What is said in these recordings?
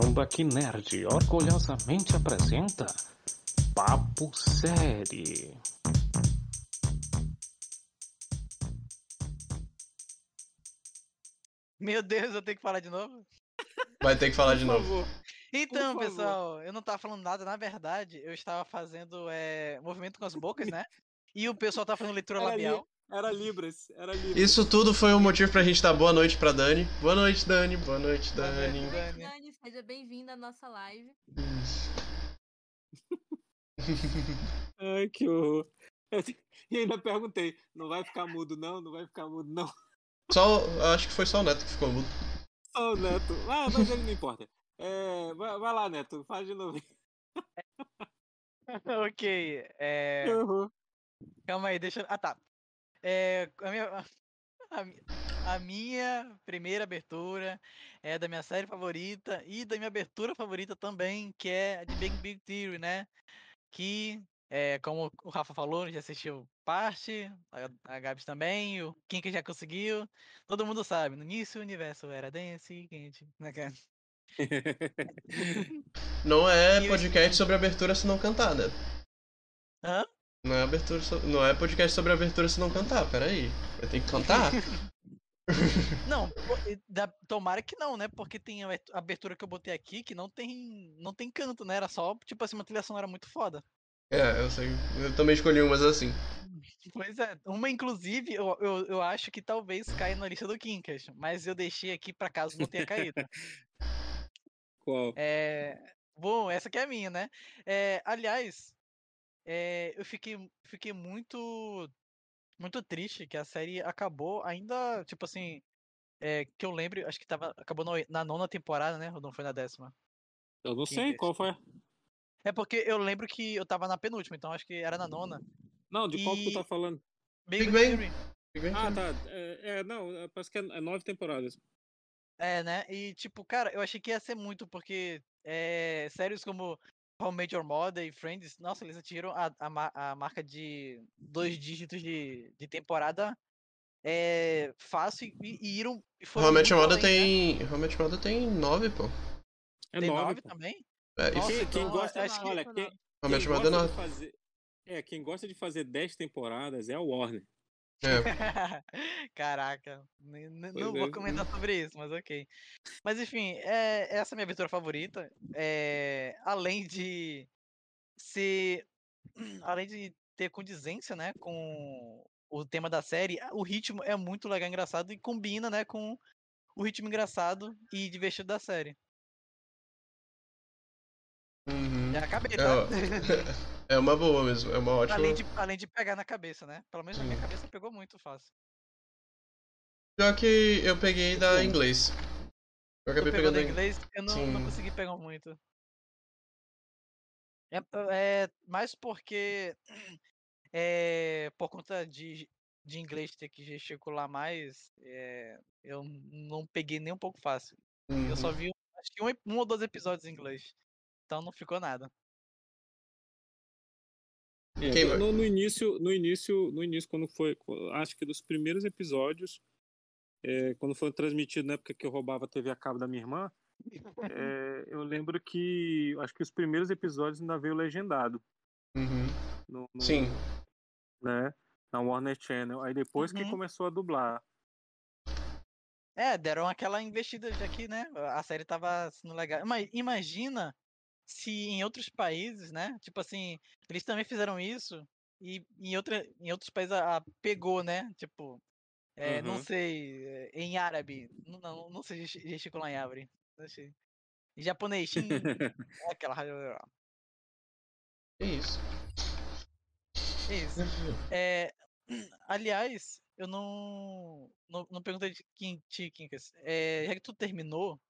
Tambaqui Nerd orgulhosamente apresenta Papo Série. Meu Deus, eu tenho que falar de novo? Vai ter que falar de novo. Então, pessoal, eu não tava falando nada, na verdade, eu estava fazendo é, movimento com as bocas, né? E o pessoal tá fazendo leitura Era, labial. Era Libras, era Libras. Isso tudo foi um motivo pra gente dar boa noite pra Dani. Boa noite, Dani. Boa noite, Boa noite, Dani. Dani. Dani, seja bem-vinda à nossa live. Ai, que horror. E ainda perguntei, não vai ficar mudo não? Não vai ficar mudo não? Só, acho que foi só o Neto que ficou mudo. Ô, Neto. Ah, mas ele não importa. É, vai, vai lá, Neto, faz de novo. ok, é. Calma aí, deixa. Ah, tá. É, a, minha, a a minha primeira abertura é da minha série favorita e da minha abertura favorita também, que é a de Big Big Theory, né? Que, é, como o Rafa falou, já assistiu parte, a, a Gabs também, o Kim que já conseguiu. Todo mundo sabe, no início o universo era dense, quente, né? cara? Não é E podcast sobre abertura se não cantar, Neto. Hã? Não é, abertura so- não é podcast sobre abertura se não cantar, peraí. Vai ter que cantar? Não, da- tomara que não, né? Porque tem a abertu- a abertura que eu botei aqui que não tem, não tem canto, né? Era só, tipo assim, uma trilha sonora muito foda. é, eu sei. Eu também escolhi umas assim. Pois é, uma inclusive eu, eu, eu acho que talvez caia na lista do Kinkas, mas eu deixei aqui pra caso não tenha caído. Qual? É, bom, essa aqui é a minha, né? É, aliás, é, eu fiquei, fiquei muito, muito triste que a série acabou ainda, tipo assim, é, que eu lembro, acho que tava, acabou na, na nona temporada, né? Ou não foi na décima? Eu não sei, qual foi? É porque eu lembro que eu tava na penúltima, então acho que era na nona. Não, de qual que tu E- tá falando? Big Big Bang. Ah, tá. É, é, não, é, parece que é, é nove temporadas. É, né? E tipo, cara, eu achei que ia ser muito, porque é, séries como How Your Mother e Friends, nossa, eles atingiram a, a, a marca de dois dígitos de, de temporada é, fácil e, e iram. E foram How muito Mother né? tem. How I Met Your Mother tem nove, pô. É Tem nove. nove pô. também? É, Nossa, Quem, quem então, gosta, acho que- olha, quem, How quem é gosta de fazer, é, quem gosta de fazer 10 temporadas é a Warner. É. Caraca, Pois não é. vou comentar sobre isso, mas ok. Mas enfim, é, essa é a minha aventura favorita. É, além de ser. Além de ter condizência, né, com o tema da série, o ritmo é muito legal, engraçado e combina, né, com o ritmo engraçado e divertido da série. Uhum. Já acabei, É, tá? ó, é uma boa mesmo, é uma ótima. além, de, além de pegar na cabeça, né? Pelo menos na minha cabeça pegou muito fácil. Pior que eu peguei da inglês. Eu acabei pegando do em- inglês, eu não, não consegui pegar muito. É, é mais porque é, por conta de, de inglês ter que gesticular mais, é, eu não peguei nem um pouco fácil. Eu só Uhum. vi acho que um, um ou dois episódios em inglês. Então não ficou nada. É, no, no início, no início, no início, quando foi, acho que dos primeiros episódios, é, quando foi transmitido na época que eu roubava a TV a cabo da minha irmã, é, eu lembro que acho que os primeiros episódios ainda veio legendado. Uhum. No, no- Sim. Né, na Warner Channel. Aí depois que Uhum. começou a dublar. É, deram aquela investida já que, né? A série tava sendo legal. Mas imagina se em outros países, né? Tipo assim, eles também fizeram isso e em, outra, em outros países a, a pegou, né? Tipo, é, não Uhum. sei, é, em árabe. Não, não, não sei gesti- gesticular em árabe. Não sei. Em japonês, é aquela. É isso. É isso. É, aliás, eu não, não, não perguntei de ti, Kinkas. É, já que tu terminou,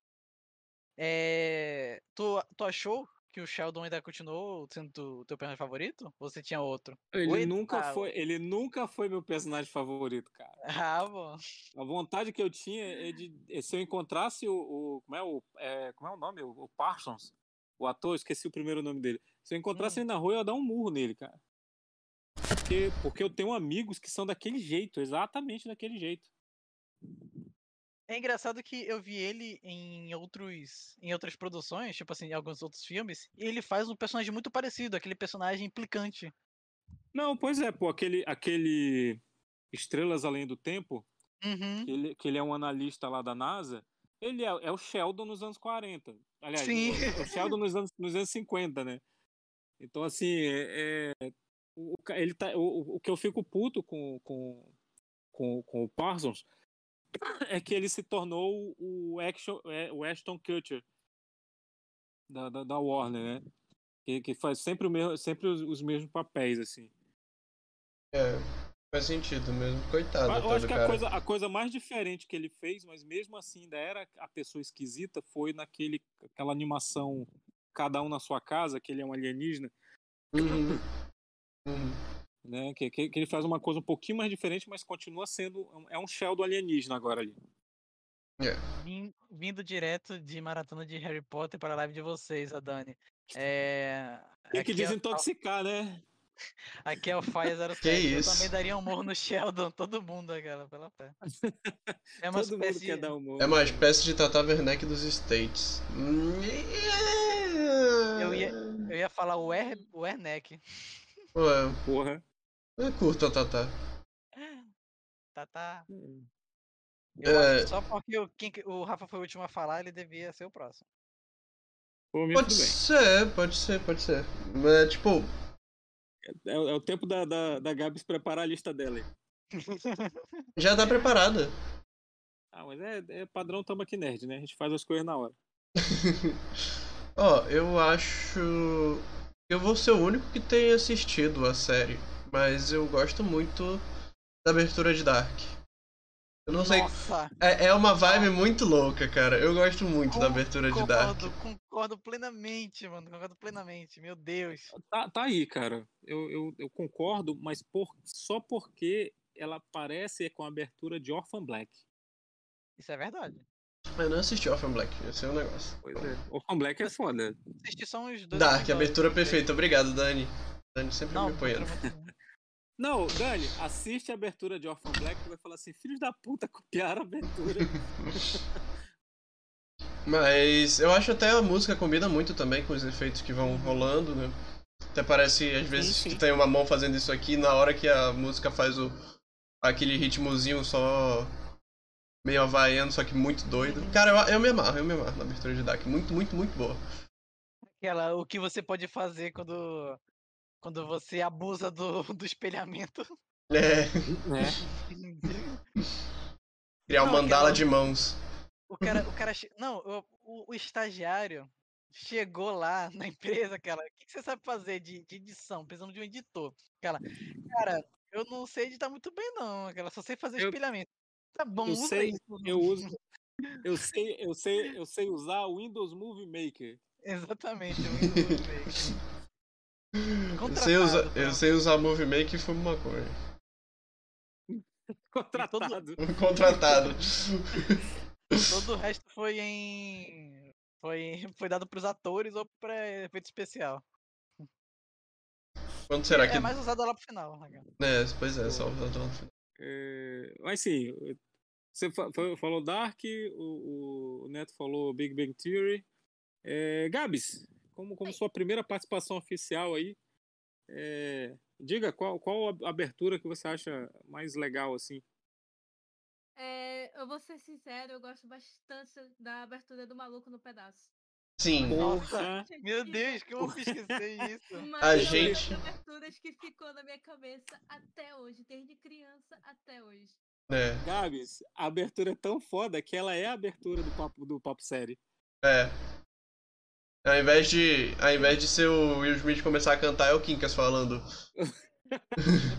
é, tu, tu achou que o Sheldon ainda continuou sendo o teu personagem favorito? Ou você tinha outro? Ele Oi, nunca ah, foi, ele nunca foi meu personagem favorito, cara. Ah, bom. A vontade que eu tinha é de é se eu encontrasse o, o- como é o é, como é o nome, o, o Parsons, o ator, esqueci o primeiro nome dele. Se eu encontrasse Hum. ele na rua, eu ia dar um murro nele, cara. Porque, porque eu tenho amigos que são daquele jeito, exatamente daquele jeito. É engraçado que eu vi ele em outros em outras produções, tipo assim, em alguns outros filmes, e ele faz um personagem muito parecido, aquele personagem implicante. Não, pois é, pô, aquele, aquele Estrelas Além do Tempo, Uhum. que ele, que ele é um analista lá da NASA, ele é, é o Sheldon nos anos 40. Aliás, Sim. o, o Sheldon nos anos, nos anos 50, né? Então, assim, é, é, o, ele tá, o, o que eu fico puto com, com, com, com o Parsons é que ele se tornou o, action, é, o Ashton Kutcher da, da, da Warner, né? Que, que faz sempre, o mesmo, sempre os, os mesmos papéis, assim. É, faz sentido mesmo. Coitado, Eu todo acho que a coisa, a coisa mais diferente que ele fez, mas mesmo assim ainda era a pessoa esquisita, foi naquele aquela animação Cada um na sua casa, que ele é um alienígena, Uhum. Uhum. Né? Que, que, que ele faz uma coisa um pouquinho mais diferente, mas continua sendo. É um Sheldon alienígena agora ali. Vim- vindo direto de maratona de Harry Potter para a live de vocês, a Dani. É, Tem que aqui é- desintoxicar, né? Aqui é o Faia 07. Que eu isso? também daria um morro no Sheldon, todo mundo aquela pela fé. É uma Todo mundo espécie quer dar humor. É uma espécie de Tata Werneck dos States. Eu ia- Eu ia falar o Er, o Erneck. Pô, é- Porra. É curto a Tata. Tá, tá. Hum. Eu É. acho que só porque o, quem que- o Rafa foi o último a falar, ele devia ser o próximo. Por mim, Pode tudo bem. ser, pode ser, pode ser. Mas, tipo, É, o- é o tempo da, da, da Gabs preparar a lista dela aí. já tá preparada. Ah, mas é, é padrão Tamo aqui Nerd, né? A gente faz as coisas na hora. Ó, eu acho. Eu vou ser o único que tenha assistido a série. Mas eu gosto muito da abertura de Dark. Eu não sei. Nossa, É, é uma vibe muito louca, cara. Eu gosto muito da Com- abertura de Dark. concordo, concordo plenamente, mano. Concordo plenamente, meu Deus. Tá, tá aí, cara. Eu, eu, eu concordo, mas por, só porque ela parece com a abertura de Orphan Black. Isso é verdade. Eu não assisti Orphan Black, esse é o negócio. Pois é. Orphan Black é foda. Assisti só uns dois Dark, abertura perfeita. Obrigado, Dani. Dani sempre Não, me apoiando. Não, Dani, assiste a abertura de Orphan Black e vai falar assim: filhos da puta copiaram a abertura. Mas eu acho até a música combina muito também com os efeitos que vão rolando, né? Até parece às vezes sim. que tem uma mão fazendo isso aqui na hora que a música faz o aquele ritmozinho só meio havaiano, só que muito doido. Cara, eu, eu me amarro, eu me amarro na abertura de Dark. Muito, muito, muito boa. Aquela, o que você pode fazer quando, quando você abusa do, do espelhamento. É, né? criar um Não, mandala aquela- de mãos. O cara, o cara, não, o, o- o estagiário chegou lá na empresa, cara, o que, que você sabe fazer de, de edição? Precisamos de um editor. Cara, cara, eu não sei editar muito bem não, cara, só sei fazer Eu- espelhamento. Tá bom, eu usa sei, isso. Eu uso. Eu sei, eu sei, eu sei usar o Windows Movie Maker. Exatamente, o Windows Maker. Eu sei, usar, Contratado, eu pronto. sei usar Movie Maker e fumo maconha. Contratado. Contratado. Todo o resto foi em. Foi, foi dado pros atores ou pra efeito especial. Quanto será que. É mais usado lá pro final, né? É, pois é, só usar no final. É, mas sim, você fa- fa- falou Dark, o, o Neto falou Big Bang Theory. É, Gabs, como, como sua primeira participação oficial aí, é, diga qual, qual a abertura que você acha mais legal, assim. É, eu vou ser sincero, eu gosto bastante da abertura do Maluco no Pedaço. Sim. Porra! Meu Deus, como eu fiz esquecer isso? Uma A gente- aberturas que ficou na minha cabeça até hoje, desde criança até hoje. É, Gabs, a abertura é tão foda que ela é a abertura do papo, do papo série. é. Ao invés de, ao invés de ser o Will Smith começar a cantar, é o Kinkas falando.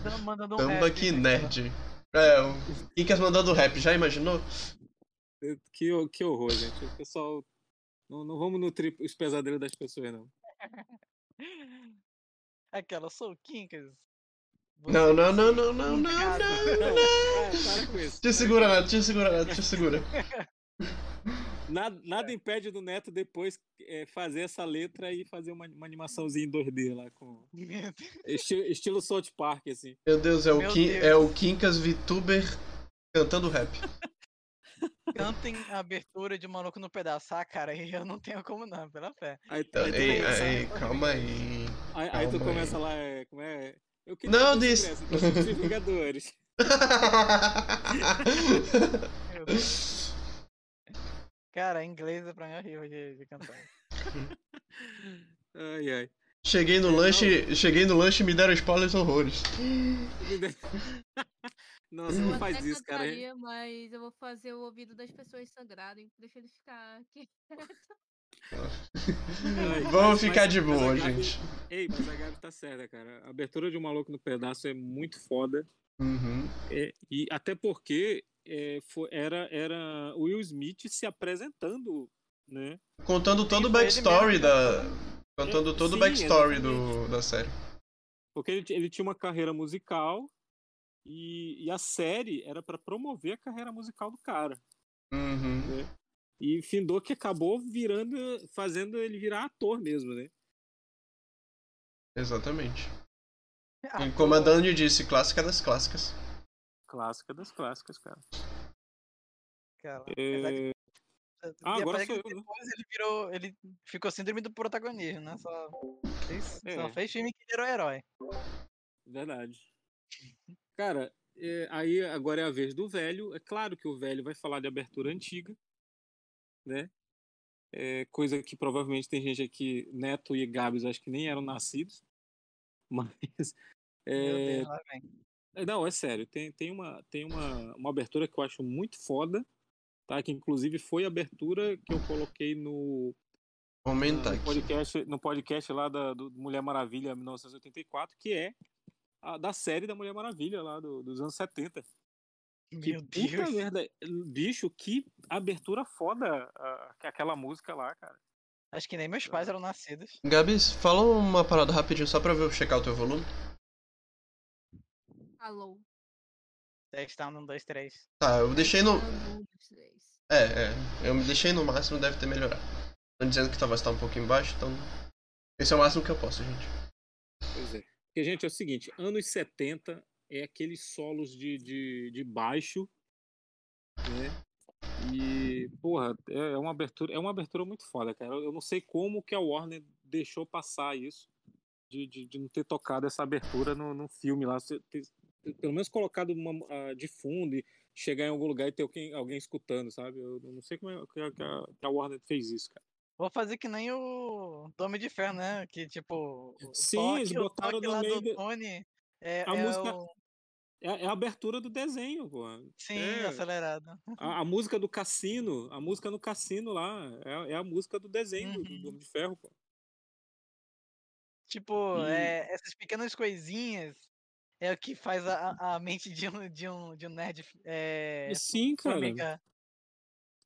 Mandando- Mandando um Tamba rap, que né, nerd. É, o Kinkas mandando rap, já imaginou? Que, que horror, gente. O pessoal. Não, não vamos nutrir os pesadelos das pessoas, não. Aquela, sou o Kinkas. Não, não, não, não, não, não, não. Não, com isso. Te segura, Neto, te segura, Neto, te segura. Nada, nada impede do Neto depois é, fazer essa letra e fazer uma, uma animaçãozinha em 2D lá, com esti- estilo South Park, assim. Meu Deus, é o, Meu Kim, Deus. é o Kinkas VTuber cantando rap. cantem a abertura de Maluco no Pedaço. Ah, cara, aí eu não tenho como não, pela fé. Aí, aí, tu Ei, começa- ei, calma aí. aí- aí tu calma aí. começa lá, é, como é? Eu Não, dois disse- Vingadores. Cara, inglês pra mim é horrível de, de cantar. Ai, ai. cheguei no lanche, cheguei no lanche e me deram spoilers horrores. Eu não faz isso, cara. cantaria, mas eu vou fazer o ouvido das pessoas sangrarem. Deixa ele ficar aqui. Ai, Vamos mas- ficar mas- de boa, Gabi- gente. Ei, mas a Gabi tá certa, cara. A abertura de Um Maluco no Pedaço é muito foda. Uhum. É, e até porque é, foi- era, era o Will Smith se apresentando, né? Contando todo o backstory da. Contando É, todo o sim, backstory do, da série. Porque ele, ele tinha uma carreira musical e, e a série era pra promover a carreira musical do cara. Uhum. E findou que acabou virando, fazendo ele virar ator mesmo, né? Exatamente. Ah, E como a Dani disse, clássica das clássicas. Clássica das clássicas, cara. cara, É, Ah, agora sou eu, né? Depois ele virou. Ele ficou síndrome do protagonismo, né? Só fez, É. só fez filme que o herói. Verdade. Cara, é, aí agora é a vez do velho. É claro que o velho vai falar de abertura antiga, né? É, coisa que provavelmente tem gente aqui, Neto e Gabs, acho que nem eram nascidos. Mas. Meu é, Deus, lá vem. É, Não, é sério. Tem, tem, uma, tem uma, uma abertura que eu acho muito foda, tá? Que inclusive foi a abertura que eu coloquei no, Aumenta no podcast, no podcast lá da, do Mulher Maravilha 1984, que é a, da série da Mulher Maravilha lá do- dos anos 70. Que Meu puta Deus. merda, bicho, que abertura foda a- aquela música lá, cara. Acho que nem meus pais eram nascidos. Gabs, fala uma parada rapidinho só pra eu checar o teu volume. Alô. Testando um, dois, três. Tá, eu deixei no. Um, dois, três. É, é. Eu me deixei no máximo, deve ter melhorado. Estão dizendo que talvez tá um pouquinho baixo, então. Esse é o máximo que eu posso, gente. Pois é. Porque, gente, é o seguinte, anos 70 é aqueles solos de, de, de baixo, né? E, porra, é é uma abertura, é uma abertura muito foda, cara. Eu não sei como que a Warner deixou passar isso, de, de, de não ter tocado essa abertura no, no filme lá. Ter pelo menos colocado uma, ah, de fundo e chegar em algum lugar e ter alguém, alguém escutando, sabe? Eu não sei como é que a, que a- Warner fez isso, cara. Vou fazer que nem o Tome de Ferro, né? Que tipo. Sim, toque- eles botaram no meio do Tony é, A é música- o. É, é a abertura do desenho, pô. Sim, é. acelerado. A, a música do cassino, a música no cassino lá, é, é a música do desenho Uhum. do Homem de Ferro, pô. Tipo, é, essas pequenas coisinhas é o que faz a, a- mente de um, de um, de um nerd é, sim, cara. formigar.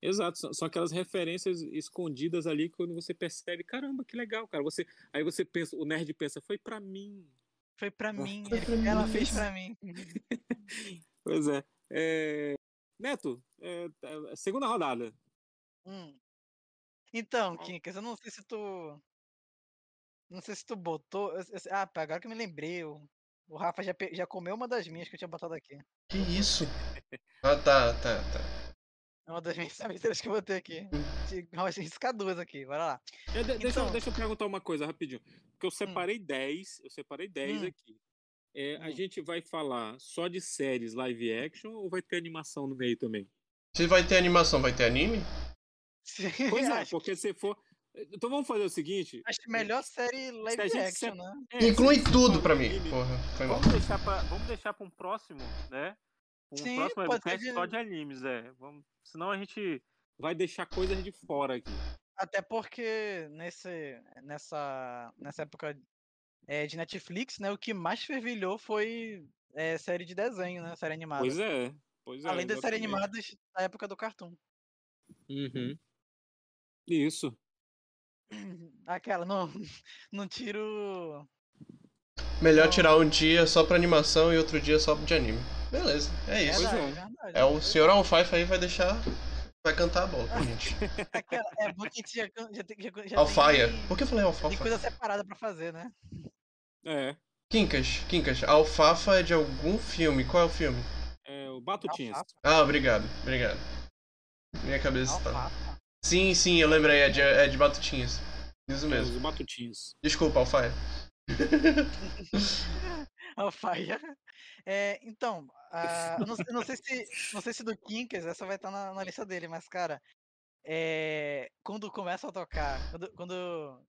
Exato, são, aquelas referências escondidas ali quando você percebe, caramba, que legal, cara. Você, aí você pensa, o nerd pensa, foi pra mim. Foi pra mim, foi pra mim. ela fez pra mim. Pois é. É, Neto, é, segunda rodada. Hum. Então? Kinkas, eu não sei se tu. Não sei se tu botou. eu- eu- ah, agora que eu me lembrei. O, o Rafa já, já comeu uma das minhas que eu tinha botado aqui. Que isso? Ah, tá, tá, tá. É uma das minhas aberturas que eu botei aqui. Te- Vou riscar duas aqui, bora lá. É, de- deixa, eu- Então- deixa eu perguntar uma coisa rapidinho. Porque eu separei 10, eu separei 10 Hum. aqui. É, A Hum. gente vai falar só de séries live action ou vai ter animação no meio também? Se vai ter animação, vai ter anime? Sim, Pois é, porque se for. Então vamos fazer o seguinte. acho que melhor série live action, se- né? é, Inclui tudo pra mim. anime, Porra, foi mal. Vamos deixar para vamos deixar para um próximo, né? Um Sim, próximo podcast de- só de animes, é. Vamos, senão a gente vai deixar coisas de fora aqui. Até porque nesse, nessa, nessa época é, de Netflix, né? O que mais fervilhou foi é, série de desenho, né? Série animada. Pois é. Pois é. Além das séries animadas da época do Cartoon. Uhum. Isso. Aquela, não, não tiro. Melhor tirar um dia só pra animação e outro dia só de anime. Beleza, é isso. Pois Verdade, é. verdade. É o senhor Alfaifa aí vai deixar. Vai cantar a bola pra gente. Aquela, é bom que a gente já, já, tem, já, já Alfaia. tem, Por que eu falei tem alfafa? coisa separada pra fazer, né? É. Quincas, Quincas, alfafa é de algum filme. Qual é o filme? É o Batutinhas. Alfafa. Ah, obrigado, obrigado. Minha cabeça tá. Sim, sim, eu lembrei, é de, é de Batutinhas. Isso Os mesmo. batutinhos. Desculpa, Alfaia. Alfaia. É, então, ah, eu não, eu não sei se não sei se do Kinkers essa vai estar na, na lista dele, mas cara, é, quando começa a tocar, quando, quando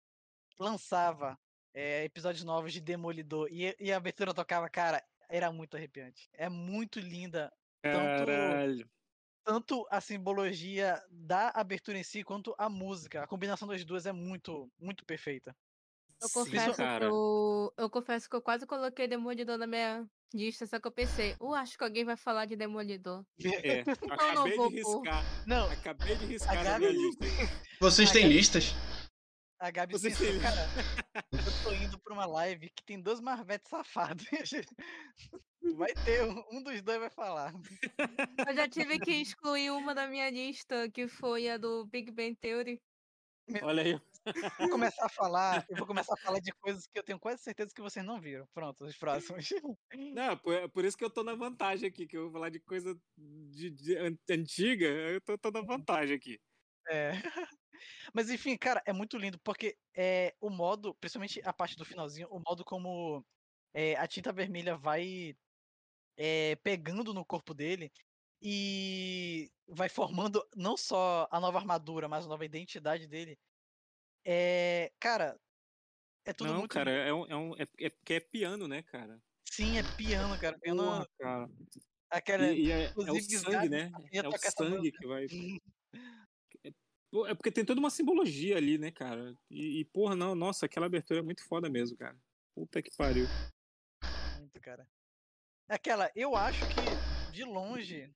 lançava é, episódios novos de Demolidor e, e a abertura tocava, cara, era muito arrepiante. É muito linda, Caralho. tanto a simbologia da abertura em si quanto a música. A combinação das duas é muito, muito perfeita. Eu Sim, confesso que cara. eu, eu confesso que eu quase coloquei Demolidor na minha lista, só que eu pensei, uh, acho que alguém vai falar de Demolidor. É, não acabei vou de riscar. Não, Acabei de riscar na Gabi- minha lista. Vocês têm Gabi- listas? a Gabi Você pensou, tem- cara, eu tô indo pra uma live que tem dois marvetes safados. Vai ter, um, um dos dois vai falar. Eu já tive que excluir uma da minha lista, que foi a do Big Bang Theory. Olha aí. Vou começar a falar, eu vou começar a falar de coisas que eu tenho quase certeza que vocês não viram. Pronto, os próximos. Não, por, por isso que eu tô na vantagem aqui, que eu vou falar de coisa de, de an- antiga, eu tô, tô na vantagem aqui. É. Mas enfim, cara, é muito lindo, porque é, o modo, principalmente a parte do finalzinho, o modo como é, a tinta vermelha vai é, pegando no corpo dele e vai formando não só a nova armadura, mas a nova identidade dele. É, cara, é tudo Não, muito cara, é, um, é, um, é, é porque é piano, né, cara? Sim, é piano, cara. Piano, Porra, cara. aquela, E, e é, é o inclusive, sangue, Gabi né? É o sangue que vai. É, porque tem toda uma simbologia ali, né, cara? E, e, porra, não, nossa, aquela abertura é muito foda mesmo, cara. Puta que pariu. Muito, cara. Aquela, eu acho que de longe.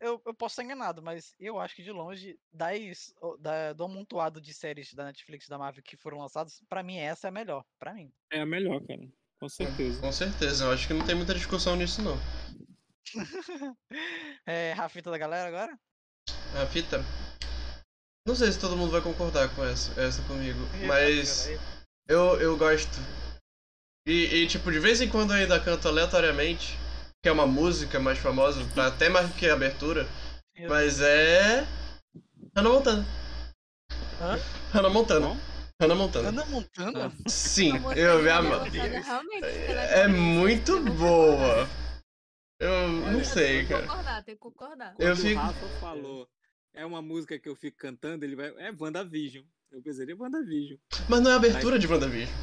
eu- Eu, posso estar enganado, mas eu acho que de longe, das, da, do amontoado de séries da Netflix da Marvel que foram lançadas, pra mim essa é a melhor. Pra mim. É a melhor, cara. Com certeza. Com certeza, eu acho que não tem muita discussão nisso, não. É, Rafita da galera agora? A fita. Não sei se todo mundo vai concordar com essa, essa comigo, mas cara, eu, eu gosto. E, e, tipo, de vez em quando eu ainda canto aleatoriamente, que é uma música mais famosa, pra- até mais do que a abertura, mas é. Hannah Montana. Hã? Hannah Montana. Bom, Hannah Montana. Ana Montana? Sim, eu de vi a. Hannah ma- Montana realmente fica na É cabeça, muito boa. Eu não sei, Tem que cara. concordar, tem que concordar. Eu fico- o Rafa falou, é uma música que eu fico cantando, ele vai. É WandaVision. Eu pensei, é WandaVision. Mas não é a abertura de WandaVision.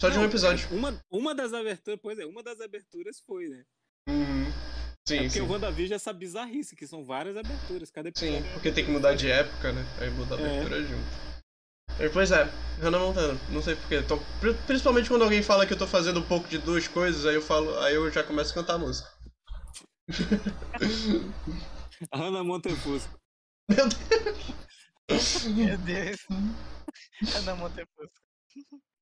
Só de um Não, episódio. Uma, uma das aberturas, pois é, uma das aberturas foi, né? Uhum. é Sim, porque sim. o WandaVision é essa bizarrice, que são várias aberturas, cada episódio. Sim, é porque tem que mudar de época, né? Aí muda a É. abertura junto. E, Pois é, Hannah Montana, não sei porquê. Tô- pri- Principalmente quando alguém fala que eu tô fazendo um pouco de duas coisas, aí eu falo, aí eu já começo a cantar a música. Hannah Montefusco. Meu Deus. Meu Deus. Ana Montana.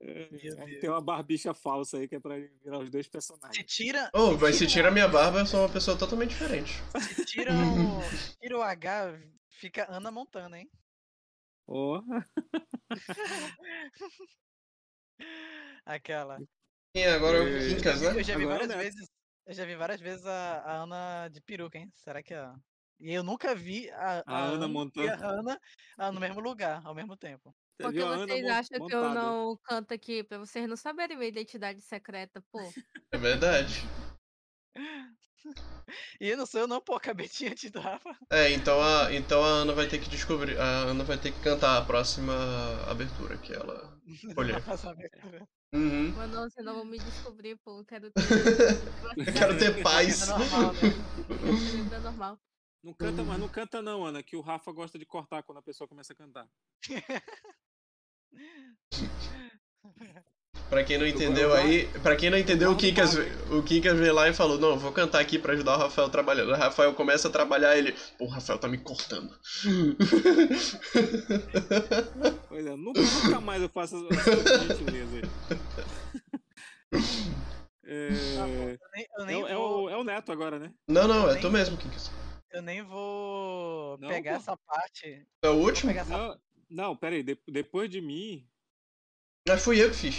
É, Deus. tem uma barbicha falsa aí que é pra virar os dois Se personagens. tira, Oh, mas se tira a minha barba, eu sou uma pessoa totalmente diferente. se tira o, tira o H, fica Ana Montana, hein? Ó, Aquela. E agora o É. Quincas, né? Eu já vi Agora várias é o vezes. Eu já vi várias vezes a, a Ana de peruca, hein? Será que é? E eu nunca vi a, A Ana e a. Hannah ah, no mesmo lugar, ao mesmo tempo. Porque a Ana vocês acham que eu montada. não canto aqui pra vocês não saberem minha identidade secreta, pô. É verdade. E eu não sou eu não, pô, acabei de antes do Rafa. É, então a, então a Ana vai ter que descobrir. A Ana vai ter que cantar a próxima abertura que ela escolher. A. Uhum. Mas não, senão vão me descobrir, pô. Eu quero ter. Eu quero ter paz. Vida normal, né? Vida normal. Não canta, mas não canta não, Ana, que o Rafa gosta de cortar quando a pessoa começa a cantar. Pra quem não Eu- entendeu eu- aí, pra quem não entendeu, o Kinkas, o Kinkas veio lá e falou: Não, vou cantar aqui pra ajudar o Rafael trabalhando. O Rafael começa a trabalhar ele. Pô, o Rafael tá me cortando. Pois é, nunca, nunca mais eu faço essa gentileza aí. É, Eu nem, eu é, nem o- é vou, o, é o Neto agora, né? não, não, é Nem- tu mesmo, Kinkas. Eu nem vou Não, pegar pô. essa parte. É o último? essa Não, não peraí, de- depois de mim, Mas fui eu que fiz.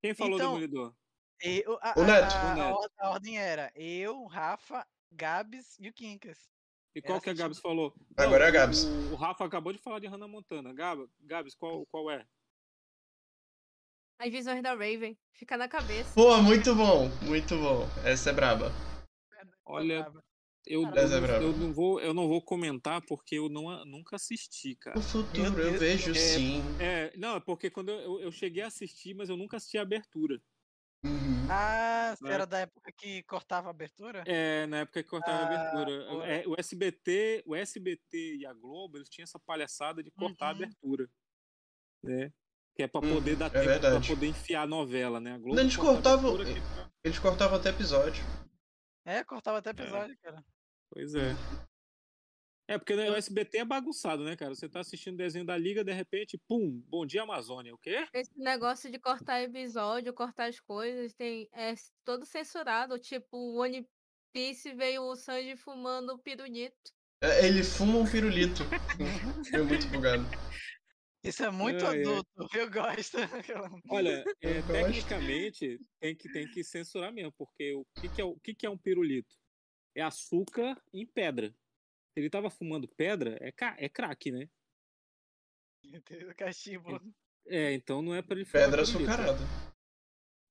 quem falou Então, Demolidor? Eu, a, O Neto. a- O a Neto. or- a ordem era eu, Rafa, Gabs e o Quincas. E qual que a Gabs falou? Agora é a o- Gabs. O, o Rafa acabou de falar de Hannah Montana. Gab, Gabs, qual, qual é? As visões da Raven. Fica na cabeça. Pô, muito bom, muito bom. Essa é braba. Olha, eu, eu, é eu não vou, eu não vou comentar porque eu não, a- nunca assisti, cara. O futuro eu Deus, vejo é- sim. É, não, é porque quando eu, eu, eu cheguei a assistir, mas eu nunca assisti a abertura. Uhum. Ah, você Né? era da época que cortava a abertura? É, na época que cortava a Ah, abertura. boa. É, o SBT, o SBT e a Globo, eles tinham essa palhaçada de cortar a Uhum. abertura. Né? Que é pra Uhum, poder dar é tempo pra verdade. poder enfiar a novela, né? A Globo Eles corta a cortavam- abertura que pra- Eles cortavam até episódio. É, cortava até episódio, cara. Pois é. É, porque o SBT é bagunçado, né, cara? Você tá assistindo desenho da Liga, de repente, pum, bom dia Amazônia. O quê? Esse negócio de cortar episódio, cortar as coisas, tem, é todo censurado. Tipo, o One Piece veio o Sanji fumando pirulito. É, Ele fuma um pirulito. Foi muito bugado. Isso é muito ai. adulto, eu gosto. Olha, é, Eu gosto. tecnicamente tem que, tem que censurar mesmo, porque o que, que, é, o que, que é um pirulito? É açúcar em pedra. Se ele tava fumando pedra, é, ca- é crack, né? Cachimbo. É, então não é pra ele fumar Pedra pirulito. açucarada.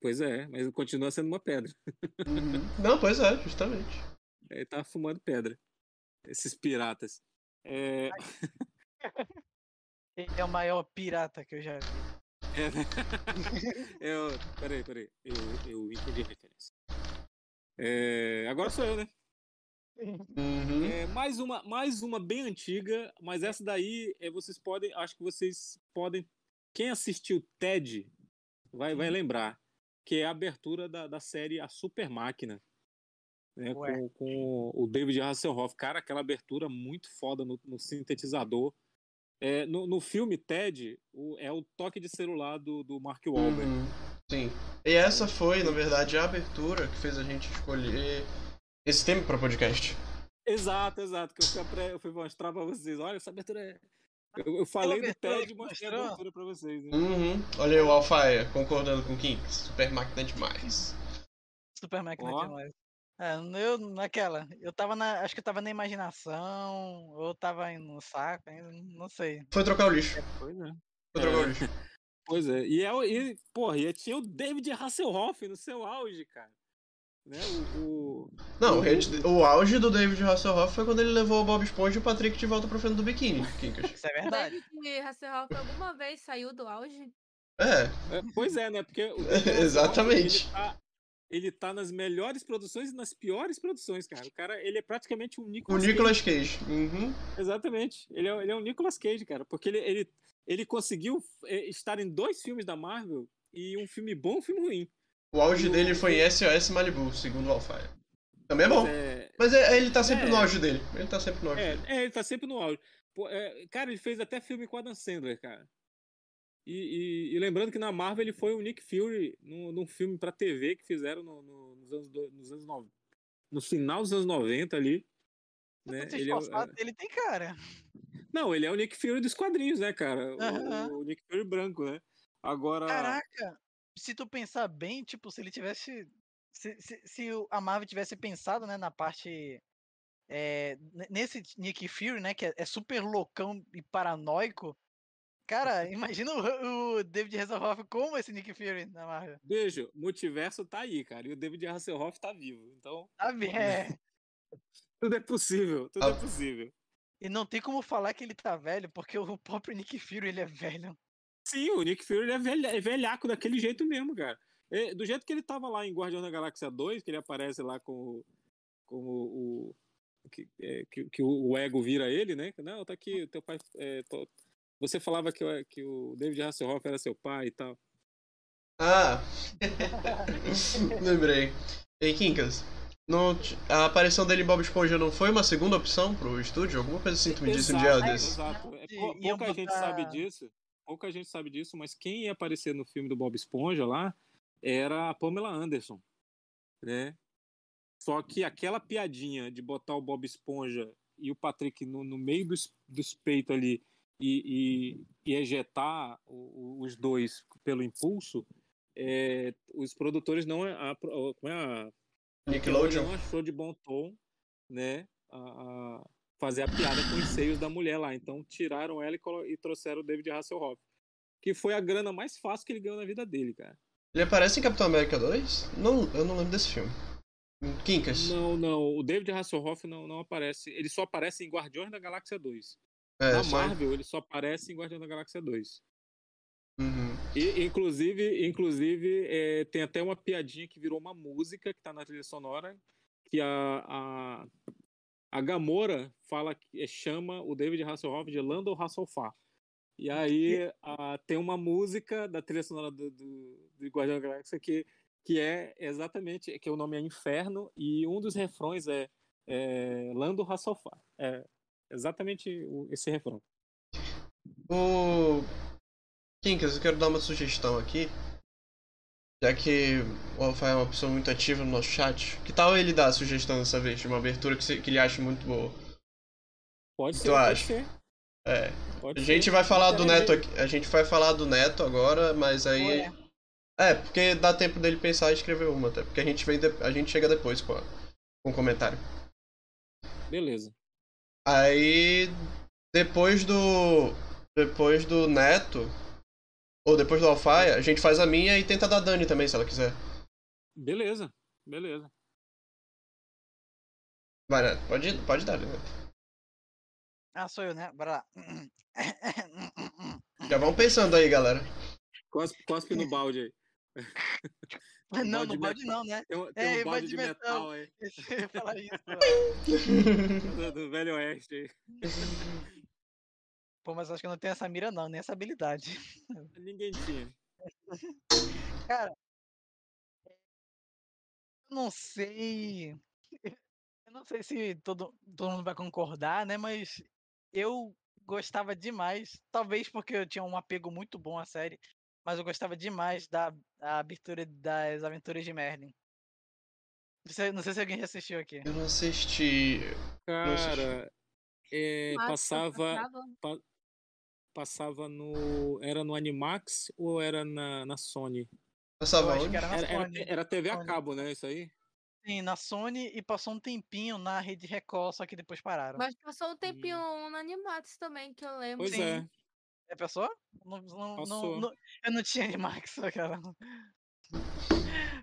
Pois é, mas continua sendo uma pedra. Uhum. Não, pois é, justamente. Ele tava fumando pedra. Esses piratas. É, Ele é o maior pirata que eu já vi. é, né? eu, peraí, peraí. Eu, eu entendi a referência. É, agora sou eu, né? Uhum. É, mais, uma, mais uma bem antiga, mas essa daí é, vocês podem. Acho que vocês podem. Quem assistiu TED vai, vai lembrar. Que é a abertura da, da série A Super Máquina. Né, com, com o David Hasselhoff. Cara, aquela abertura muito foda no, no sintetizador. É, no, no filme TED, o- é o toque de celular do, do Mark Wahlberg. Uhum. Sim. E essa foi, na verdade, a abertura que fez a gente escolher esse tema para podcast. Exato, exato. Que eu fui, apre- eu fui mostrar pra vocês. Olha, essa abertura é. Eu, eu falei do TED e mostrei a abertura pra vocês. Né? Uhum. Olha aí o Alfaia concordando com o Kim. Super máquina demais. Super máquina Ó. demais. É, eu naquela, eu tava na, acho que eu tava na imaginação, ou tava aí no saco, ainda, não sei. Foi trocar o lixo. Pois é. Foi trocar É. o lixo. Pois é. E, é, e porra, e tinha o David Hasselhoff no seu auge, cara. Né? O, o- Não, o, o- o auge do David Hasselhoff foi quando ele levou o Bob Esponja e o Patrick de volta pro feno do biquíni, Kinkas. Isso é O verdade. David Hasselhoff alguma vez saiu do auge? É, é, pois é, né? Porque o Exatamente. Ele tá, ele tá nas melhores produções e nas piores produções, cara. O cara, ele é praticamente um o Nicolas Nicolas Cage. Uhum. Exatamente. Ele é, ele é um Nicolas Cage, cara. Porque ele, ele, ele conseguiu é, estar em dois filmes da Marvel e um filme bom e um filme ruim. O auge dele foi em SOS Malibu, segundo o Alfaia. Também é bom. Mas é, Mas é- ele tá sempre É. no auge dele. Ele tá sempre no auge É, dele. é, ele tá sempre no auge. Pô, é, cara, ele fez até filme com Adam Sandler, cara. E, e- e lembrando que na Marvel ele foi o Nick Fury num, num filme pra TV que fizeram no, no- nos anos, do- nos anos no, no final dos anos 90 ali. Né? Ele é esforçado, ele tem cara. não, ele é o Nick Fury dos quadrinhos, né, cara? O-. O, Nick Fury branco, né? Agora. Caraca, se tu pensar bem, tipo, se ele tivesse. Se, se, se a Marvel tivesse pensado, né, na parte. é, ne- nesse Nick Fury, né, que é, é super loucão e paranoico. Cara, imagina o, o David Hasselhoff como esse Nick Fury na Marvel. Beijo, multiverso tá aí, cara. E o David Hasselhoff tá vivo. Então, Sabe? É. tudo é possível. Tudo Ah. é possível. E não tem como falar que ele tá velho, porque o próprio Nick Fury ele é velho. Sim, o Nick Fury é, velha, é velhaco daquele jeito mesmo, cara. É, do jeito que ele tava lá em Guardião da Galáxia 2, que ele aparece lá com, o- com o. o- que, é, que, que o ego vira ele, né? Não, tá aqui, teu pai. é, tô- você falava que, o- que o David Hasselhoff era seu pai e tal. Ah! Lembrei. Ei, Kinkas. não a aparição dele em Bob Esponja não foi uma segunda opção pro estúdio? Alguma coisa assim tu me disse um dia desse. Exato. É, pouca gente sabe disso. Pouca gente sabe disso, mas quem ia aparecer no filme do Bob Esponja lá era a Pamela Anderson, né? Só que aquela piadinha de botar o Bob Esponja e o Patrick no, no meio dos, dos peitos ali e, e, e ejetar o- os dois pelo impulso, é, os produtores não a, a- como é a Nickelodeon. não achou de bom tom, né? A, a- fazer a piada com os seios da mulher lá. Então tiraram ela e, e trouxeram o David Hasselhoff. Que foi a grana mais fácil que ele ganhou na vida dele, cara. Ele aparece em Capitão América 2? Não, eu não lembro desse filme. Quincas. Não, não, o David Hasselhoff não, não aparece. Ele só aparece em Guardiões da Galáxia 2. É, na só- Marvel, ele só aparece em Guardiões da Galáxia 2. Uhum. E, inclusive, inclusive é, tem até uma piadinha que virou uma música que tá na trilha sonora, que a, a, a Gamora fala que é, chama o David Hasselhoff de Lando Hasselhoff. E aí a- tem uma música da trilha sonora do, do, do Guardião da Galáxia que, que é exatamente, que o nome é Inferno, e um dos refrões é, é Lando Hasselhoff. É exatamente o- esse refrão. O. Quincas, eu quero dar uma sugestão aqui. Já que o Alfa é uma pessoa muito ativa no nosso chat. Que tal ele dar a sugestão dessa vez de uma abertura que, se- que ele acha muito boa? Pode ser, Tu pode acha? ser. É. Pode A gente ser. vai falar do Neto aqui. A gente vai falar do Neto agora, mas aí. Ué. É, porque dá tempo dele pensar e escrever uma, até. Porque a gente, vem de- a gente chega depois com, a- com o comentário. Beleza. Aí. Depois do. Depois do Neto. Ou depois do Alfaia, a gente faz a minha e tenta dar Dani também, se ela quiser. Beleza, beleza. Vai, Neto. Pode, pode dar, Neto. Ah, sou eu, né? Bora lá. Já vão pensando aí, galera. Cospe, cospe no balde aí. Um Não, balde no de balde metal. não, né? Tem, um- tem É, um balde de metal, aí. Eu ia falar isso. do Velho Oeste aí. Pô, mas acho que eu não tenho essa mira não, nem essa habilidade. Ninguém tinha. Cara, eu não sei. Eu não sei se todo, todo mundo vai concordar, né? Mas eu gostava demais, talvez porque eu tinha um apego muito bom à série, mas eu gostava demais da, da abertura das Aventuras de Merlin. Não sei, não sei se alguém já assistiu aqui. Eu não assisti. Cara, é, Massa, passava, passava. Passava no. Era no Animax ou era na, na Sony? Passava onde? que era na Era, era, Sony. era TV a Sony. cabo, né? Isso aí? Sim, na Sony e passou um tempinho na Rede Record, só que depois pararam. Mas passou um tempinho no Animax também, que eu lembro. Pois Sim. é. É pessoa? Não, não, Passou. não- eu não tinha Animax, cara.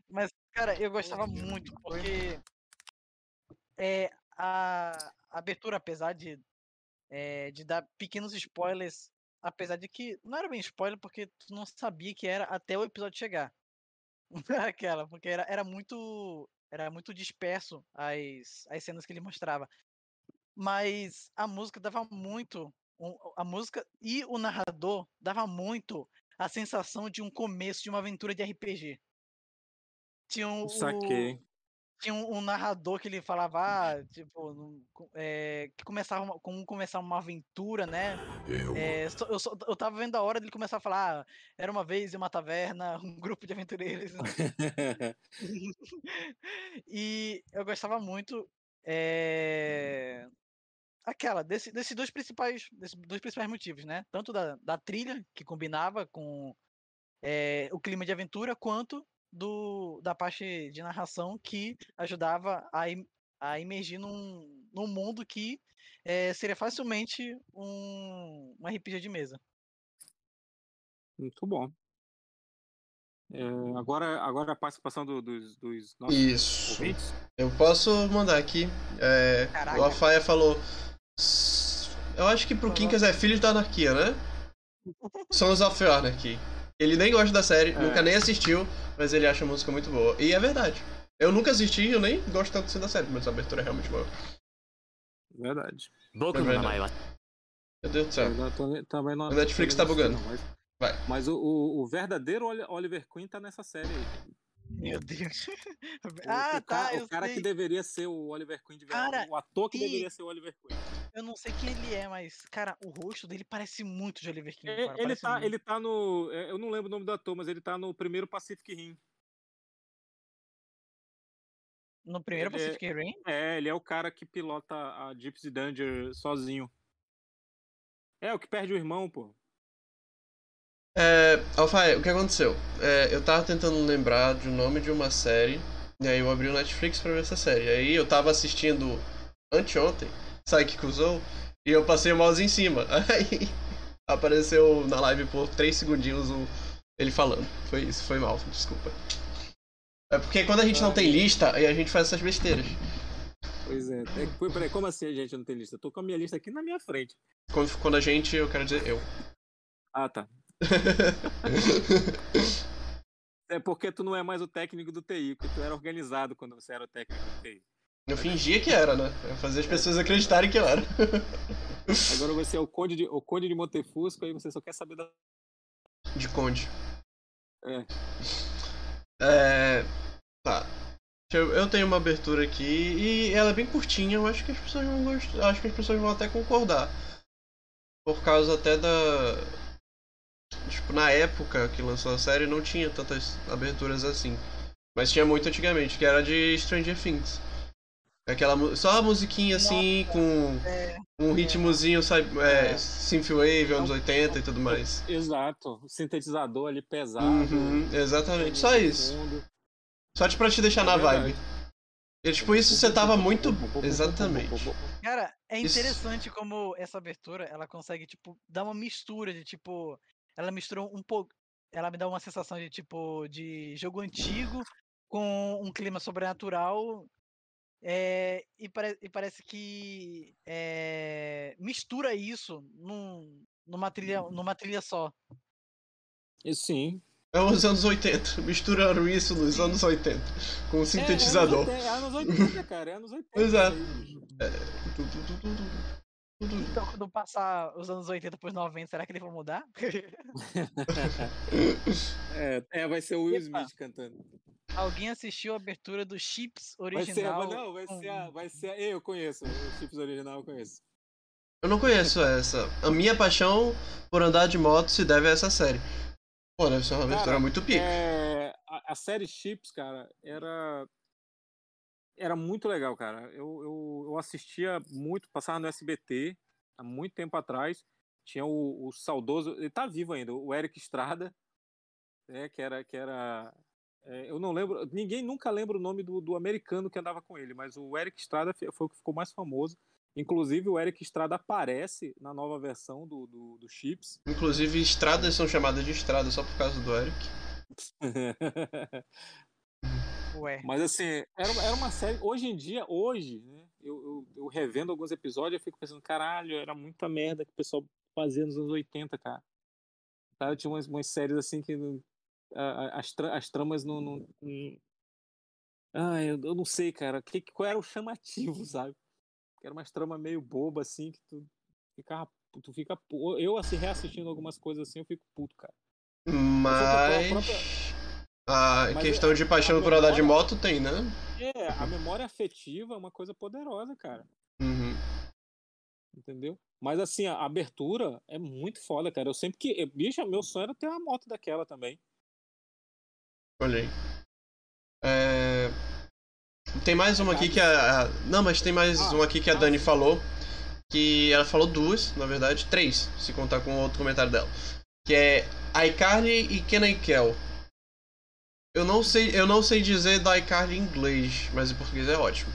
Mas, cara, eu gostava muito, porque é, a, a abertura, apesar de, é, de dar pequenos spoilers, apesar de que não era bem spoiler, porque tu não sabia que era até o episódio chegar. Aquela, porque era, era muito era muito disperso as, as cenas que ele mostrava. Mas a música dava muito. A música e o narrador dava muito a sensação de um começo de uma aventura de RPG. Tinha um, Saquei. Tinha um, um narrador que ele falava, ah, tipo, é, que começava uma, como começar uma aventura, né? É, só- eu, eu tava vendo a hora dele começar a falar, ah, era uma vez em uma taverna, um grupo de aventureiros. e eu gostava muito é, aquela desse, desses dois principais desses dois principais motivos né tanto da, da trilha que combinava com é, o clima de aventura quanto do da parte de narração que ajudava a, a imergir num, num mundo que é, seria facilmente um, um RPG de mesa Muito bom. É, agora, agora a participação do- dos, dos nossos Isso. ouvintes. Eu posso mandar aqui. É, Caraca. o Alfaia falou. "S- Eu acho que pro Aham. Quincas é Filhos da Anarquia, né? Sons of Anarchy. Ele nem gosta da série, é. nunca nem assistiu, mas ele acha a música muito boa. E é verdade. Eu nunca assisti, eu nem gosto tanto assim da série, mas a abertura é realmente boa. Verdade. Boca é verdade. Meu Deus do céu. Também não... O Netflix tá bugando. Não, mas... Vai. Mas o, o, o verdadeiro Oliver Queen tá nessa série aí meu Deus O, ah o tá o cara sei que deveria ser o Oliver Queen de verdade. Cara, o ator que e- deveria ser o Oliver Queen. eu não sei quem ele é mas cara o rosto dele parece muito de Oliver King É, cara, ele, tá, muito. ele tá no. é, Eu não lembro o nome do ator, mas ele tá no primeiro Pacific Rim. no primeiro ele é- Pacific Rim É, ele é o cara que pilota a Gypsy Danger sozinho. É, o que perde o irmão, pô. É, Alfaia, o que aconteceu? É, eu tava tentando lembrar do nome de uma série, e aí eu abri o Netflix pra ver essa série. Aí eu tava assistindo anteontem, Psychic usou e eu passei o mouse em cima. Aí apareceu na live por 3 segundinhos o... ele falando. Foi isso, foi mal, desculpa. É porque quando a gente não tem lista, aí a gente faz essas besteiras. Pois é. é peraí, como assim a gente não tem lista? Eu tô com a minha lista aqui na minha frente. Quando, quando a gente, eu quero dizer eu. Ah, tá. É porque tu não é mais o técnico do TI, porque tu era organizado quando você era o técnico do TI. Eu fingia que era, né? Eu fazia as pessoas acreditarem que eu era. Agora você é o Conde de, o Conde de Montefusco, aí você só quer saber da. De Conde. É. É. Tá. Eu, eu tenho uma abertura aqui e ela é bem curtinha, eu acho que as pessoas vão gostar. Acho que as pessoas vão até concordar. Por causa até da. Tipo, na época que lançou a série não tinha tantas aberturas assim. Mas tinha muito antigamente, que era de Stranger Things. Aquela, só a musiquinha assim, com É, um ritmozinho, sabe, é, É. Synthwave, anos 80 e tudo mais. Exato. O sintetizador ali pesado. Uhum, exatamente, só isso. Só de pra te deixar na É verdade. vibe. E tipo, isso você tava muito. Exatamente. Cara, é Isso- interessante como essa abertura, ela consegue, tipo, dar uma mistura de, tipo, ela misturou um pouco, ela me dá uma sensação de, tipo, de jogo antigo com um clima sobrenatural é, e, pare- e parece que é, mistura isso num- numa, trilha, numa trilha só. E Sim. É os anos 80. Misturaram isso nos anos 80. Com um sintetizador. É, é anos 80, é anos 80, cara. É anos 80. Exato. isso Então, quando passar os anos 80 pros 90, será que eles vão mudar? É, é, vai ser o Will Epa. Smith cantando. Alguém assistiu a abertura do Chips Vai ser, original? não, vai ser, a, vai ser a, eu conheço, o Chips original eu conheço. Eu não conheço essa. A minha paixão por andar de moto se deve a essa série. Pô, deve ser uma abertura Cara, muito pica. É, a, a série Chips, cara, era era muito legal, cara. Eu, eu, eu assistia muito, passava no SBT há muito tempo atrás. Tinha o, o saudoso, ele tá vivo ainda, o Eric Estrada, né, que era que era é, eu não lembro, ninguém nunca lembra o nome do, do americano que andava com ele, mas o Eric Estrada foi o que ficou mais famoso. Inclusive, o Eric Estrada aparece na nova versão do, do, do Chips. Inclusive, estradas são chamadas de estrada só por causa do Eric. Ué. Mas assim, era, uma- era uma série. Hoje em dia, hoje, né? Eu, eu, eu revendo alguns episódios, eu fico pensando, caralho, era muita merda que o pessoal fazia nos anos 80, cara. Sabe, tinha umas, umas séries assim que a- as, tra- as tramas não. não, não... Ah, eu, eu não sei, cara. Que, qual era o chamativo, sabe? Que era umas tramas meio boba, assim, que tu ficava. Tu fica. Eu, assim, reassistindo algumas coisas assim, eu fico puto, cara. Mas. A Mas questão é- de paixão por andar de moto tem, né? É, a memória afetiva é uma coisa poderosa, cara. Uhum. Entendeu? Mas assim, a abertura é muito foda, cara. Eu sempre que. Bicho, meu sonho era ter uma moto daquela também. Olha aí. É, Tem mais uma aqui que a. Não, mas tem mais Ah, uma aqui que a ah, Dani falou. Que ela falou duas, na verdade, três, se contar com o outro comentário dela. Que é iCarly e Kenan Kel. Eu não sei, eu não sei dizer da iCarly em inglês, mas em português é ótimo.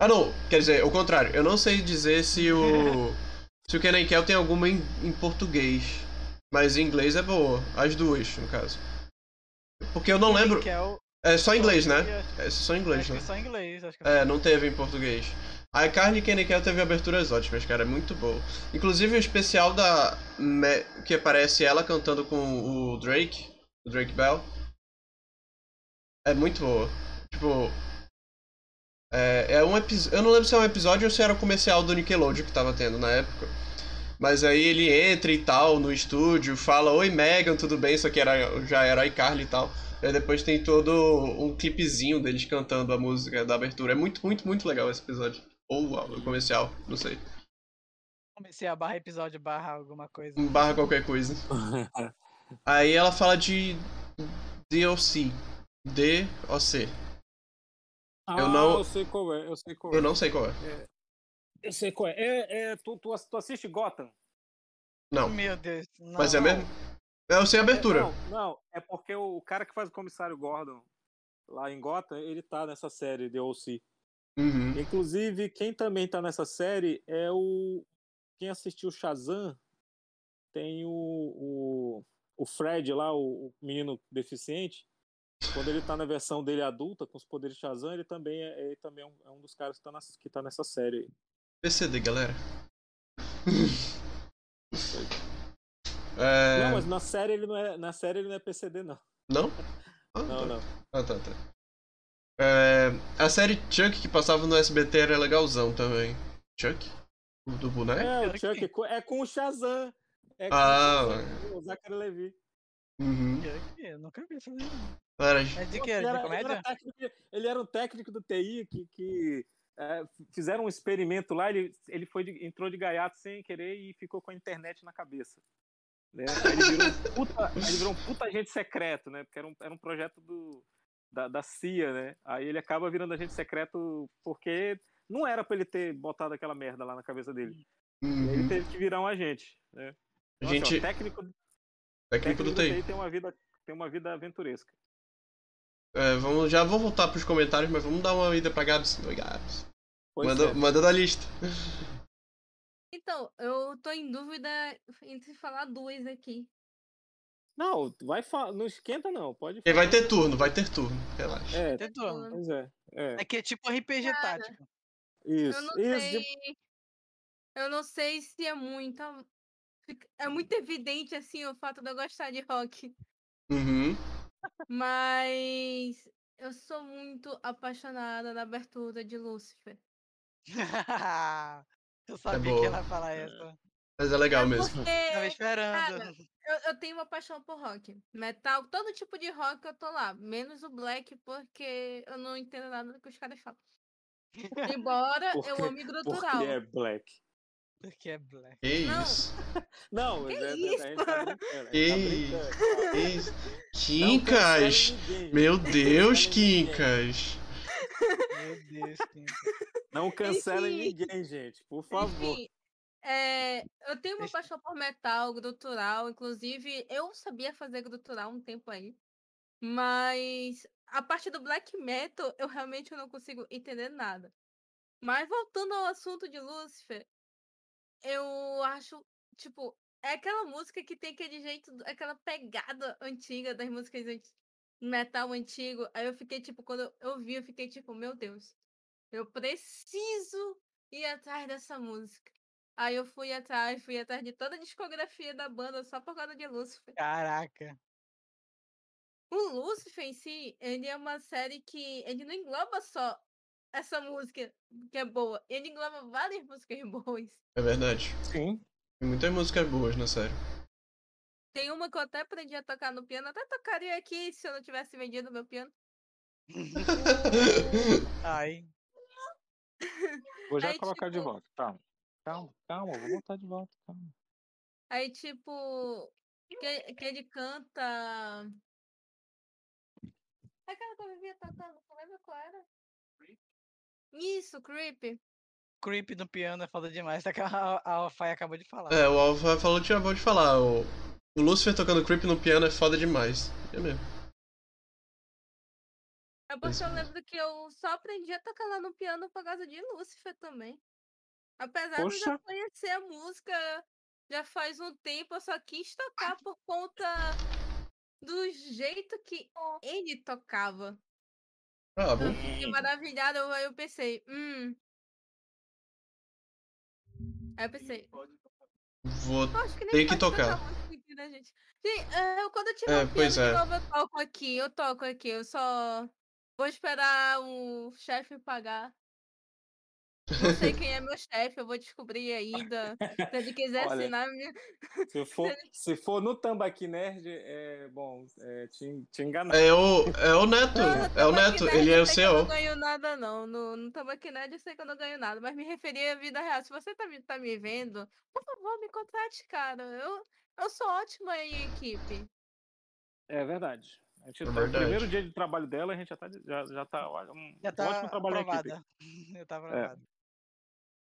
Ah não, quer dizer, o contrário, eu não sei dizer se o. se o Kenan Kel tem alguma em, em português. Mas em inglês é boa. As duas, no caso. Porque eu não lembro. Que é. É só inglês, né? É só inglês, acho que né? é só inglês. Acho que É, não teve em português. A Carly Kennekel teve aberturas ótimas, cara, é muito boa. Inclusive o especial da. Me- que aparece ela cantando com o Drake, o Drake Bell. É muito boa. Tipo. É, é um episódio. Eu não lembro se é um episódio ou se era o comercial do Nickelodeon que tava tendo na época. Mas aí ele entra e tal no estúdio, fala Oi Megan, tudo bem? Só que era, já era a iCarly e tal. Aí depois tem todo um clipezinho deles cantando a música da abertura. É muito, muito, muito legal esse episódio. Ou o comercial, não sei. comecei a barra episódio barra alguma coisa. Um Barra qualquer coisa. Aí ela fala de DLC. D-O-C. Ah, Eu não- eu sei qual é, eu sei qual Eu é. não sei qual é. Eu sei qual é. É, é tu, tu, tu assiste Gotham? Não. Meu Deus. Mas é não. mesmo? Eu sei a abertura. É, não, não, é porque o cara que faz o comissário Gordon lá em Gotham, ele tá nessa série de OC. Uhum. Inclusive, quem também tá nessa série é o. Quem assistiu Shazam tem o, o, o Fred lá, o, o menino deficiente. Quando ele tá na versão dele adulta, com os poderes de Shazam, ele também é, ele também é um, é um dos caras que tá, na, que tá nessa série aí. PCD, galera. É... Não, mas na série ele não é. Na série ele não é PCD, não. Não? Ah, Não, tá. não. Ah, tá, tá. É, a série Chuck que passava no SBT era legalzão também. Chuck? Do boneco? É, o Chuck. Chuck é com- é com o Shazam. É com Ah, o Shazam, o Zachary Levi. Uhum. Que- Eu nunca vi isso É de que? De era, ele, comédia? era técnico de- ele era um técnico do TI que, que é, fizeram um experimento lá, ele, ele foi de- entrou de gaiato sem querer e ficou com a internet na cabeça. né? Ele, virou um puta, ele virou um puta agente secreto, né? Porque era um, era um projeto do, da, da CIA, né? Aí ele acaba virando agente secreto porque não era pra ele ter botado aquela merda lá na cabeça dele. E aí Ele Uhum. teve que virar um agente, né? Então, assim, ó, Gente, técnico, técnico do TI. tem uma vida tem uma vida aventuresca. É, vamos, já vou voltar pros comentários, mas vamos dar uma ida pra Gabs. Oi, Gabs. Pois Manda, é. manda da lista. Então, eu tô em dúvida entre falar duas aqui. Não, vai não esquenta não, pode vai falar. ter turno, vai ter turno. Relaxa. É, Tentou. pois é. É, É que é tipo RPG Cara, tático. isso. Eu não isso. sei. de- Eu não sei se é muito. É muito evidente, assim, o fato de eu gostar de rock. Uhum. Mas eu sou muito apaixonada na abertura de Lucifer. eu sabia boa. que ela ia falar essa. Mas é legal é mesmo. Tava porque esperando. cara, eu, eu tenho uma paixão por rock. Metal, todo tipo de rock eu tô lá. Menos o black, porque eu não entendo nada do que os caras falam. Embora eu Porque- ame Porque grutural. é black. Porque é black. Que Não. isso? Não, Que é, isso? tá brincando. A gente Que tá brincando. Que isso? Quincas! ninguém. Meu Deus. Quincas! Meu Deus, Kim. Não cancela Enfim. ninguém, gente, por favor. Enfim, é, eu tenho uma paixão por metal, grutural. Inclusive, eu sabia fazer grutural um tempo aí. Mas a parte do black metal, eu realmente não consigo entender nada. Mas voltando ao assunto de Lucifer, eu acho, tipo, é aquela música que tem aquele jeito, aquela pegada antiga das músicas anti- metal antigo. Aí eu fiquei, tipo, quando eu vi, eu fiquei tipo, meu Deus, eu preciso ir atrás dessa música. Aí eu fui atrás, fui atrás de toda a discografia da banda só por causa de Lucifer. Caraca. O Lucifer em si, ele é uma série que ele não engloba só essa música que é boa, ele engloba várias músicas boas. É verdade. Sim. Tem muitas músicas boas na série. Tem uma que eu até aprendi a tocar no piano, até tocaria aqui se eu não tivesse vendido meu piano. Ai. Vou já Aí, colocar de tipo- volta. Calma. Calma, calma, vou botar de volta. Calma. Aí, tipo, que, que ele canta. Aquela que eu vivia tocando, não lembra qual era? Isso, Creep. Creep no piano é foda demais. Tá que a, a Alfai acabou de falar. É, o Alfa falou que vou te falar. O, o Lucifer tocando Creep no piano é foda demais. É mesmo. É porque Isso eu lembro que eu só aprendi a tocar lá no piano por causa de Lúcifer também. Apesar de eu já Poxa. conhecer a música já faz um tempo, eu só quis tocar por conta do jeito que ele tocava. Ah, bom. Eu fiquei maravilhada, eu- pensei, hum. Aí eu pensei, Vou. eu acho que que tocar. aqui, né, gente? Gente, é, eu- quando eu tiver É, um pois é. novo, eu toco aqui, eu toco aqui, eu só vou esperar o chefe pagar. Não sei quem é meu chefe, eu vou descobrir ainda. Se ele quiser Olha, assinar minha. Se for, se for no Tambaqui Nerd, é bom, é, te, te enganar. É o, é o Neto. Não, É o Neto. Nerd Ele é eu o sei que Eu não ganho nada, não. No, no Tambaqui Nerd eu sei que eu não ganho nada, mas me referia à vida real. Se você tá, me- tá me vendo, por favor, me contrate, cara. Eu, eu sou ótima em equipe. É verdade. A gente É tá- primeiro dia de trabalho dela, a gente já tá, já, já tá um Já tá ótimo trabalho equipe. aprovada. Já tá aprovada.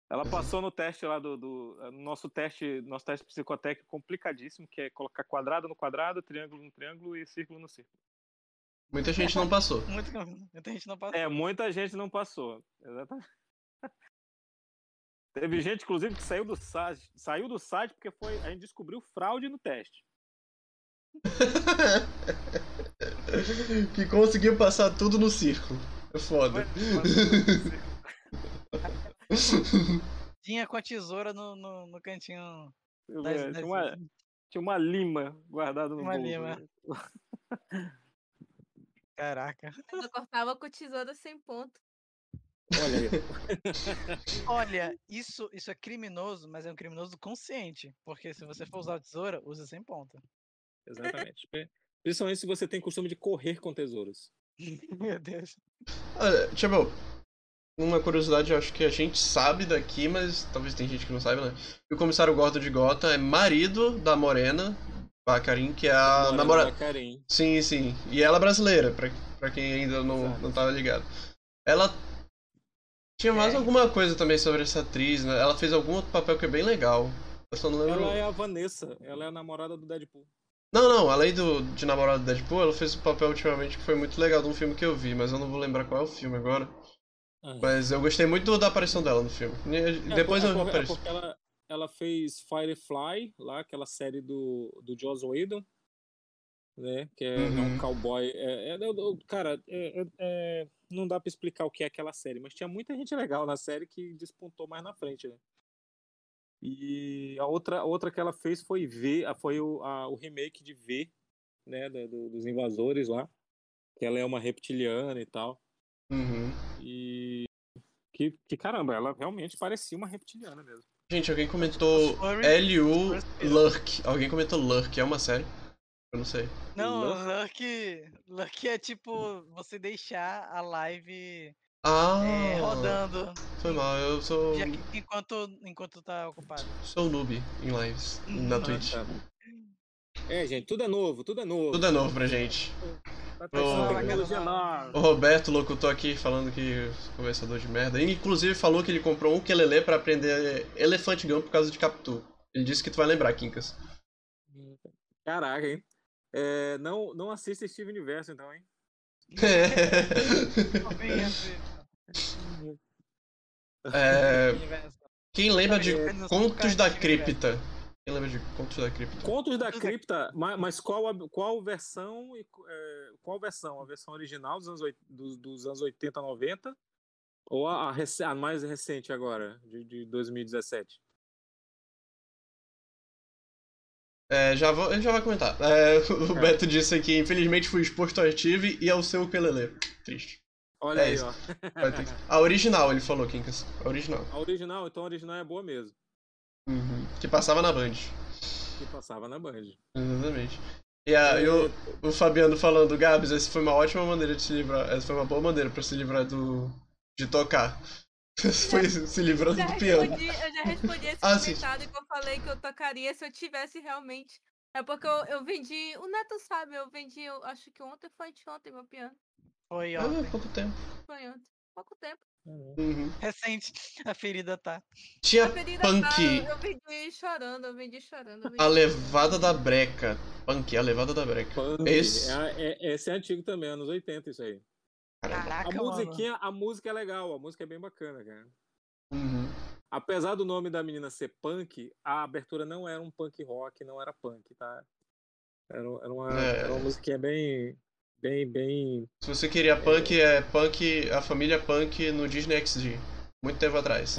Ela passou no teste lá do, do eh, no nosso teste, nosso teste psicotécnico complicadíssimo, que é colocar quadrado no quadrado, triângulo no triângulo e círculo no círculo. Muita gente não passou. Muito, muita gente não passou. É, muita gente não passou. Exatamente. Teve gente, inclusive, que saiu do site, saiu do site porque foi, a gente descobriu fraude no teste. que conseguiu passar tudo no círculo. É foda. Tinha com a tesoura no, no, no cantinho. Eu das- das- Tinha uma, tinha uma lima guardada no Uma bolso. lima. né? Caraca. Eu cortava com tesoura sem ponto. Olha aí. Olha, isso, isso é criminoso, mas é um criminoso consciente. Porque se você for usar a tesoura, use sem ponta. Exatamente. Principalmente se você tem costume de correr com tesouros. Meu Deus. Olha, tipo, uma curiosidade, eu acho que a gente sabe daqui, mas talvez tem gente que não saiba, né? O comissário Gordon de Gotham é marido da Morena Baccarin, que é a Morada namorada. Sim, sim. E ela é brasileira, pra, pra quem ainda não, Exato. não tava ligado. Ela. Tinha mais É. alguma coisa também sobre essa atriz, né? Ela fez algum outro papel que é bem legal. Eu só não lembro. Ela é a Vanessa, ela é a namorada do Deadpool. Não, não, além do, de namorado do Deadpool, ela fez um papel ultimamente que foi muito legal de um filme que eu vi, mas eu não vou lembrar qual é o filme agora. Mas eu gostei muito da aparição dela no filme. E É, Depois por- eu é é apareço. porque ela, ela fez Firefly, lá, aquela série do, do Joss Whedon, né? Que é, é Uhum. um cowboy. É, é- é- cara, é- é- é- não dá pra explicar o que é aquela série, mas tinha muita gente legal na série que despontou mais na frente, né? E a outra, a outra que ela fez foi V, foi o, a- o remake de V, né? da- do- dos invasores lá. Que ela é uma reptiliana e tal. Uhum. Que, que caramba, ela realmente parecia uma reptiliana mesmo. Gente, alguém comentou L.U. Lurk. Alguém comentou Lurk, é uma série? Eu não sei. Não? Luck, Luck é tipo você deixar a live Ah, é, rodando foi mal, eu sou, já que- enquanto, enquanto tá ocupado. sou noob em lives, na Twitch. É, gente, tudo é novo, tudo é novo. Tudo é novo pra gente. Nova. O Roberto locutor aqui falando que conversador de merda. Ele inclusive falou que ele comprou um ukulele pra aprender Elefante Gun por causa de Capitu. Ele disse que tu vai lembrar, Quincas. Caraca, hein? É, não, não assista Steve Universo, então, hein? É, Universo. quem lembra de Contos da Cripta? Quem lembra de Contos da Cripta? Contos da da- Cripta, ma- mas qual, a- qual versão? e é, qual versão? A versão original dos anos, dos, dos anos 80, 90? Ou a, a rec- a mais recente agora, de, de 2017? É, já vou, ele já vai comentar. É, o É. Beto disse aqui, infelizmente fui exposto ao Steve e ao seu ukulele. Triste. Olha É aí, isso. ó. A original, ele falou, Quincas. A original. A original, então a original é boa mesmo. Que passava na Band. Que passava na Band. Exatamente. E, a, e o, o Fabiano falando, Gabs, essa foi uma ótima maneira de se livrar. Essa foi uma boa maneira pra se livrar do. de tocar. foi se livrando do piano. respondi, eu já respondi esse Ah, sim. comentário que eu falei que eu tocaria se eu tivesse realmente. É porque eu, eu vendi. O Neto sabe, eu vendi, eu acho que ontem foi anteontem meu piano. Foi Ah, ontem. pouco tempo. Foi ontem. Pouco tempo. Uhum. Recente. A ferida tá. Tinha A ferida Punk. tá, eu, vendi chorando, eu vendi chorando. Eu vendi a levada da breca. Punk, a levada da breca. Punk. Esse- É, é- esse é antigo também, anos 80 isso aí. Caraca, A mano. musiquinha, a música é legal, a música é bem bacana, cara. Uhum. Apesar do nome da menina ser punk, a abertura não era um punk rock, não era punk, tá? Era, era uma, É. era uma musiquinha bem, bem, bem. Se você queria punk, é punk, a família punk no Disney XD. Muito tempo atrás.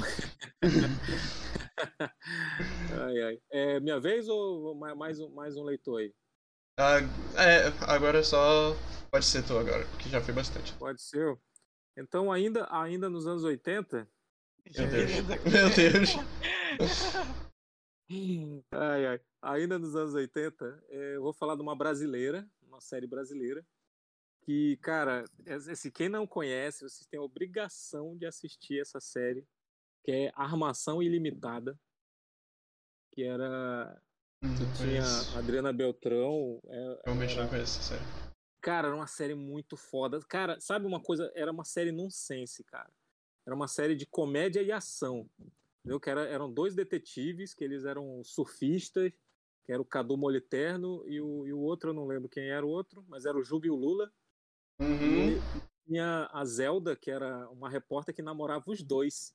Ai, ai. É minha vez ou ma- mais um, mais um leitor aí? Ah, é, agora só. Pode ser tu agora, porque já foi bastante. Pode ser. Então, ainda, ainda nos anos 80. Meu Deus. Meu Deus. Ai, ai. Ainda nos anos 80, é, eu vou falar de uma brasileira, uma série brasileira, que, cara, esse, quem não conhece, vocês têm a obrigação de assistir essa série, que é Armação Ilimitada, que era. Não Tinha conheço. a Adriana Beltrão. é- Realmente era- não conheço, sério. Cara, era uma série muito foda. Cara, sabe uma coisa? Era uma série nonsense, cara. Era uma série de comédia e ação. Entendeu? Que era, eram dois detetives, que eles eram surfistas, que era o Cadu Moliterno e o, e o outro, eu não lembro quem era o outro, mas era o Júbio Lula. Uhum. E tinha a Zelda, que era uma repórter que namorava os dois,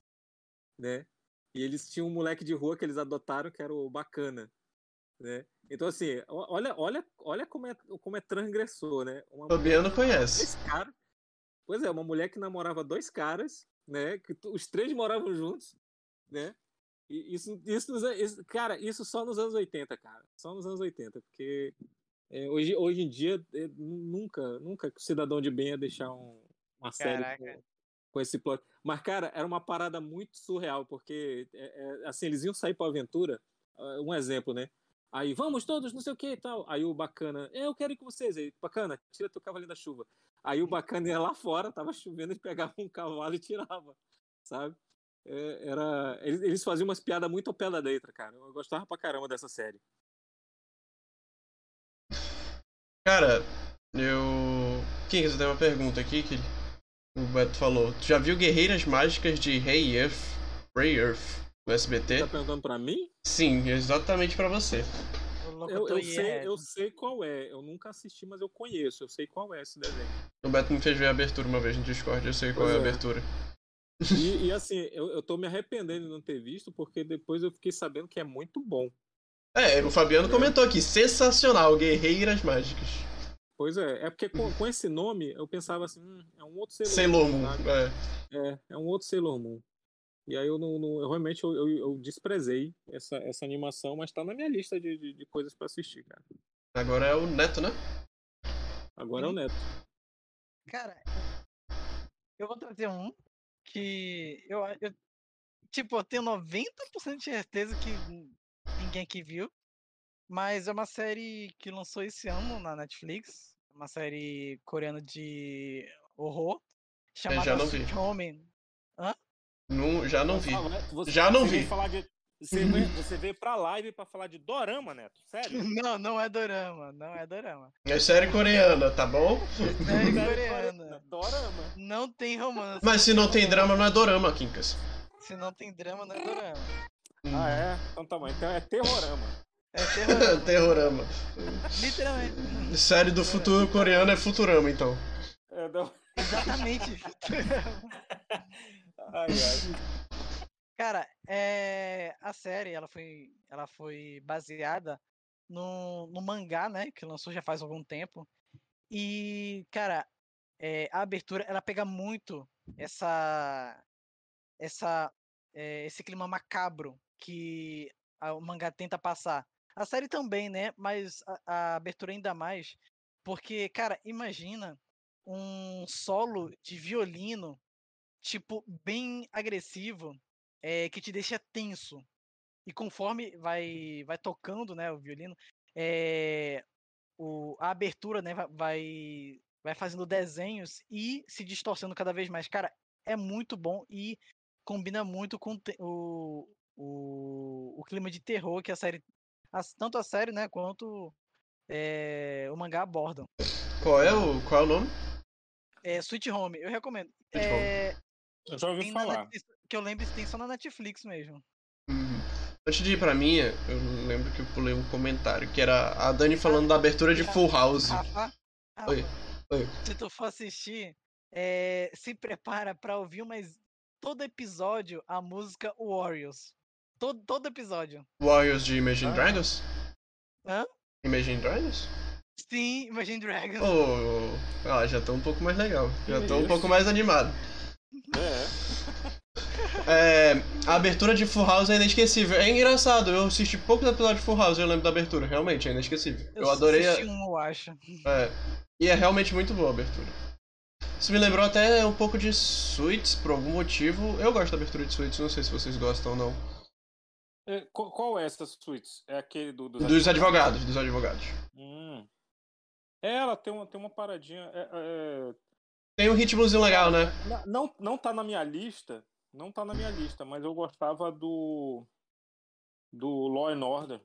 né? E eles tinham um moleque de rua que eles adotaram, que era o Bacana, né? Então, assim, olha, olha, olha como é, como é transgressor, né? Uma Fabiano mulher- conhece. Pois é, uma mulher que namorava dois caras, né? Que os três moravam juntos, né? E isso, isso, an- isso- cara, isso só nos anos 80, cara. Só nos anos 80, porque é, hoje, hoje em dia é, nu- nunca, nunca que o cidadão de bem ia deixar um- uma série com, com esse plot. Mas, cara, era uma parada muito surreal, porque é, é, assim, eles iam sair pra aventura. ah, Um exemplo, né? Aí, vamos todos, não sei o que e tal. Aí o bacana, eu quero ir com vocês. Aí, bacana, tira teu cavalinho da chuva. Aí o bacana ia lá fora, tava chovendo, ele pegava um cavalo e tirava, sabe? É, era, eles, eles faziam umas piadas muito ao pé da letra, cara. Eu gostava pra caramba dessa série. Cara, eu. Quem você tem uma pergunta aqui que o Beto falou. Tu já viu Guerreiras Mágicas de Hey Earth, Ray Earth no SBT? Tá perguntando pra mim? Sim, exatamente pra você. Eu, eu, sei, Ied. eu sei qual é. Eu nunca assisti, mas eu conheço. Eu sei qual é esse desenho. O Beto me fez ver a abertura uma vez no Discord, eu sei qual Pois é a é. abertura. E, e, assim, eu, eu tô me arrependendo de não ter visto, porque depois eu fiquei sabendo que é muito bom. É, o Fabiano comentou aqui, sensacional, Guerreiras Mágicas. Pois é, é porque com, com esse nome eu pensava assim, hum, é um outro Sailor, Sailor Moon? É. É, é um outro Sailor Moon. E aí eu não, não- eu realmente eu, eu, eu desprezei essa, essa animação, mas tá na minha lista de, de, de coisas pra assistir, cara. Agora é o Neto, né? Agora é o Neto. Cara, eu vou trazer um que eu, eu tipo, eu tenho 90% de certeza que ninguém aqui viu, mas é uma série que lançou esse ano na Netflix, uma série coreana de horror, chamada já não vi. Sweet Home. Não, já não vi. Você- Já não você vi. veio falar de- você, veio, você veio pra live pra falar de Dorama, Neto. Sério? Não, não é dorama, não é dorama. É série coreana, tá bom? É série coreana. Dorama. Não tem romance. Mas se não tem drama, não é dorama, Kinkas. Se não tem drama, não é dorama. Ah, é? Então tá bom. Então é Terrorama. É terrorama. Terrorama. Literalmente. Série do futuro coreano é Futurama, então. É, não. Exatamente. Ai, ai. Cara, é... a série ela foi, ela foi baseada no, no mangá, né? Que lançou já faz algum tempo. E, cara, é, a abertura ela pega muito essa, essa, é, esse clima macabro que o mangá tenta passar. A série também, né? Mas a, a abertura ainda mais, porque, cara, imagina um solo de violino, tipo, bem agressivo, é, que te deixa tenso. E conforme vai, vai tocando, né, o violino, é, o, a abertura, né, va- vai, vai fazendo desenhos e se distorcendo cada vez mais. Cara, é muito bom e combina muito com o, o, o clima de terror que a série, as- tanto a série, né, quanto é, o mangá abordam. Qual é o, qual é o nome? É, Sweet Home, eu recomendo. Sweet Home. É, Eu já ouvi falar. Netflix- que eu lembro, tem só na Netflix mesmo. Uhum. Antes de ir pra minha, eu lembro que eu pulei um comentário, que era a Dani falando da abertura de Full House. Rafa, Rafa, Oi, oi. se tu for assistir, é, se prepara pra ouvir, mas todo episódio a música Warriors. Todo, todo episódio. Warriors de Imagine Ah. Dragons? Hã? Imagine Dragons? Sim, Imagine Dragons. Oh, ah, já tô um pouco mais legal. Já tô um pouco mais animado. É. É, a abertura de Full House é inesquecível. É engraçado, eu assisti poucos episódios de Full House e eu lembro da abertura. Realmente, é inesquecível. Eu, só adorei. A... assisti um, eu acho. É, e é realmente muito boa a abertura. Isso me lembrou até um pouco de Suits, por algum motivo. Eu gosto da abertura de Suits, não sei se vocês gostam ou não. É, qual, qual é essa suítes? É aquele do, dos, Dos advogados, dos advogados. Hum. É, ela tem uma, tem uma paradinha. é- é- Tem um ritmozinho legal, né? não, não tá na minha lista. Não tá na minha lista, mas eu gostava do. Do Law and Order.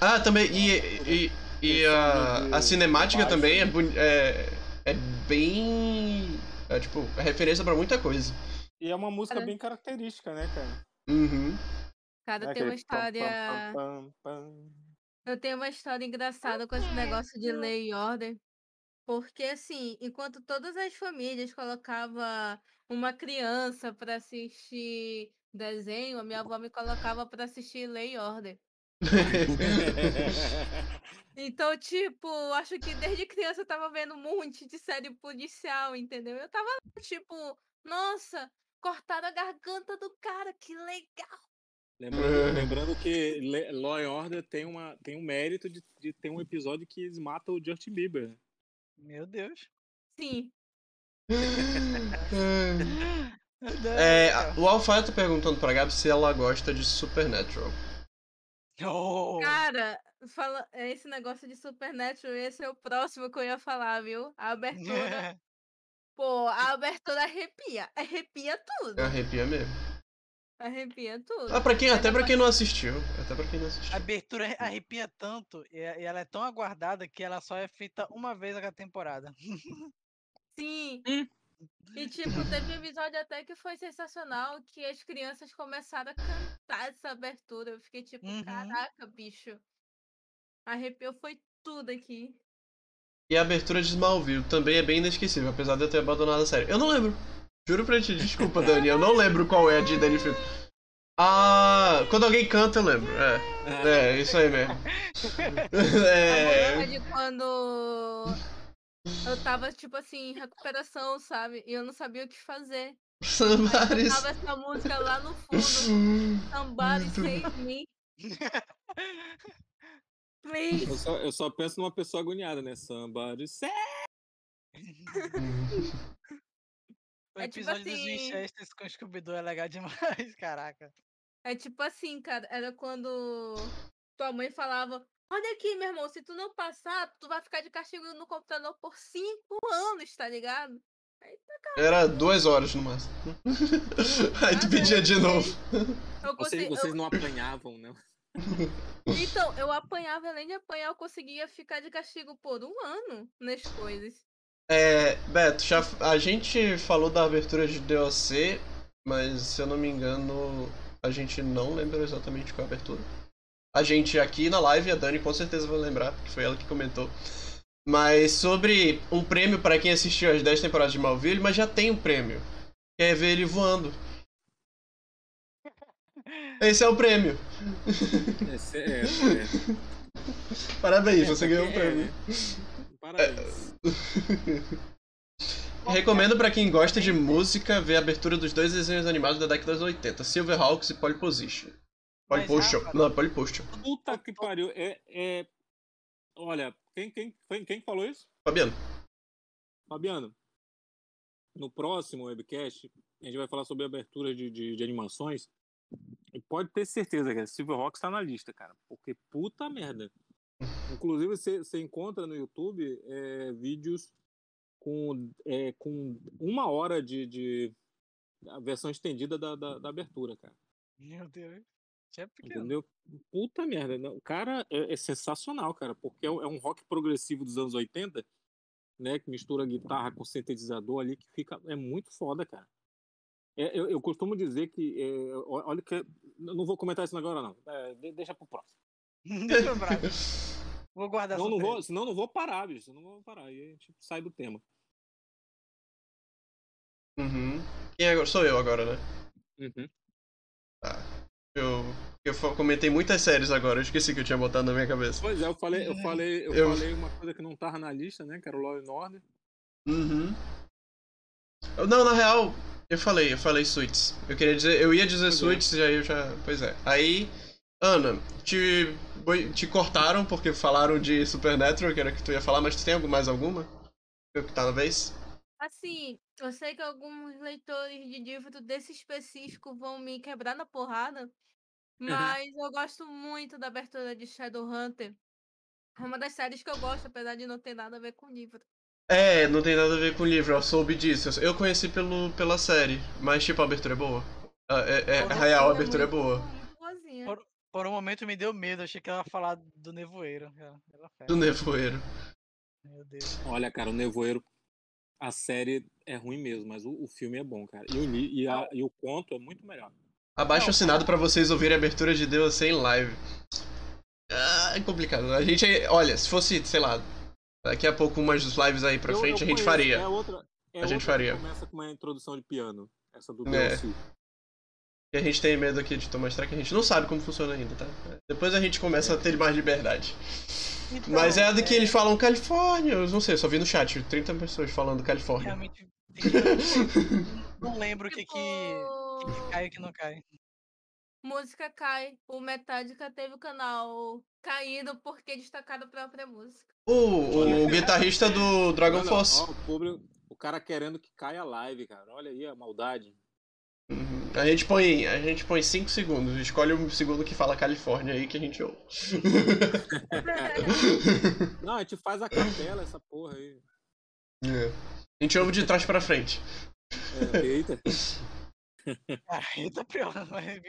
Ah, também. E, e, e a, a cinemática também é, é, é bem. É tipo, é referência pra muita coisa. E é uma música bem característica, né, cara? Uhum. Cara, Né, tem uma história. pam, pam, pam. Eu tenho uma história engraçada com esse negócio de lei e ordem. Porque, assim, enquanto todas as famílias colocavam uma criança para assistir desenho, a minha avó me colocava para assistir Lei e Order. Então, tipo, acho que desde criança eu tava vendo um monte de série policial, entendeu? Eu tava tipo, nossa, cortaram a garganta do cara, que legal. Lembrando, lembrando que Law and Order tem, uma, tem um mérito de, de ter um episódio que eles matam o Justin Bieber. Meu Deus. Sim. É, o Alfaia tá perguntando pra Gabi se ela gosta de Supernatural. Oh, Cara, fala, esse negócio de Supernatural, esse é o próximo que eu ia falar, viu? A abertura. Pô, a abertura arrepia. Arrepia tudo. Arrepia mesmo. Arrepia tudo. Ah, pra quem, até pra quem não assistiu. Até pra quem não A assistiu. abertura arre- arrepia tanto e e ela é tão aguardada que ela só é feita uma vez a cada temporada. Sim. Hum. E tipo, teve um episódio até que foi sensacional, que as crianças começaram a cantar essa abertura. Eu fiquei tipo, Uhum. caraca, bicho. Arrepiou foi tudo aqui. E a abertura de Smallville também é bem inesquecível, apesar de eu ter abandonado a série. Eu não lembro. Juro pra ti, desculpa, Dani. Eu não lembro qual é a de Danny Phantom. Ah, quando alguém canta, eu lembro. É, é isso aí mesmo. É. é de quando eu tava, tipo assim, em recuperação, sabe? E eu não sabia o que fazer. Aí Somebody's. tocava essa música lá no fundo. Somebody save me. Please. Eu só, eu só penso numa pessoa agoniada, né? Somebody say. O É tipo episódio dos assim- Winchesters com Scooby-Doo é legal demais, caraca. É tipo assim, cara, era quando tua mãe falava: Olha aqui, meu irmão, se tu não passar, tu vai ficar de castigo no computador por cinco anos, tá ligado? Era duas horas no máximo. Aí tu pedia de novo. Eu Vocês, consegui, vocês não apanhavam, né? Então, eu apanhava, além de apanhar, eu conseguia ficar de castigo por um ano nas coisas. É, Beto, já, a gente falou da abertura de DLC, mas se eu não me engano, a gente não lembra exatamente qual é a abertura. A gente aqui na live, a Dani com certeza vai lembrar, porque foi ela que comentou. Mas sobre um prêmio para quem assistiu as 10 temporadas de Malville, mas já tem um prêmio. Que é ver ele voando. Esse é o prêmio. Esse é, é, Parabéns, é, você ganhou o porque- prêmio. É, Parabéns. Recomendo pra quem gosta de música ver a abertura dos dois desenhos animados da década dos 80, Silverhawks e Polly Position. Polly Mas, Potion. Rafa- Não, Polly Potion. Puta que pariu. É, é... Olha, quem, quem, foi- quem falou isso? Fabiano. Fabiano, no próximo webcast, a gente vai falar sobre abertura de, de, de animações. E pode ter certeza que a Silverhawks tá na lista, cara. Porque puta merda. Inclusive, você encontra no YouTube é, vídeos com, é, com uma hora de, de a versão estendida da, da, da abertura, cara. Meu Deus. Já é pequeno. Entendeu? Puta merda. não, O cara é, é sensacional, cara, porque é, um- é rock progressivo dos anos 80, né? Que mistura guitarra com sintetizador ali, que fica. É muito foda, cara. É, eu, eu costumo dizer que. é, olha que. Não vou comentar isso agora, não. É, de- deixa pro próximo. Deixa eu. Vou guardar Senão não surpresa. vou, senão não vou parar, bicho. Senão não vou parar. Aí a gente sai do tema. Uhum. Quem é agora? Sou eu agora, né? Uhum. Eu, eu fa- comentei muitas séries agora, eu esqueci que eu tinha botado na minha cabeça. Pois é, eu falei, eu falei, eu, Eu- falei uma coisa que não tava na lista, né? Que era o Law and Order. Uhum. Eu- Não, na real, eu falei, eu falei Suits. Eu queria dizer, eu ia dizer Pois é. Suits e aí eu já. Pois é. Aí, Ana, te, te cortaram porque falaram de Supernatural, que era que tu ia falar, mas tu tem mais alguma? Eu que tá na vez? Assim, eu sei que alguns leitores de livro desse específico vão me quebrar na porrada, mas eu gosto muito da abertura de Shadowhunter. É uma das séries que eu gosto, apesar de não ter nada a ver com o livro. É, não tem nada a ver com o livro, eu soube disso. Eu conheci pelo, pela série, mas tipo, a abertura é boa. Ah, É, é, Por um real, a Ela abertura é boa. Por- um momento me deu medo, achei que ela ia falar do nevoeiro. Ela. Do nevoeiro. Meu Deus. Olha, cara, o Nevoeiro, a série é ruim mesmo, mas o, o filme é bom, cara. E o, e, a- e o conto é muito melhor. Abaixo assinado pra vocês ouvirem a abertura de Deus em live. Ah, é complicado. A gente, olha, se fosse, sei lá, Daqui a pouco, umas lives aí pra Eu- frente, eu a gente conheço, faria. É outra, é A gente outra faria. Que começa com uma introdução de piano. Essa do É. E a gente tem medo aqui de tomar strike, a gente não sabe como funciona ainda, tá? Depois a gente começa a ter mais liberdade. Então, Mas é a do que é, eles falam Califórnia, eu não sei, eu só vi no chat, 30 pessoas falando Califórnia. Realmente. que- Não lembro o que, que, que cai e o que não cai. Música cai. O Metallica teve o canal caído porque destacaram a própria música. O, o guitarrista do Dragon Force. o, público, o cara querendo que caia a live, cara. Olha aí a maldade. Uhum. A gente põe, a gente põe 5 segundos, escolhe um segundo que fala Califórnia aí que a gente ouve. Não, a gente faz a capela, essa porra aí. É. A gente ouve de trás pra frente. É, eita. Ah, aí tá pior. Mas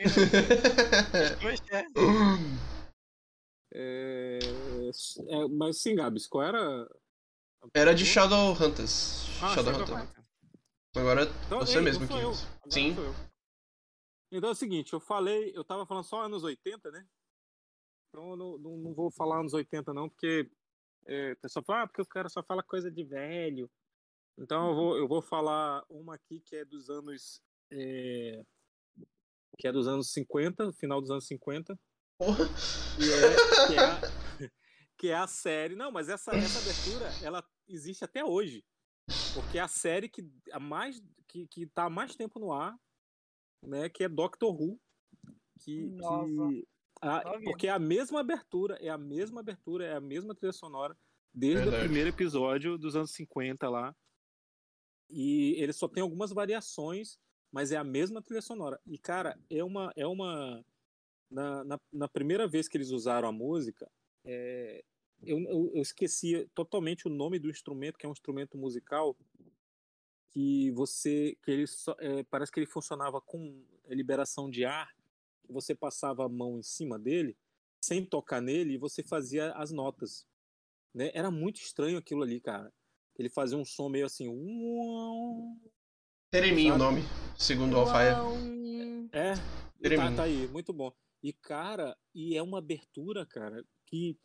É, é, mas sim, Gabs, qual era. a Era de? Shadowhunters. Ah, Shadowhunter. Shadowhunter. Agora Então, você ei, mesmo. Agora Sim. Então é o seguinte, eu falei, eu tava falando só anos 80, né? Então eu não, não, não vou falar anos 80 não, porque é, o pessoal fala, ah, porque o cara só fala coisa de velho. Então eu vou, eu vou falar uma aqui que é dos anos é, que é dos anos 50, final dos anos 50, Porra. que é, que é, a, que é a série. Não, mas essa, essa abertura, ela existe até hoje. Porque é a série que, a mais, que, que tá há mais tempo no ar, né? Que é Doctor Who. Que, Nossa. que a- porque é a mesma abertura, é a mesma abertura, é a mesma trilha sonora, desde Verdade. o primeiro episódio dos anos 50 lá. E ele só tem algumas variações, mas é a mesma trilha sonora. E, cara, é uma. É uma na, na, na primeira vez que eles usaram a música, é, eu, eu, eu esqueci totalmente o nome do instrumento, que é um instrumento musical que você que ele só, é, parece que ele funcionava com liberação de ar você passava a mão em cima dele sem tocar nele e você fazia as notas né era muito estranho aquilo ali cara ele fazia um som meio assim "Uau". Teremin o nome, segundo o Alfaia. É, tá, tá aí, muito bom. E, cara, e é uma abertura, cara, que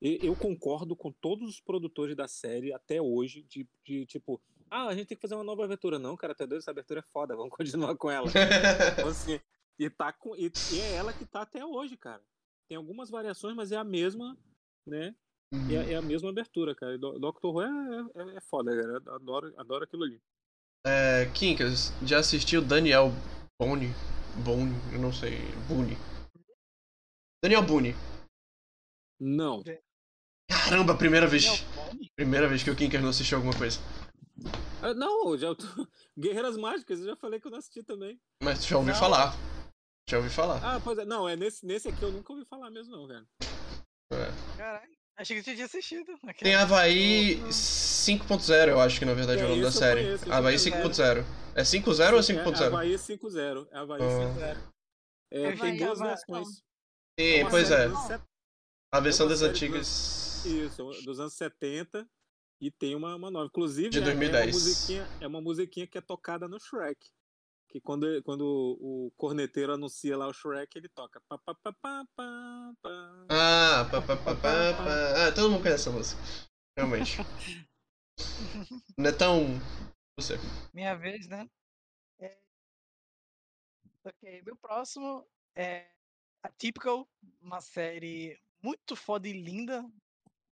eu concordo com todos os produtores da série até hoje, de, de tipo, ah, a gente tem que fazer uma nova abertura. Não, cara, até dois, essa abertura é foda, vamos continuar com ela. Então, assim, e, tá com, e, e é ela que tá até hoje, cara. Tem algumas variações, mas é a mesma, né? E é, é a mesma abertura, cara. E Do- Doctor Who é, é, é foda, cara. Eu Adoro, adoro aquilo ali. É, Kinkas, já assistiu Daniel Bone? Bone, eu não sei. Boone. Daniel Boone. Não. Caramba, primeira vez. Primeira vez que o Kinkas não assistiu alguma coisa. Ah, Não, eu já tô... Guerreiras Mágicas, eu já falei que eu não assisti também. Mas já ouvi Não. falar. Já ouvi falar. Ah, pois é. Não, é nesse, nesse aqui eu nunca ouvi falar mesmo, não, cara. É. Caralho, achei que você tinha assistido. Tem Havaí 5.0, eu acho que na verdade é, o É, nome da série. conheço, Havaí conheço. 5.0. É 5.0 ou É 5.0? Havaí 5.0. É Havaí Ah. 5.0. É, Eu tem duas Havaí- versões. Sim, Uma pois é. set- A versão das dos antigas. Isso, dos anos 70 e tem uma, uma nova. Inclusive, De é- É, 2010. uma musiquinha, é uma musiquinha que é tocada no Shrek. Que quando, quando o corneteiro anuncia lá o Shrek, ele toca. Pá, pá, pá, pá, pá, pá. Ah, pá, pá, pá, pá, pá. Ah, todo mundo conhece essa música. Realmente. Não é tão. Você. Minha vez, né? É... Ok, meu próximo é Atypical, uma série muito foda e linda,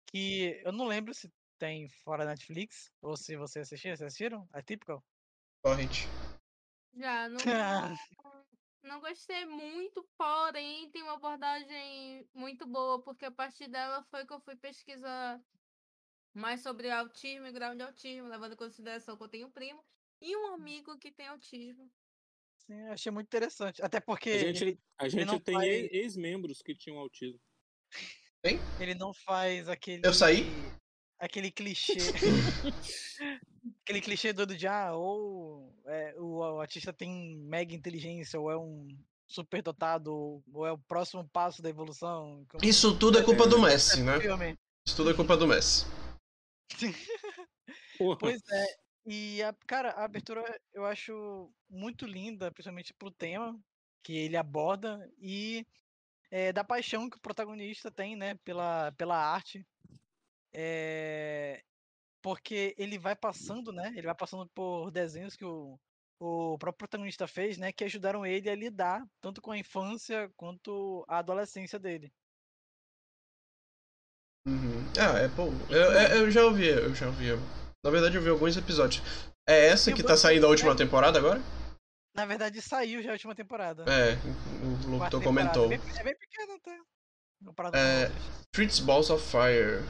que eu não lembro se tem fora da Netflix, ou se você assistiu, vocês assistiram? Atypical? Torrent. Já, não, não gostei muito, porém tem uma abordagem muito boa, porque a partir dela foi que eu fui pesquisar mais sobre autismo e grau de autismo, levando em consideração que eu tenho um primo e um amigo que tem autismo. Sim, eu achei muito interessante. Até porque A gente, a gente tem faz- ex- ex-membros que tinham autismo. ele não faz aquele. Eu saí? Aquele clichê. aquele clichê doido de ah, ou é, o, o artista tem mega inteligência, ou é um superdotado, ou, ou é o próximo passo da evolução. como Isso tudo é culpa do Messi, né? filme. Isso tudo é culpa do Messi. Pois é. E, a, cara, a abertura eu acho muito linda, principalmente pro tema que ele aborda e é, da paixão que o protagonista tem, né, pela, pela arte. É, porque ele vai passando, né? Ele vai passando por desenhos que o, o próprio protagonista fez, né? Que ajudaram ele a lidar tanto com a infância quanto a adolescência dele. Uhum. Ah, é bom. Eu, eu, eu já ouvi, eu já ouvi. Na verdade, eu vi alguns episódios. É essa E que tá saindo a última né? temporada agora? Na verdade, saiu já a última temporada. É, o Locutor temporada. comentou. É bem, é bem pequena até. Comparado É. Streets Balls of Fire.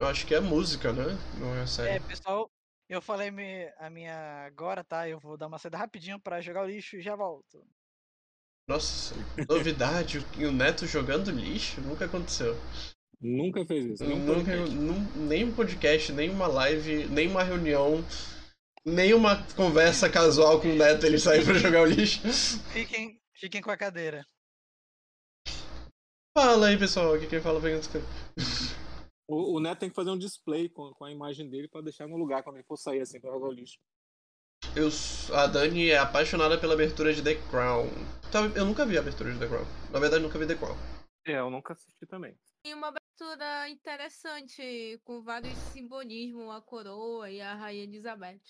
Eu acho que é música, né? Não é É, série. pessoal, eu falei me- a minha agora, tá? Eu vou dar uma saída rapidinho pra jogar o lixo e já volto. Nossa, novidade, o- o Neto jogando lixo? Nunca aconteceu. Nunca fez isso. nenhum Nunca, num- nem um podcast, nem uma live, nem uma reunião, nem uma conversa casual com o Neto ele sair pra jogar o lixo. Fiquem, fiquem com a cadeira. Fala aí, pessoal, aqui quem fala vem antes que... O, o Neto tem que fazer um display com, com a imagem dele pra deixar no lugar quando ele for sair assim pra jogar o lixo. Eu, a Dani é apaixonada pela abertura de The Crown. Tá, Eu nunca vi a abertura de The Crown. Na verdade, nunca vi The Crown. É, eu nunca assisti também. Tem uma abertura interessante, com vários simbolismos, a coroa e a rainha Elizabeth.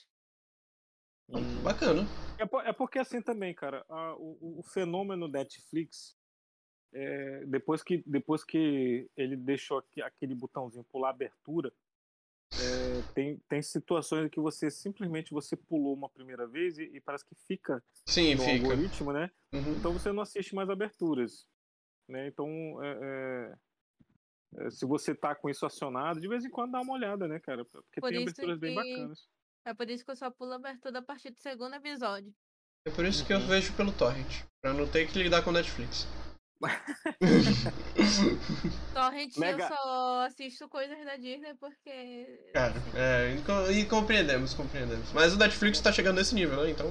Hum. Bacana. É, é porque assim também, cara, a- o- o fenômeno Netflix, é, depois, que, depois que ele deixou aqui- aquele botãozinho pular abertura, é, tem, tem situações em que você simplesmente você pulou uma primeira vez e, e parece que fica Sim, no fica. algoritmo, né? Uhum. Então você não assiste mais aberturas. Né? Então, é, é, é, se você tá com isso acionado, de vez em quando dá uma olhada, né, cara? Porque Por tem aberturas bem que- bacanas. É por isso que eu só pulo a abertura a partir do segundo episódio. É por isso que eu Uhum. vejo pelo Torrent. Pra não ter que lidar com Netflix. Torrent Mega- eu só assisto coisas da Disney porque. Cara, é, e co- compreendemos, compreendemos. Mas o Netflix tá chegando nesse nível, né? Então.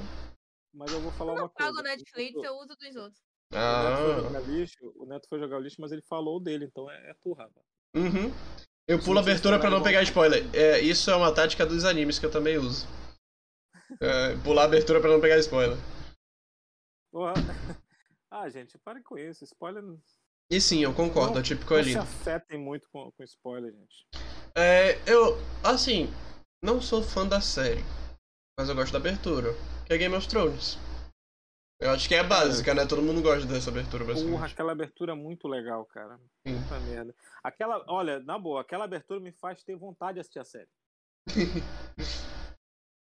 Mas eu vou falar Eu uma não coisa. pago Netflix, o, eu uso dos outros. o Neto foi Ah. jogar lixo, o Neto foi jogar o lixo, mas ele falou dele, então é, é tu, rapaz. Uhum. Eu pulo a abertura pra esperar não pegar spoiler. É, isso é uma tática dos animes que eu também uso. É, pular a abertura pra não pegar spoiler. Porra. Ah, gente, pare com isso. Spoiler não, E sim, eu concordo, Não- a Typical é não se afetem muito com, com spoiler, gente. É, eu, assim, não sou fã da série, mas eu gosto da abertura, que é Game of Thrones. Eu acho que é básica, né? Todo mundo gosta dessa abertura, Porra, basicamente. aquela abertura é muito legal, cara. Sim. Puta merda. Aquela, olha, na boa, aquela abertura me faz ter vontade de assistir a série.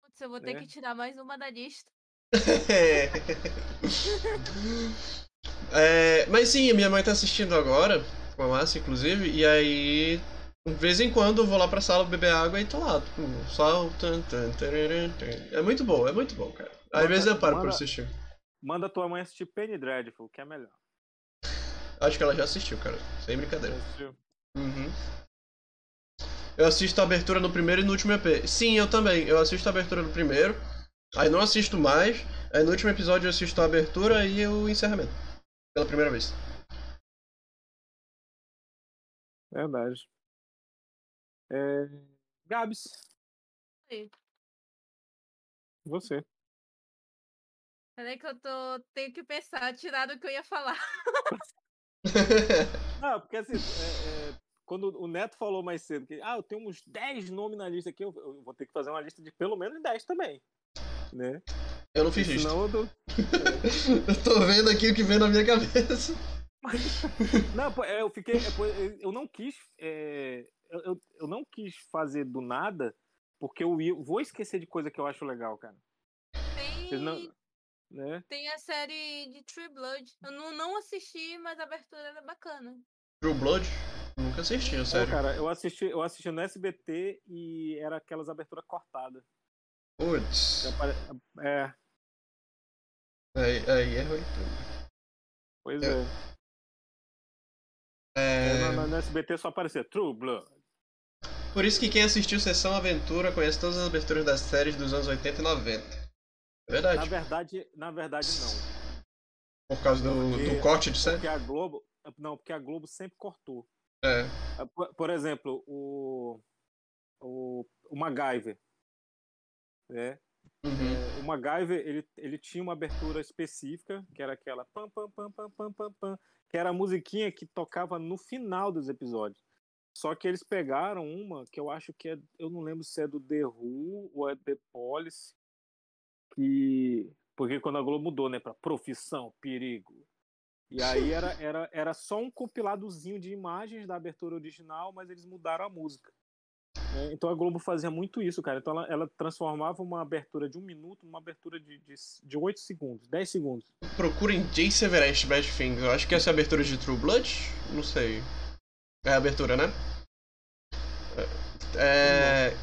Putz, eu vou ter É. que tirar mais uma da lista. É. Mas sim, a minha mãe tá assistindo agora, com a Márcia, inclusive, e aí. De vez em quando eu vou lá pra sala beber água e tô lá, tipo, só. É muito bom, é muito bom, cara. Às Manda- vezes eu paro por manda- assistir. Manda tua mãe assistir Penny Dreadful, que é melhor. Acho que ela já assistiu, cara. Sem brincadeira. Assistiu? Uhum. Eu assisto a abertura no primeiro e no último EP. Sim, eu também. Eu assisto a abertura no primeiro, aí não assisto mais, aí no último episódio eu assisto a abertura e o encerramento. Pela primeira vez. Verdade. É... Gabs, Oi. você. Peraí que eu tô. Tenho que pensar, tirar do que eu ia falar. Não, porque assim, é, é, quando o Neto falou mais cedo que ah, eu tenho uns 10 nomes na lista aqui, eu, eu vou ter que fazer uma lista de pelo menos 10 também. Né? eu não fiz isso. Senão eu dou- Eu tô vendo aqui o que vem na minha cabeça. Não, é, eu fiquei. é, eu não quis. é, eu, eu- não quis fazer do nada, porque eu vou esquecer de coisa que eu acho legal, cara. Tem, não. Né? tem a série de True Blood. Eu não, não assisti, mas a abertura era bacana. True Blood? Nunca assisti, a Pô, sério. cara, eu assisti, eu assisti no SBT e era aquelas aberturas cortadas. Putz. É, Aí, aí é ruim. pois É. é. É... No, no- SBT só aparecia True Blood. Por isso que quem assistiu Sessão Aventura conhece todas as aberturas das séries dos anos 80 e 90. É Na verdade. verdade, na verdade não. Por causa do, Porque- do corte de série. Porque a Globo, não, porque a Globo sempre cortou. É. Por, por exemplo, o o, o MacGyver, né? Uhum. O MacGyver, ele, ele tinha uma abertura específica, que era aquela pam pam pam pam pam pam pam, que era a musiquinha que tocava no final dos episódios. Só que eles pegaram uma que eu acho que é. Eu não lembro se é do The Who ou é The Police. Que. Porque quando a Globo mudou, né? Pra profissão, perigo. E aí era, era, era só um compiladozinho de imagens da abertura original, mas eles mudaram a música. Né? Então a Globo fazia muito isso, cara. Então ela, ela transformava uma abertura de um minuto numa abertura de, de, de 8 segundos, 10 segundos. Procurem Jay Severest Bad Things. Eu acho que essa é a abertura de True Blood? Não sei. É a abertura, né? É. é...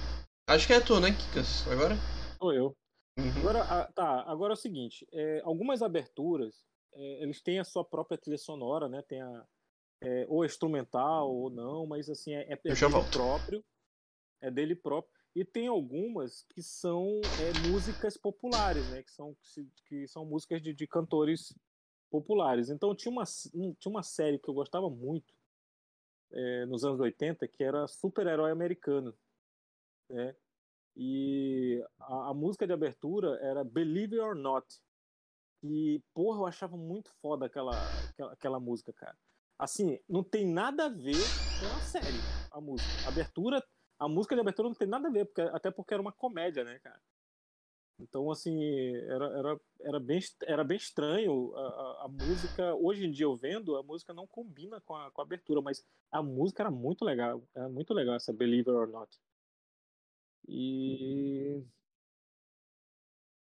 Acho que é tu, né, Kikas? Agora? Sou eu. Uhum. Agora, a- tá, agora é o seguinte, é, algumas aberturas, é, eles têm a sua própria trilha sonora, né? Tem a, é, ou instrumental ou não, mas assim, é, é Eu já volto. próprio. É dele próprio. E tem algumas que são é, músicas populares, né? Que são, que são músicas de, de cantores populares. Então tinha uma, um- tinha uma série que eu gostava muito é, nos anos 80, que era Super-Herói Americano. Né? E a, a música de abertura era Believe or Not. E, porra, eu achava muito foda aquela, aquela, aquela música, cara. Assim, não tem nada a ver com a série, a música. A abertura, a música de abertura não tem nada a ver, porque, até porque era uma comédia, né, cara? Então, assim, era, era, era, bem, era bem estranho a, a, a música. Hoje em dia, eu vendo, a música não combina com a, com a abertura, mas a música era muito legal. Era muito legal essa Believe It or Not. E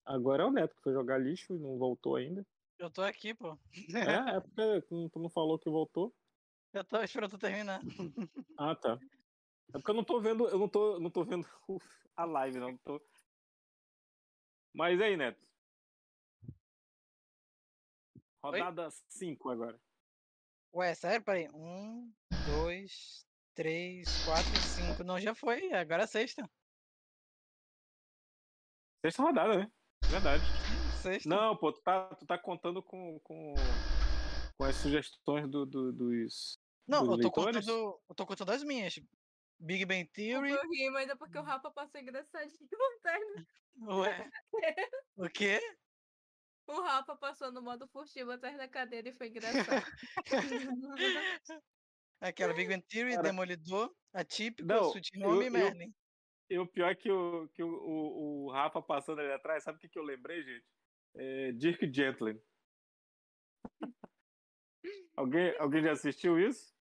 agora é o Neto que foi jogar lixo e não voltou ainda. Eu tô aqui, pô. É, é porque tu tu não falou que voltou. Eu tô esperando tu terminar. Ah, tá. É porque eu não tô vendo, eu não tô, não tô vendo a live, não. Tô... Mas aí, Neto. Rodada 5 agora. Ué, sério? Peraí. Um, dois, três, quatro, cinco. Não, já foi. Agora é sexta. Sexta rodada, né? Verdade. Sexta. Não, pô, tu tá, tu tá contando com, com, com as sugestões do, do- dos. Não, dos eu tô leitores? contando. Eu tô contando as minhas. Big Bang Theory. Eu ri, mas é porque o Rafa passou engraçadinho lanterna. Ué. O quê? O Rafa passou no modo furtivo atrás da cadeira e foi engraçado. Aquela Big Bang Theory, Cara, Demolidor, Atípico, Home e eu- Merlin. E o pior é que, o, que o, o, o Rafa passando ali atrás, sabe o que, que eu lembrei, gente? É Dirk Gently. alguém, alguém já assistiu isso?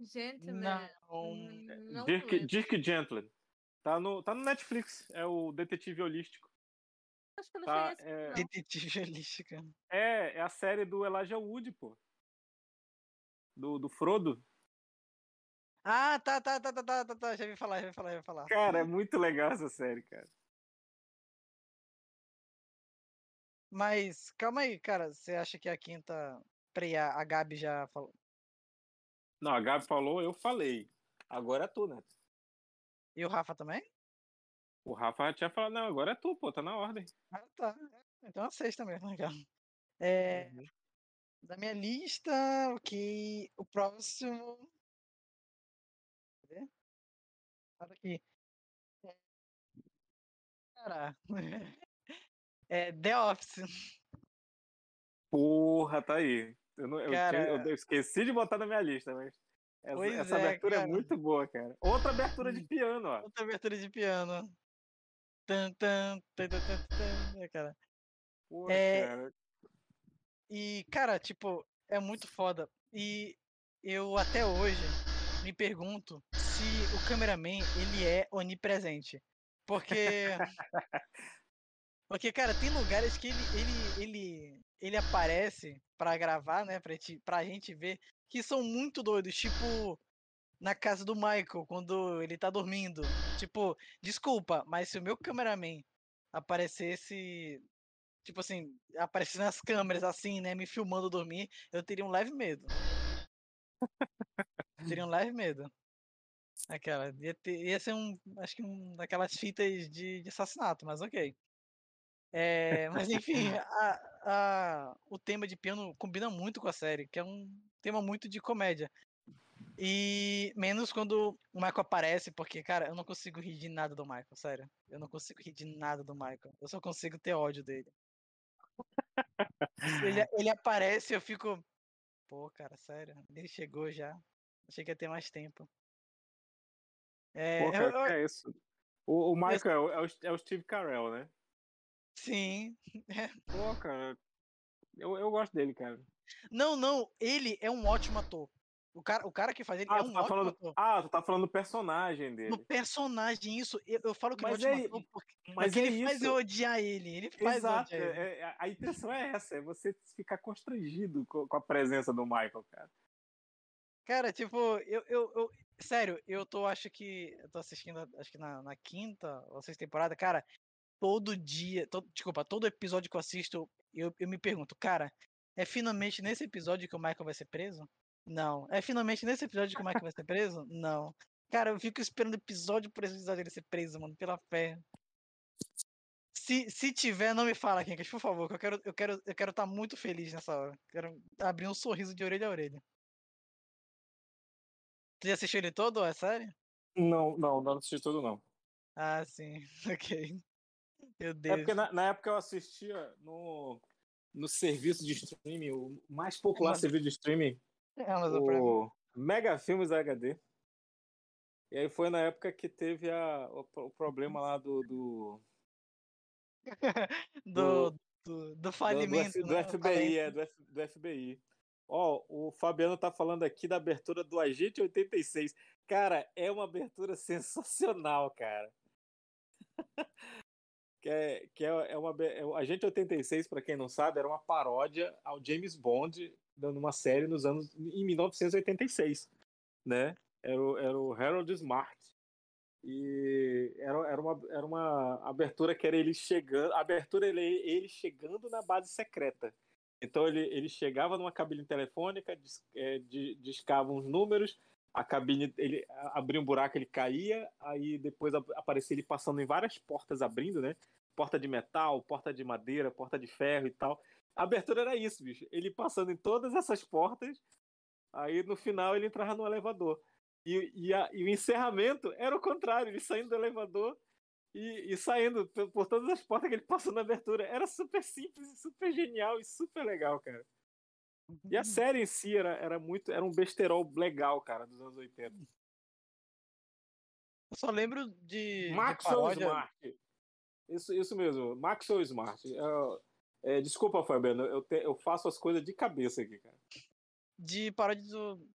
Gentleman. Não. hum, não Dirk, lembro. Dirk Gently. Tá no, tá no Netflix. É o detetive holístico. Acho que eu não Tá, a é, Detetive Holística. é, é a série do Elijah Wood, pô. Do, do Frodo. Ah, tá, tá, tá, tá, tá, tá, tá. Já vi falar, já vi falar, já vi falar. Cara, é muito legal essa série, cara. Mas, calma aí, cara. Você acha que a quinta. Peraí, a a Gabi já falou. Não, a Gabi falou, eu falei. Agora é tu, né? E o Rafa também? O Rafa já tinha falado, não, agora é tu, pô, tá na ordem. Ah, tá. Então a sexta mesmo, legal. É, Uhum. da minha lista, ok. O próximo. Cadê? Tá aqui. É, Cara. É The Office. Porra, tá aí. Eu, não, eu, Cara- tinha- eu esqueci de botar na minha lista, mas essa, essa é, abertura é cara. muito boa, cara. Outra abertura de piano, ó. Outra abertura de piano. Tan, tan, tan, tan, tan, tan, é, cara. Pô, É, cara. E, cara, tipo, é muito foda. E eu até hoje me pergunto se o cameraman, ele é onipresente. Porque... Porque, cara, tem lugares que ele, ele, ele, ele aparece pra gravar, né, pra gente, pra gente ver, que são muito doidos. Tipo, na casa do Michael, quando ele tá dormindo. Tipo, desculpa, mas se o meu cameraman aparecesse tipo assim, aparecesse nas câmeras assim, né, me filmando dormir, eu teria um leve medo. teria um leve medo. Aquela, ia, ter, ia ser um, acho que um daquelas fitas de, de assassinato, mas ok. É, mas enfim, a, a, o tema de piano combina muito com a série, que é um tema muito de comédia. E menos quando o Michael aparece, porque, cara, eu não consigo rir de nada do Michael, sério. Eu não consigo rir de nada do Michael. Eu só consigo ter ódio dele. ele, ele aparece e eu fico. Pô, cara, sério. Ele chegou já. Achei que ia ter mais tempo. É, Pô, cara, eu- eu- é isso? O, o Michael é é o- é o Steve Carell, né? Sim. Pô, cara, eu, eu gosto dele, cara. Não, não, ele é um ótimo ator. O cara, o cara que faz ele Ah, é um tá ótimo falando, ator. ah, tu tá falando do personagem dele. No personagem, isso, eu, eu falo que Mas é um é- ótimo ator porque, Mas é ele faz isso. eu odiar ele. Ele faz Exato, eu odiar ele. é- é- a intenção é essa, é você ficar constrangido com, com a presença do Michael, cara. Cara, tipo, eu, eu, eu- Sério, eu tô, acho que. Eu tô assistindo, acho que na, na quinta ou sexta temporada, cara. Todo dia. Todo, desculpa, todo episódio que eu assisto, eu, eu me pergunto, cara, é finalmente nesse episódio que o Michael vai ser preso? Não. É finalmente nesse episódio que o Michael vai ser preso? Não. Cara, eu fico esperando episódio por episódio ele ser preso, mano, pela fé. Se, se tiver, não me fala, Kinkas, por favor, que eu quero eu quero eu quero estar muito feliz nessa hora. Quero abrir um sorriso de orelha a orelha. Tu já assistiu ele todo, a série? Não, não, não assisti tudo, não. Ah, sim. Ok. Meu É Deus. porque na, na época eu assistia no, no serviço de streaming, o mais popular Amazon. serviço de streaming, Amazon Prime. o Mega Filmes HD. E aí foi na época que teve a, o, o problema lá do, do, Do, do, do do, falimento. F- do né? FBI, é, do, F- do FBI. Ó, o Fabiano tá falando aqui da abertura do Agente 86. Cara, é uma abertura sensacional, cara. que é, que é, é uma é, o Agente 86, para quem não sabe, era uma paródia ao James Bond dando uma série nos anos em 1986, né? Era o, era o Harold Smart. E era, era, uma, era uma abertura que era ele chegando. A abertura ele, ele chegando na base secreta. Então ele, ele chegava numa cabine telefônica, dis, é, di- discava uns números, a cabine, ele abria um buraco, ele caía, aí depois ap- aparecia ele passando em várias portas abrindo, né? Porta de metal, porta de madeira, porta de ferro e tal. A abertura era isso, bicho. Ele passando em todas essas portas, aí no final ele entrava no elevador. E, e, a- e o encerramento era o contrário, ele saindo do elevador e, e saindo por, por todas as portas que ele passou na abertura. Era super simples, super genial e super legal, cara. E a série em si era, era muito. Era um besterol legal, cara, dos anos 80. Eu só lembro de. Maxwell Smart. Isso, isso mesmo, Maxwell Smart. É, é, desculpa, Fabiano, eu, te- eu faço as coisas de cabeça aqui, cara. de paródia do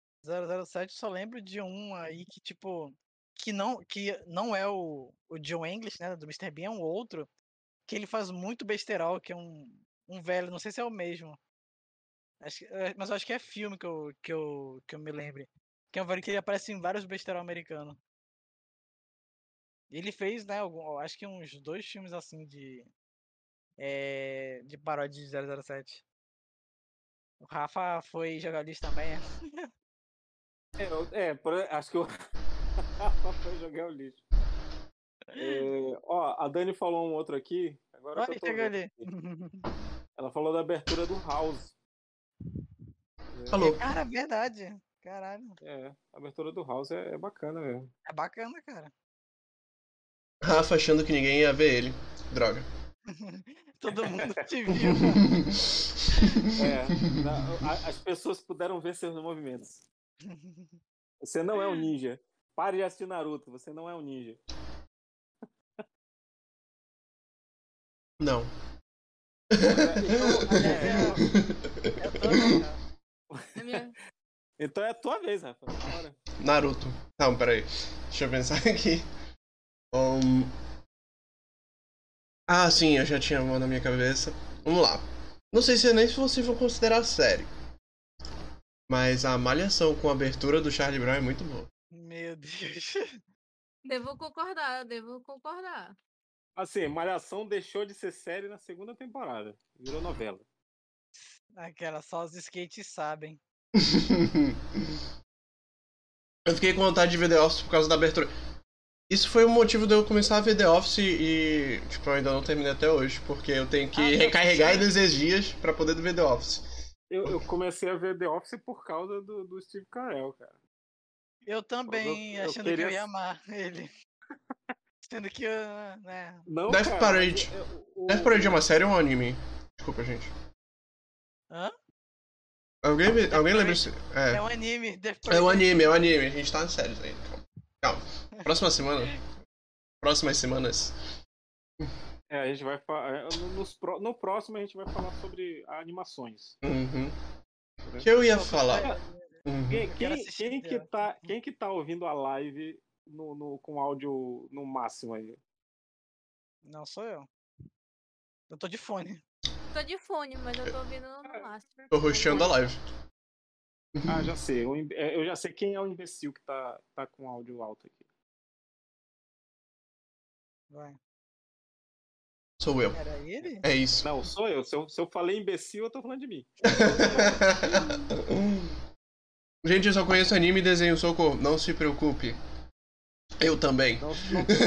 007, só lembro de um aí que, tipo, que não, que não é o, o John English, né, do Mr. Bean, é um outro, que ele faz muito besterol, que é um, um velho, não sei se é o mesmo. Acho, é, mas eu acho que é filme que eu, que eu, que eu me lembre. Que é um velho que ele aparece em vários besterol americanos. Ele fez, né, algum, acho que uns dois filmes assim de. É, de paródia de 007. O Rafa foi jornalista também, é? É, é, por- acho que eu. foi jogar o lixo. É, ó, a Dani falou um outro aqui. Agora que eu tô ali. Ela falou da abertura do House. Falou. Cara, verdade. Caralho. É, a abertura do House é, é bacana mesmo. É bacana, cara. Rafa achando que ninguém ia ver ele. Droga. Todo mundo te viu. É, na- a- as pessoas puderam ver seus movimentos. Você não é um ninja. Pare de assistir Naruto, você não é um ninja. Não. É, é todo, cara. Na minha- Então é a tua vez, Rafa. Bora. Naruto. Não, peraí. Deixa eu pensar aqui. Um... Ah, sim, eu já tinha uma na minha cabeça. Vamos lá. Não sei se nem se vocês vão considerar série. Mas a malhação com a abertura do Charlie Brown é muito boa. Meu Deus. Devo concordar, devo concordar. Assim, Malhação deixou de ser série na segunda temporada. Virou novela. Aquela, só os skates sabem. eu fiquei com vontade de ver The Office por causa da abertura. Isso foi o motivo de eu começar a ver The Office e, tipo, eu ainda não terminei até hoje, porque eu tenho que Ah, recarregar em 16 dias pra poder ver The Office. Eu, eu comecei a ver The Office por causa do, do Steve Carell, cara. Eu também, eu achando que eu queria- ia amar ele. Sendo que eu, né? Não, Death cara, Parade. o- Death Parade é uma série ou um anime? Desculpa, gente. Hã? Alguém, me- alguém lembra se... É É, um anime. Death é um anime, é um anime. A gente tá nas séries ainda. calma. Calma. Próxima semana. Próximas semanas. É, a gente vai falar. No próximo a gente vai falar sobre animações. Uhum. que eu ia falar? Uhum. Quem, quem, quem, que tá, quem que tá ouvindo a live no, no, com áudio no máximo aí? Não sou eu. Eu tô de fone. Tô de fone, mas eu tô ouvindo no máximo. Tô rosteando a live. Ah, já sei. É, eu já sei quem é o imbecil que tá, tá com áudio alto aqui. Vai. Sou eu. Era ele? É isso. Não, sou eu. Se eu, se eu falei imbecil, eu tô falando de mim. Gente, eu só conheço anime e desenho socorro. Não se preocupe. Eu também. Não, não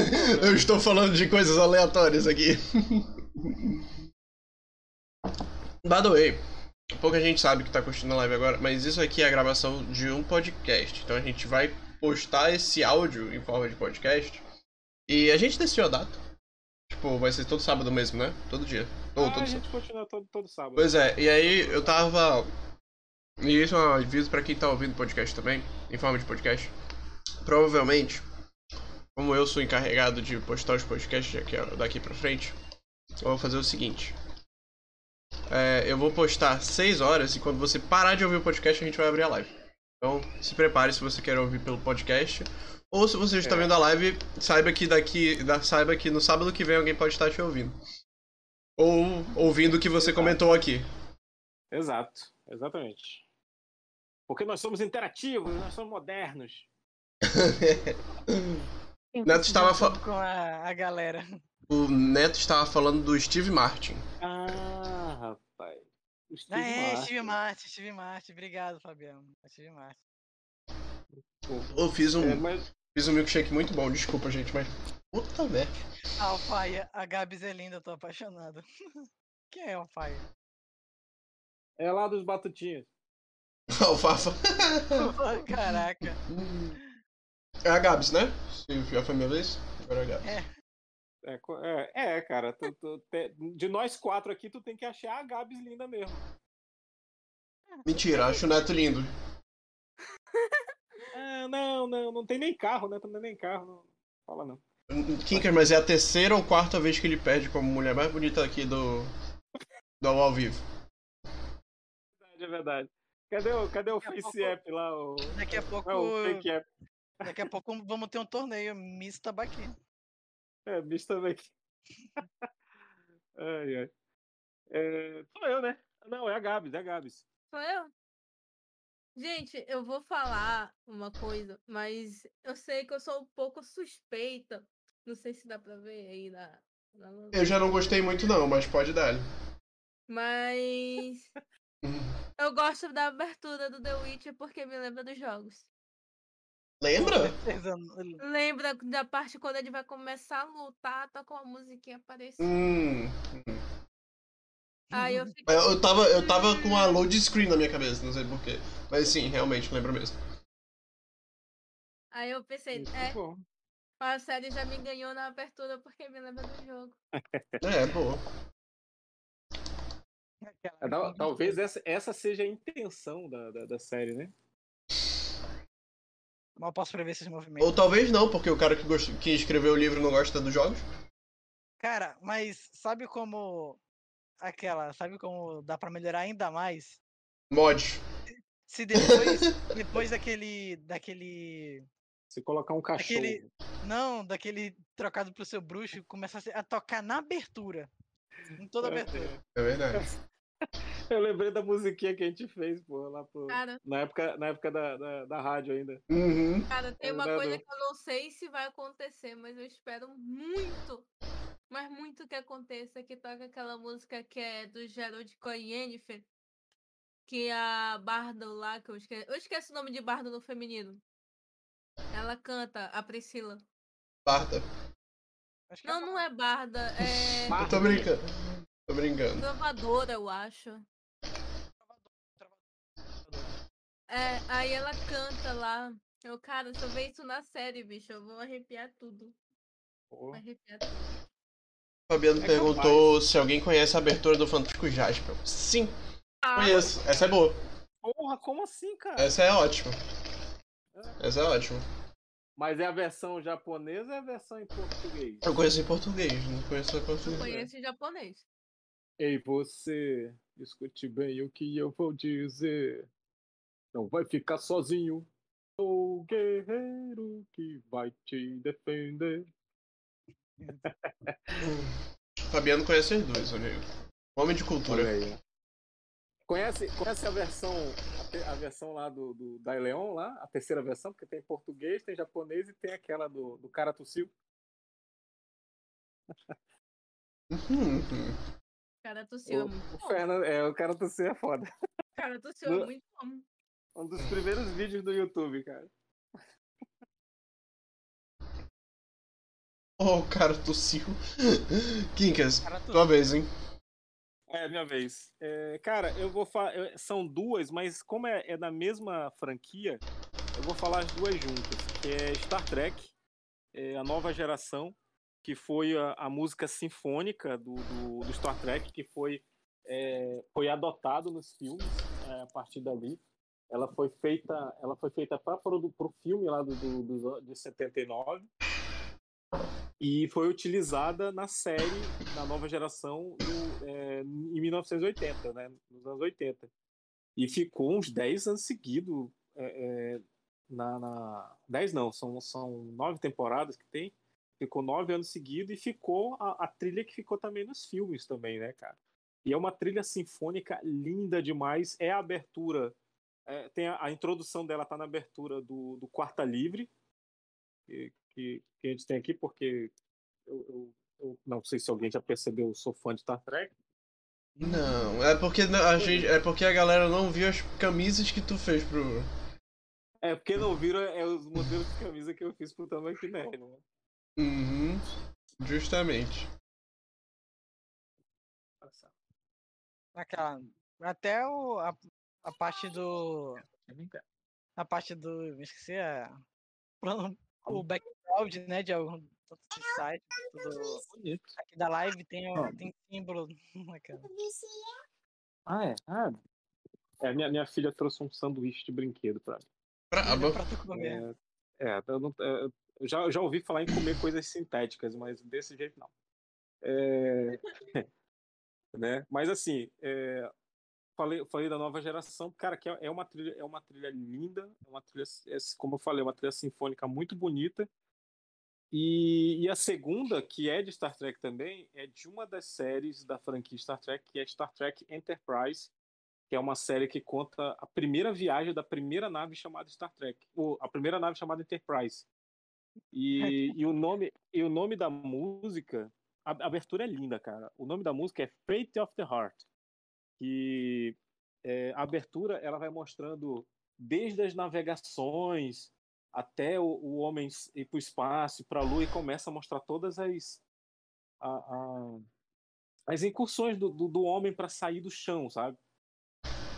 eu estou falando de coisas aleatórias aqui. By the way, pouca gente sabe que está curtindo a live agora, mas isso aqui é a gravação de um podcast. Então a gente vai postar esse áudio em forma de podcast. E a gente decidiu a data. Tipo, vai ser todo sábado mesmo, né? Todo dia. Ou ah, todo a gente sábado. continua todo, todo sábado. Pois é, e aí eu tava. E isso é um aviso pra quem tá ouvindo podcast também, em forma de podcast. Provavelmente, como eu sou encarregado de postar os podcasts daqui, daqui pra frente, eu vou fazer o seguinte. É, eu vou postar 6 horas e quando você parar de ouvir o podcast, a gente vai abrir a live. Então, se prepare se você quer ouvir pelo podcast. Ou se você está é. vendo a live, saiba que daqui. Saiba que no sábado que vem alguém pode estar te ouvindo. Ou ouvindo o que você Exato. comentou aqui. Exato, exatamente. Porque nós somos interativos, nós somos modernos. Neto estava falando. Com a, a galera. O Neto estava falando do Steve Martin. Ah. O Steve ah, é, Martin. Steve Martin, Steve Martin. Obrigado, Fabiano. Steve Martin. Eu fiz um. É, mas... Fiz um milkshake muito bom, desculpa, gente, mas. Puta merda. Alfaia, a Gabs é linda, tô apaixonado. Quem é Alfaia? É lá dos Batutinhas. Alfafa. Caraca. É a Gabs, né? Se já foi minha vez, agora é a Gabs. É. É, é, é cara, tu, tu, te, de nós quatro aqui, tu tem que achar a Gabs linda mesmo. Mentira, acho o Neto lindo. É, não, não, não tem nem carro, né? Não nem carro, não fala não. Kinker, mas é a terceira ou quarta vez que ele perde como mulher mais bonita aqui do. do ao vivo. É verdade. Cadê o, cadê o Face pouco, App lá? O... Daqui a pouco. Não, fake app. Daqui a pouco vamos ter um torneio Miss Tabaqui. É, Miss Tabaqui. ai, ai. É, sou eu, né? Não, é a Gabs, é a Gabs. Sou eu? Gente, eu vou falar uma coisa, mas eu sei que eu sou um pouco suspeita. Não sei se dá pra ver aí na. na... Eu já não gostei muito, não, mas pode dar. Mas. eu gosto da abertura do The Witcher porque me lembra dos jogos. Lembra? Lembra da parte quando ele vai começar a lutar, tá com a musiquinha aparecendo. Hum. Aí eu, fiquei... eu, tava, eu tava com a load screen na minha cabeça, não sei porquê. Mas sim, realmente, lembro mesmo. Aí eu pensei, é, a série já me ganhou na abertura porque me lembra do jogo. É, boa. É, talvez essa, essa seja a intenção da, da, da série, né? Mal posso prever esses movimentos. Ou talvez não, porque o cara que, gost... que escreveu o livro não gosta dos jogos. Cara, mas sabe como aquela, sabe como dá para melhorar ainda mais? Mod. Se depois, depois daquele, daquele se colocar um cachorro. Daquele, não, daquele trocado pro seu bruxo, começar a tocar na abertura. Em toda a é, abertura. É verdade. Eu lembrei da musiquinha que a gente fez, pô, lá pro... Cara, na época, na época da, da, da rádio ainda. Uhum. Cara, tem uma coisa que eu não sei se vai acontecer, mas eu espero muito mas muito que aconteça que toca aquela música que é do Gerald com a Yennefer, que é a Bardo lá, que eu esqueço, eu esqueço o nome de Bardo no feminino. Ela canta, a Priscila. Barda. Não, é não é Barda, é. Eu tô brincando. Tô brincando. Trovadora, eu acho. É, aí ela canta lá. Eu, cara, se eu ver isso na série, bicho, eu vou arrepiar tudo. Vou arrepiar tudo. Fabiano é perguntou se alguém conhece a abertura do Fantástico Jasper. Sim, ah, conheço. Essa é boa. Porra, como assim, cara? Essa é ótima. Essa é ótima. Mas é a versão japonesa ou é a versão em português? Eu conheço em português, não conheço em Eu português. conheço em japonês. Ei, você, escute bem o que eu vou dizer. Não vai ficar sozinho. Sou o guerreiro que vai te defender. Fabiano conhece os dois, olha aí. Homem de cultura. Olha aí. Conhece, conhece a versão a, te- a versão lá do, do da Leon lá, a terceira versão, porque tem português, tem japonês e tem aquela do, do cara tossiu. Uhum. Cara tossiu, é O, muito o bom. Fernando, é, o cara tossiu é foda. Cara tossiu, é muito bom. Um dos primeiros vídeos do YouTube, cara. Oh, o cara tossiu. Kinkas, tua vez, hein? É, minha vez. É, cara, eu vou falar. São duas, mas como é, é da mesma franquia, eu vou falar as duas juntas. Que é Star Trek, é, a nova geração, que foi a, a música sinfônica do, do, do Star Trek, que foi, é, foi adotado nos filmes é, a partir dali. Ela foi feita, ela foi feita para o filme lá do, do, do, de 79 e foi utilizada na série da nova geração no, é, em 1980, né, nos anos 80. E ficou uns 10 anos seguidos é, é, na, na 10 não, são, são nove temporadas que tem. Ficou nove anos seguidos e ficou a, a trilha que ficou também nos filmes também, né, cara? E é uma trilha sinfônica linda demais. É a abertura, é, tem a, a introdução dela tá na abertura do, do Quarta Livre, que, que, que a gente tem aqui, porque eu, eu, eu não sei se alguém já percebeu, eu sou fã de Star Trek. Não, é porque a gente, é porque a galera não viu as camisas que tu fez pro. É, porque não viram é, os modelos de camisa que eu fiz pro Tamanho Nerd, né? Uhum. Justamente. Aquela, até o, a, a parte do. A parte do. Me esqueci a. O background, né? De algum outro site. Do, Bonito. aqui da live tem, o- tem símbolo. Ah, é? Ah, é, minha, minha filha trouxe um sanduíche de brinquedo pra mim. Brabo. Pra tu comer. É, é, eu, não, é, eu já, eu já ouvi falar em comer coisas sintéticas, mas desse jeito não. É, né? Mas assim, é, falei, falei da nova geração, cara, que é é uma trilha, é uma trilha linda, é uma trilha, é, como eu falei, é uma trilha sinfônica muito bonita. E, e a segunda, que é de Star Trek também, é de uma das séries da franquia Star Trek, que é Star Trek Enterprise, que é uma série que conta a primeira viagem da primeira nave chamada Star Trek, ou a primeira nave chamada Enterprise. E, e o nome e o nome da música, a, a abertura é linda, cara. O nome da música é Fate of the Heart. Que é, a abertura ela vai mostrando desde as navegações até o, o homem ir para o espaço, para a lua e começa a mostrar todas as a- a- as incursões do, do, do homem para sair do chão, sabe?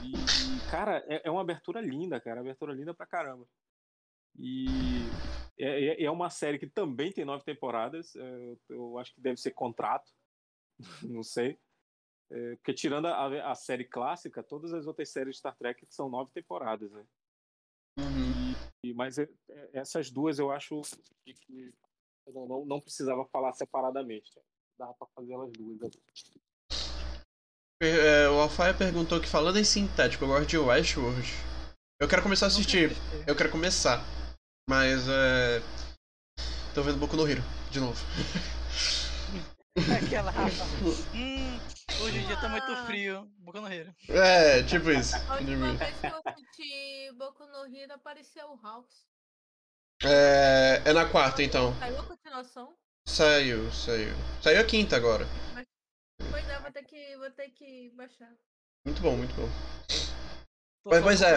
E, cara, é, é uma abertura linda, cara. Abertura linda pra caramba. E é, é- é uma série que também tem nove temporadas. é, eu acho que deve ser contrato. Não sei. É, porque tirando a, a série clássica, todas as outras séries de Star Trek são nove temporadas, né? Uhum. E- mas é- é- essas duas eu acho que, que eu não, não, não precisava falar separadamente. Dava pra fazer elas duas. É, o Alfaia perguntou que falando em sintético, eu gosto de Westworld. Eu quero começar a assistir. Eu quero começar. Mas é. Tô vendo Boku no Hero, de novo. Aquela. hum, hoje em dia tá muito frio. Boca no Hero. É, tipo isso. A tipo última vez que eu assisti Boku no Hero apareceu o Hawks. É, é na quarta então. Saiu a continuação? Saiu, saiu. Saiu a quinta agora. Pois é, vou ter que, vou ter que baixar. Muito bom, muito bom. Tô Mas- mas é.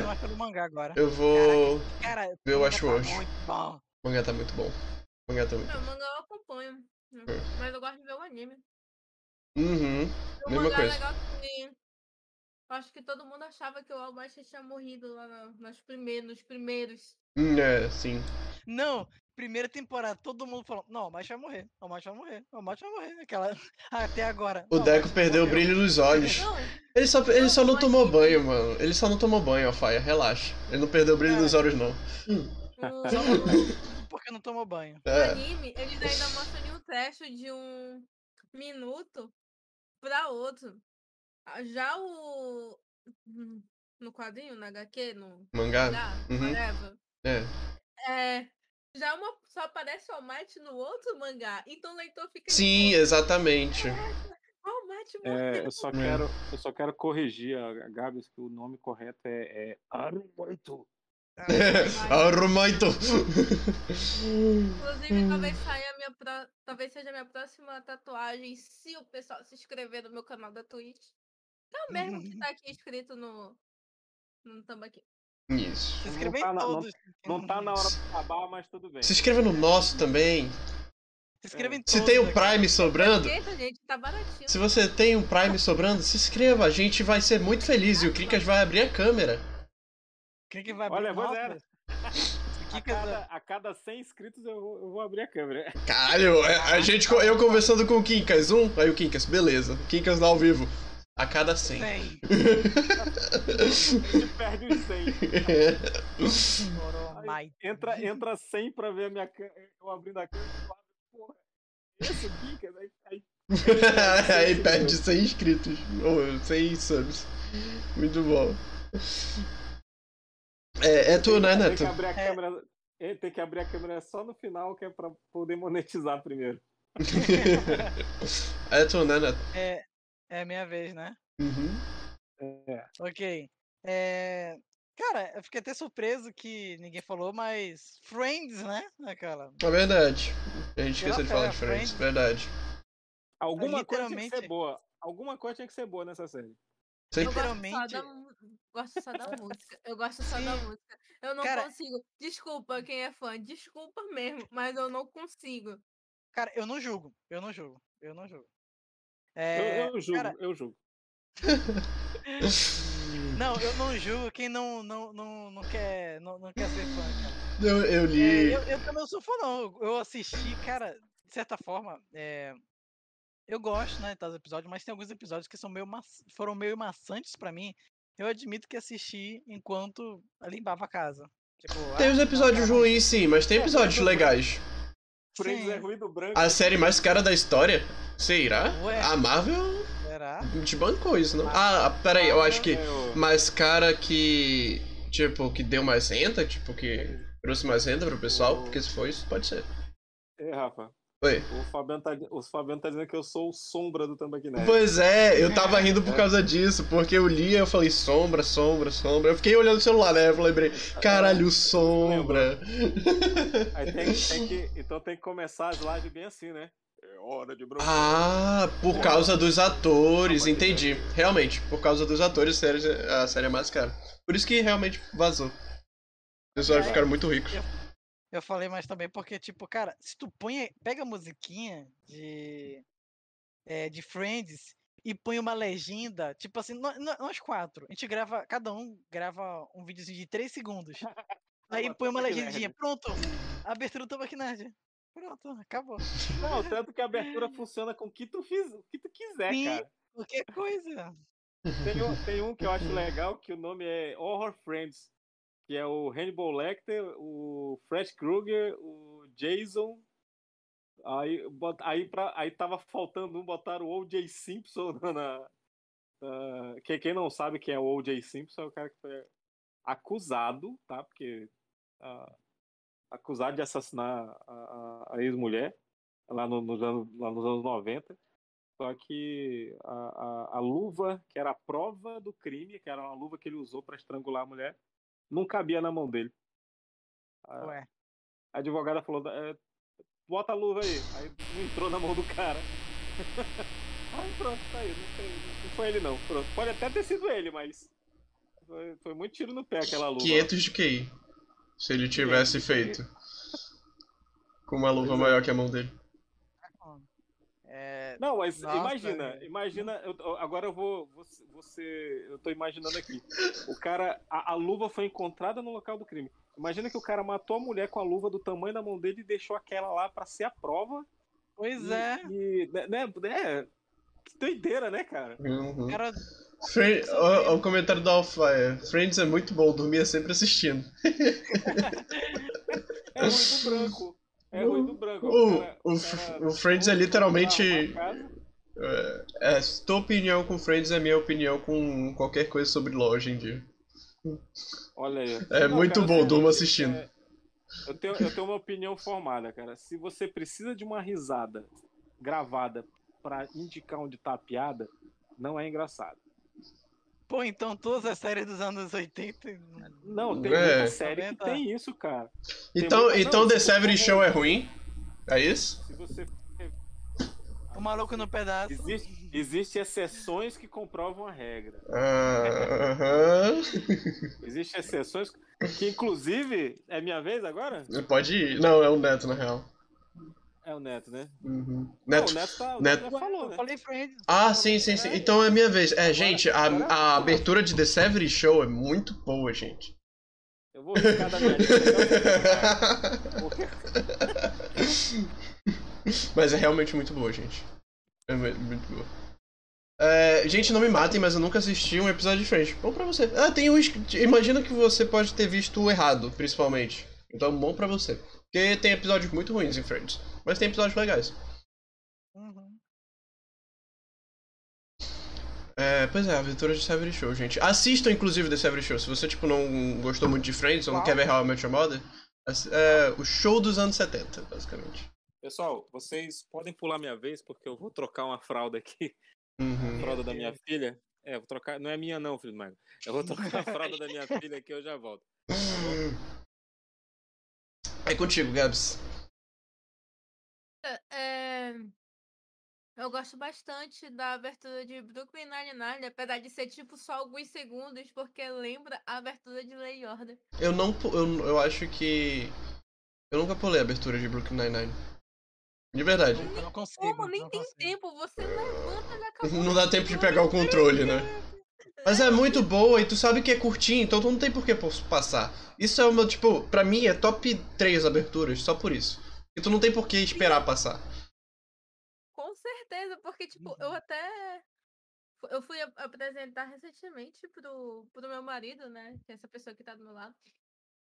Eu vou. Cara, ver o o mangá Westworld. Tá muito bom. O mangá tá muito bom. O mangá tá muito Não, o mangá eu acompanho. É. Mas eu gosto de ver o anime. Uhum. O Mesma é coisa. que. eu Acho que todo mundo achava que o Albaixo tinha morrido lá na- nas primeiros, nos primeiros. Hum, É, sim. Não, primeira temporada, todo mundo falou, não, o Macho vai morrer, o Macho vai morrer, o Macho vai morrer. Aquela... Até agora. O "Não, Deco perdeu o morreu." brilho nos olhos. Não, Ele só, ele só não tomou ele- banho, mano. Ele só não tomou banho, Alfaia. Relaxa. Ele não perdeu o brilho Cara. nos olhos, não. por- porque não tomou banho. No É. anime, eles ainda mostram um trecho de um minuto pra outro. Ah, Já o. hum, No quadrinho, no HQ, no Mangá? Uhum. whatever. É. É. Já uma só aparece o All Might no outro mangá. Então o leitor fica. Sim, tipo, exatamente. All Might morreu. É, eu, só quero, eu só quero corrigir a Gabs que o nome correto é, é Arumoito. Arumaito! Inclusive, talvez saia a minha pró- talvez seja a minha próxima tatuagem se o pessoal se inscrever no meu canal da Twitch. É o mesmo que tá aqui escrito no. No tambaqui. Isso. Se Não inscreva tá em na- não- todos. Não tá na hora de acabar, mas tudo bem. Se inscreva no nosso também. Se inscreva em Se todos. tem um aqui. Prime sobrando, gente, tá baratinho. se você tem um Prime sobrando, se inscreva. A gente vai ser muito feliz e o Kikas vai abrir a câmera. Quem que vai Olha, abrir? pois Nossa, era. o A cada, a cada 100 inscritos eu vou, eu vou abrir a câmera. Caralho, é, a gente, eu conversando com o Kinkas, um, aí o Kinkas, beleza. Kinkas lá ao vivo. A cada 100. Tem. A gente perde os 100. Moromai. Entra, entra 100 pra ver a minha câmera. Eu abrindo a câmera. Porra, esse aqui, cara. Aí, aí aí perde 100 inscritos. Ou 100 subs. Muito bom. É, é tu, né, tem Neto? que abrir a É. câmera. é, Tem que abrir a câmera só no final, que é pra poder monetizar primeiro. É tu, né, Neto? É, é minha vez, né? Uhum. É. Ok. É, Cara, eu fiquei até surpreso que ninguém falou, mas Friends, né? Aquela. É verdade. A gente esqueceu de falar de Friends, Friends. verdade. Alguma coisa tinha que ser literalmente- boa. Alguma coisa tinha que ser boa nessa série. Literalmente. Da, gosto só da música. Eu gosto só da Sim. música. Eu não Cara- consigo. Desculpa quem é fã, desculpa mesmo, mas eu não consigo. Cara, eu não julgo. Eu não julgo. Eu não julgo. Eu, É, eu julgo, cara, eu julgo. não, eu não julgo quem não, não, não, não, quer, não, não quer ser fã, cara. Eu, eu É, li. eu, eu também não sou fã, não. Eu assisti, cara, de certa forma, é, eu gosto, né, dos episódios, mas tem alguns episódios que são meio ma- foram meio maçantes pra mim. Eu admito que assisti enquanto limpava a casa. Tipo, Tem ah, os não, episódios cara, ruins, sim, mas tem É, episódios eu- legais. Friends é ruído branco. A série mais cara da história? Será? Ué. A Marvel Será? te bancou isso, não? Ah, peraí, eu acho que É, mais cara que. Tipo, que deu mais renda, tipo, que trouxe mais renda pro pessoal, porque se for isso, pode ser. É, Rafa. Oi. O Fabiano, tá, o Fabiano tá dizendo que eu sou o sombra do Tambaqui Nerd. Pois é, eu tava rindo por causa disso, porque eu li e eu falei sombra, sombra, sombra. Eu fiquei olhando o celular, né? Eu lembrei, caralho, sombra. Aí tem, tem que, então tem que começar as lives bem assim, né? É hora de bronzear. Ah, por causa dos atores, pode entendi. Realmente, por causa dos atores, a série, é mais cara. Por isso que realmente vazou. Os pessoal É. ficaram muito ricos. Eu falei mais também porque, tipo, cara, se tu põe, pega a musiquinha de, é, de Friends e põe uma legenda, tipo assim, nó- nó- nós quatro, a gente grava, cada um grava um videozinho de 3 segundos. Aí põe uma legendinha, pronto, abertura do Tambaqui Nerd. Pronto, acabou. Não, tanto que a abertura funciona com o que tu, fiz, o que tu quiser, Sim. cara. Qualquer coisa. Tem um, tem um que eu acho legal, que o nome é Horror Friends, que é o Hannibal Lecter, o Fred Krueger, o Jason. Aí, aí, pra, aí tava faltando um, botaram o O.J. Simpson na. na- na- que, quem não sabe quem é o O.J. Simpson é o cara que foi acusado, tá? Porque. ah, acusado de assassinar a, a- a ex-mulher lá, no- anos, lá nos anos 90. Só que a, a, a luva, que era a prova do crime, que era uma luva que ele usou para estrangular a mulher, não cabia na mão dele. A, Ué. a advogada falou: "É, bota a luva aí. Aí não entrou na mão do cara. aí pronto, tá aí. Não foi, não foi ele, não. Pronto. Pode até ter sido ele, mas. Foi, foi muito tiro no pé aquela luva. 500 de QI. Se ele tivesse 500 de QI. feito. Com uma luva é. maior que a mão dele. É, Não, mas Nossa, imagina, imagina, eu- agora eu vou, você, você, eu tô imaginando aqui, o cara, a, a luva foi encontrada no local do crime. Imagina que o cara matou a mulher com a luva do tamanho da mão dele e deixou aquela lá pra ser a prova. pois e, é. E, né, né, né, que doideira, né, cara? Uhum. Cara, Friend, ó o comentário do Alfire. Friends é muito bom, dormia sempre assistindo. É ruim do branco. É ruim do branco. O, cara- o, cara- o Friends é literalmente. É, é, tua opinião com Friends é minha opinião com qualquer coisa sobre hoje em dia. Olha aí. É Não, muito cara, bom, durma é- assistindo. é- eu, tenho, eu tenho uma opinião formada, cara. Se você precisa de uma risada gravada pra indicar onde tá a piada, não é engraçado. Pô, então todas as séries dos anos 80. Não, tem É. muita série que 90. tem isso, cara. Então, muita- então não, The se você 70 for- Show é ruim? É isso? Se você O maluco no pedaço. existe, existe exceções que comprovam a regra. Ah, Aham. Existem exceções que, inclusive, é minha vez agora? Pode ir. Não, é o Neto, na real. É o Neto, né? Uhum. Não, Neto. o Neto, tá, o Neto- Neto já falou, Eu né? falei Friends. Ah, sim, sim, sim. Então é minha vez. É, gente, a, a abertura de The 70 Show é muito boa, gente. Eu vou riscar da minha lista. então, porque- Mas é realmente muito boa, gente. É mu- muito boa. É, gente, não me matem, mas eu nunca assisti um episódio de Friends. Bom pra você. Ah, tem uns. Imagino que você pode ter visto o errado, principalmente. Então, bom pra você. Porque tem episódios muito ruins em Friends. Mas tem episódios legais. Uhum. É, pois é, a aventura de Severy Show, gente. Assistam, inclusive, The Severy Show. Se você, tipo, não gostou muito de Friends ou não quer ver How I Met Your Mother, é o show dos anos 70, basicamente. Pessoal, vocês podem pular minha vez, porque eu vou trocar uma fralda aqui. Uhum. A fralda da minha filha. É, vou trocar. Não é minha, não, filho do Mago. Eu vou trocar a fralda da minha filha aqui, eu já volto. É contigo, Gabs. É, Eu gosto bastante da abertura de Brooklyn Nine-Nine, apesar de ser tipo só alguns segundos, porque lembra a abertura de Lei e Order. Eu não. Eu, eu acho que. Eu nunca pulei a abertura de Brooklyn Nine-Nine. De verdade. Eu não consigo. Como? Nem não tem consigo. tempo, você levanta e acabou. Não dá tempo de pegar o controle, né? Mas é muito boa e tu sabe que é curtinho, então tu não tem por que passar. Isso é o meu, tipo, pra mim é top 3 aberturas, só por isso. E tu não tem por que esperar passar. Com certeza, porque, tipo, eu até. Eu fui ap- apresentar recentemente pro, pro meu marido, né? Que é essa pessoa que tá do meu lado.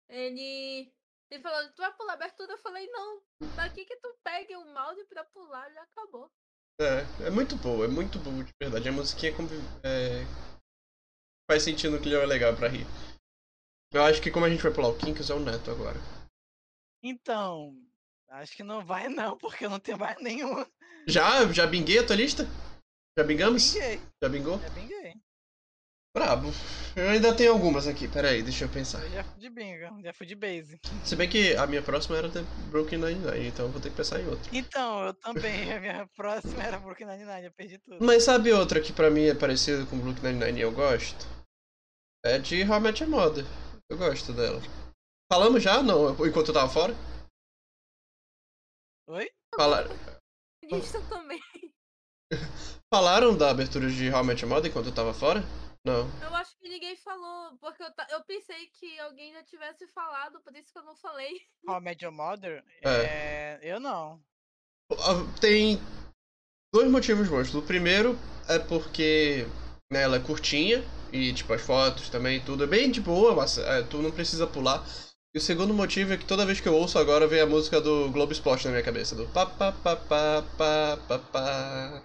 Ele. Ele falou, tu vai pular a abertura? Eu falei, não. Daqui que tu pegue o mouse pra pular, já acabou. É, é muito boa, é muito boa, de verdade. A musiquinha é... faz sentido no que é legal pra rir. Eu acho que como a gente vai pular o Kinks, é o Neto agora. Então, acho que não vai não, porque eu não tenho mais nenhum. Já? Já binguei a tua lista? Já bingamos? Binguei, Já bingou? já binguei. Brabo. Eu ainda tenho algumas aqui, peraí, deixa eu pensar. Eu já fui de bingo, já fui de base. Se bem que a minha próxima era The Broken Nine-Nine, então eu vou ter que pensar em outra. Então, eu também, a minha próxima era Brooklyn Nine-Nine, eu perdi tudo. Mas sabe outra que pra mim é parecida com Brooklyn Nine-Nine e eu gosto? É de How I Met Your Mother. Eu gosto dela. Falamos já? Não, enquanto eu tava fora? Oi? Falar... Isso também. Falaram da abertura de How I Met Your Mother enquanto eu tava fora? Não. Eu acho que ninguém falou, porque eu, ta- eu pensei que alguém já tivesse falado, por isso que eu não falei. How I Met Your Mother? É. É, eu não. Ah, Tem dois motivos bons. O primeiro é porque né, ela é curtinha e tipo as fotos também tudo é bem de boa, mas é, tu não precisa pular. E o segundo motivo é que toda vez que eu ouço agora vem a música do Globo Esporte na minha cabeça, do pa pa pa pa pa pa pa.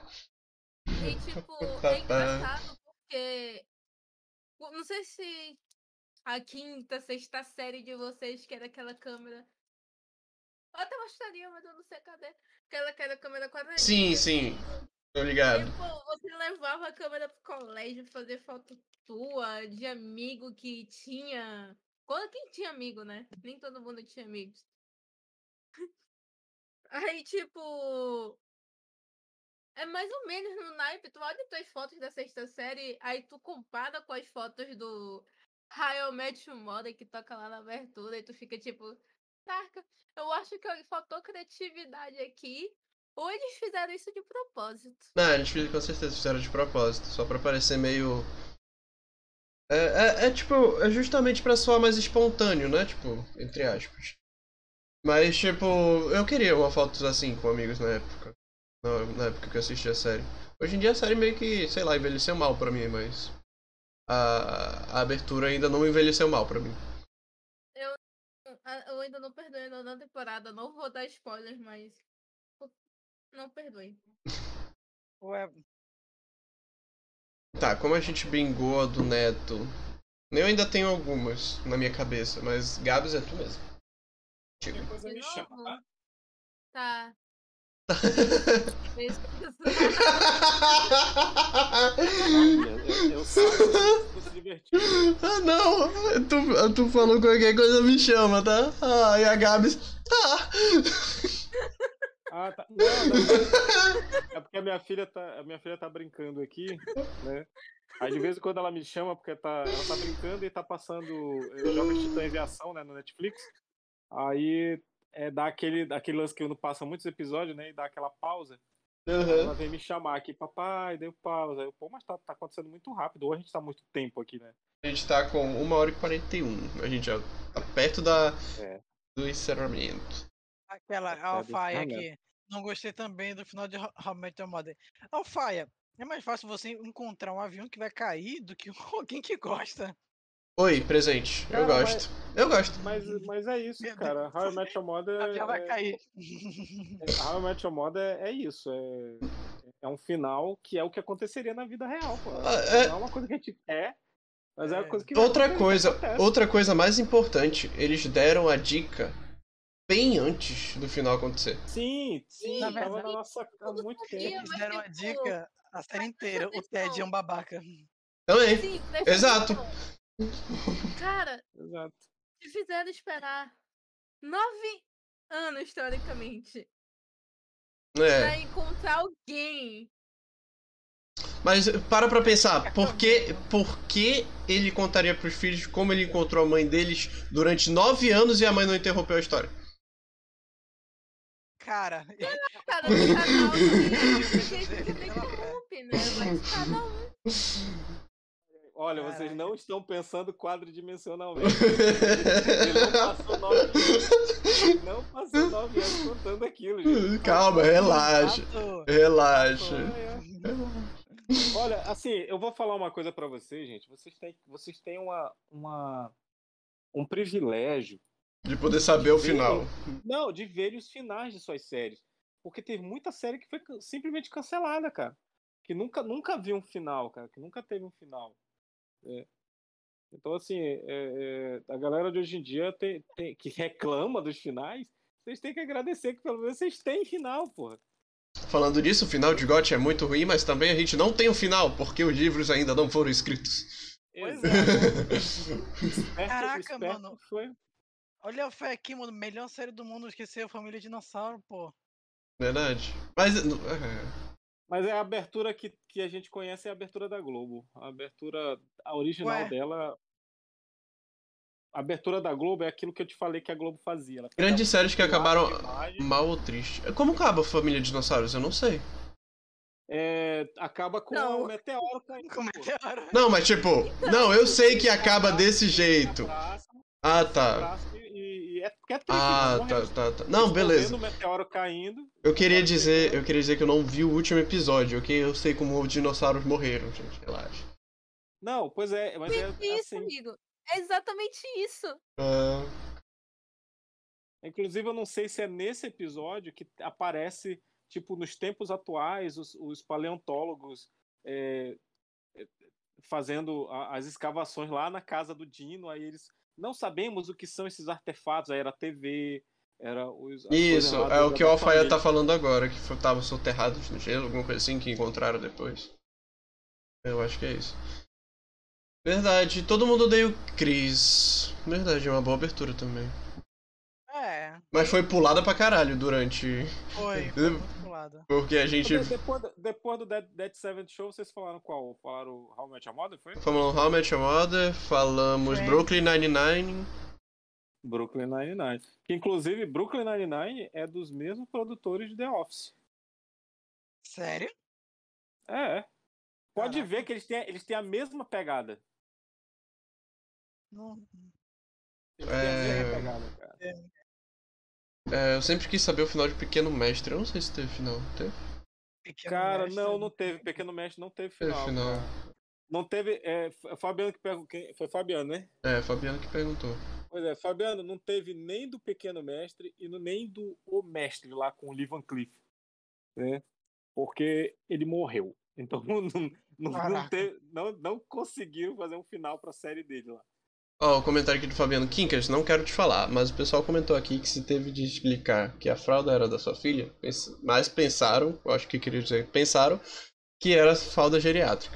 E, tipo, é engraçado porque. Não sei se a quinta, sexta série de vocês, que era aquela câmera. Eu até mostraria, mas eu não sei cadê. Aquela que era câmera quadradinha. Sim, sim, tô ligado. Tipo, você levava a câmera pro colégio fazer foto tua, de amigo que tinha. Quando quem tinha amigo, né? Nem todo mundo tinha amigos. Aí, tipo. É mais ou menos no naipe. Tu olha tuas fotos da sexta série, aí tu compara com as fotos do Met Your Mother que toca lá na abertura, e tu fica tipo. Caraca, eu acho que faltou criatividade aqui. Ou eles fizeram isso de propósito. Não, eles com certeza fizeram de propósito, só pra parecer meio. É, é, é, tipo, é justamente pra soar mais espontâneo, né? Tipo, entre aspas. Mas, tipo, eu queria uma foto assim com amigos na época. Na, na época que eu assisti a série. Hoje em dia a série meio que, sei lá, envelheceu mal pra mim, mas. A, a abertura ainda não envelheceu mal pra mim. ah, eu ainda não perdoei na nona temporada. Não vou dar spoilers, mas. Não perdoei. Ué, Tá, como a gente bingou a do Neto. Eu ainda tenho algumas na minha cabeça, mas Gabs é tu mesmo. Tipo. Qualquer coisa De me chama, tá? Tá. Eu, ah não! Tu, tu falou qualquer coisa me chama, tá? Ah, e a Gabs. Ah! Ah, tá. Não, não. É porque a minha filha tá, a minha filha tá brincando aqui, né? Aí de vez em quando ela me chama porque tá, ela tá brincando e tá passando eh, Jovens Titãs em Ação, né, no Netflix. Aí é, dá aquele, aquele lance que não passa muitos episódios, né, e dá aquela pausa. Aham. Ela vem me chamar aqui, papai, deu pausa. Eu, pô, mas tá, tá acontecendo muito rápido, ou a gente tá muito tempo aqui, né? A gente tá com 1 hora e 41. A gente já tá perto da, É. do encerramento. Aquela É, Alfaia aqui. Não gostei também do final de Ho- How I Met Your Mother. Alfaia, é mais fácil você encontrar um avião que vai cair do que alguém que gosta. Oi, presente. Eu Cara, gosto. Eu gosto. Mas, mas é isso, cara. How I Met Your Mother. O avião vai é- cair. How I Met Your Mother é, é isso. É, é um final que é o que aconteceria na vida real, pô. Ah, é- Não é uma coisa que a gente é, mas é uma É. coisa que Outra coisa, outra coisa mais importante, eles deram a dica bem antes do final acontecer. Sim, sim, Na tava verdade, na nossa há muito tempo. Eles mas, deram a tipo, dica a série inteira. O. Ted é um babaca. Também. Sim, Exato. Cara, Exato. te fizeram esperar nove anos, teoricamente, É. pra encontrar alguém. Mas para pra pensar, por que, por que ele contaria pros filhos como ele encontrou a mãe deles durante nove anos e a mãe não interrompeu a história? Cara, Cara, cada um tem que interrompe, né? Mas cada um. Olha, vocês não estão pensando quadridimensionalmente. Ele não passou nove anos, ele não passou nove anos contando aquilo, gente. Calma, relaxa. Exato. Relaxa. É. Olha, assim, eu vou falar uma coisa pra vocês, gente. Vocês têm, vocês têm uma, uma, um privilégio De poder saber o Ver- final. Não, de ver os finais de suas séries. Porque teve muita série que foi simplesmente cancelada, cara. Que nunca, nunca viu um final, cara. Que nunca teve um final. É. Então, assim, é, é, a galera de hoje em dia tem, tem- que reclama dos finais, vocês têm que agradecer que pelo menos vocês têm final, porra. Falando disso, o final de GOT é muito ruim, mas também a gente não tem um final, porque os livros ainda não foram escritos. Pois Exato. é. Caraca, mano. Foi. Olha a fé aqui, mano. Melhor série do mundo. Esqueceu a família dinossauro, pô. Verdade. Mas. é, Mas é a abertura que, que a gente conhece é a abertura da Globo. A abertura, a original Ué. dela. A abertura da Globo é aquilo que eu te falei que a Globo fazia. Ela Grandes séries que um acabaram mal ou triste. Como acaba a família Dinossauros? Eu não sei. é, acaba com Não. o meteoro caindo. Que era? Não, mas tipo. Não, eu sei que acaba desse jeito. Ah, tá. e, e é é triste. Ah, tá, tá, tá. Eles Não, beleza. vendo o meteoro caindo. Eu queria dizer, que- eu queria dizer que eu não vi o último episódio, ok? Eu sei como os dinossauros morreram, gente. Relaxa. Não, pois é, mas é Isso, assim. amigo. É exatamente isso. Ah, Inclusive, eu não sei se é nesse episódio que aparece, tipo, nos tempos atuais, os, os paleontólogos é, é, fazendo a- as escavações lá na casa do Dino, aí eles não sabemos o que são esses artefatos, aí era a TV, era os... Isso, é o que o Alfaia tá falando agora, que estavam soterrados no gelo, alguma coisa assim que encontraram depois. Eu acho que é isso. Verdade, todo mundo odeia o Chris. Verdade, é uma boa abertura também. É, Mas foi pulada pra caralho durante. foi. Pulado. Porque a gente. De- Depois, do- depois do Dead, Dead Seventh Show, vocês falaram qual? Falaram How I Met Your Mother, foi? Falamos How I Met Your Mother, falamos Friends. Brooklyn Nine-Nine. Brooklyn Nine-Nine. Que, inclusive, Brooklyn Nine-Nine é dos mesmos produtores de The Office. Sério? É, é. Pode Caraca. ver que eles têm, eles têm a mesma pegada. Não. Eles têm a mesma É. pegada, cara. É, eu sempre quis saber o final de Pequeno Mestre. Eu não sei se teve final. Teve? Pequeno Cara, Mestre. não, não teve. Pequeno Mestre não teve Teve final. final. cara. Não teve. É, foi Fabiano que perguntou. Foi Fabiano, né? É, Fabiano que perguntou. Pois é, Fabiano, não teve nem do Pequeno Mestre e nem do O Mestre lá com o Lee Van Cleef, né? Porque ele morreu. Então não, não, não, Caraca. teve- não, não conseguiram fazer um final pra série dele lá. Ó, o comentário aqui do Fabiano Quincas, não quero te falar, mas o pessoal comentou aqui que se teve de explicar que a fralda era da sua filha, mas pensaram, eu acho que queria dizer, pensaram que era fralda geriátrica.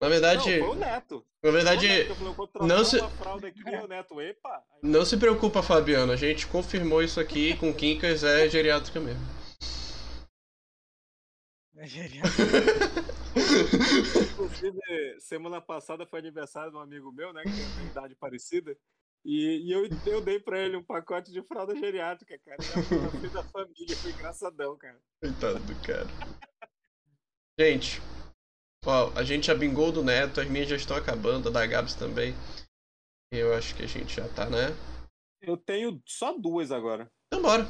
Na verdade, Não, foi o Neto. na verdade, Neto que falou, "Vou trocar não se- aqui, Neto, epa. Não se preocupa, Fabiano, a gente confirmou isso aqui com Quincas, é geriátrica mesmo. É genial. Inclusive, semana passada foi aniversário de um amigo meu, né? Que tem uma idade parecida. E, e eu, eu dei pra ele um pacote de fralda geriátrica, cara. E foi na frente da família, foi engraçadão, cara. Coitado do cara. Gente, ó, a gente já bingou do Neto, as minhas já estão acabando, a da Gabs também. Eu acho que a gente já tá, né? Eu tenho só duas agora. Então bora.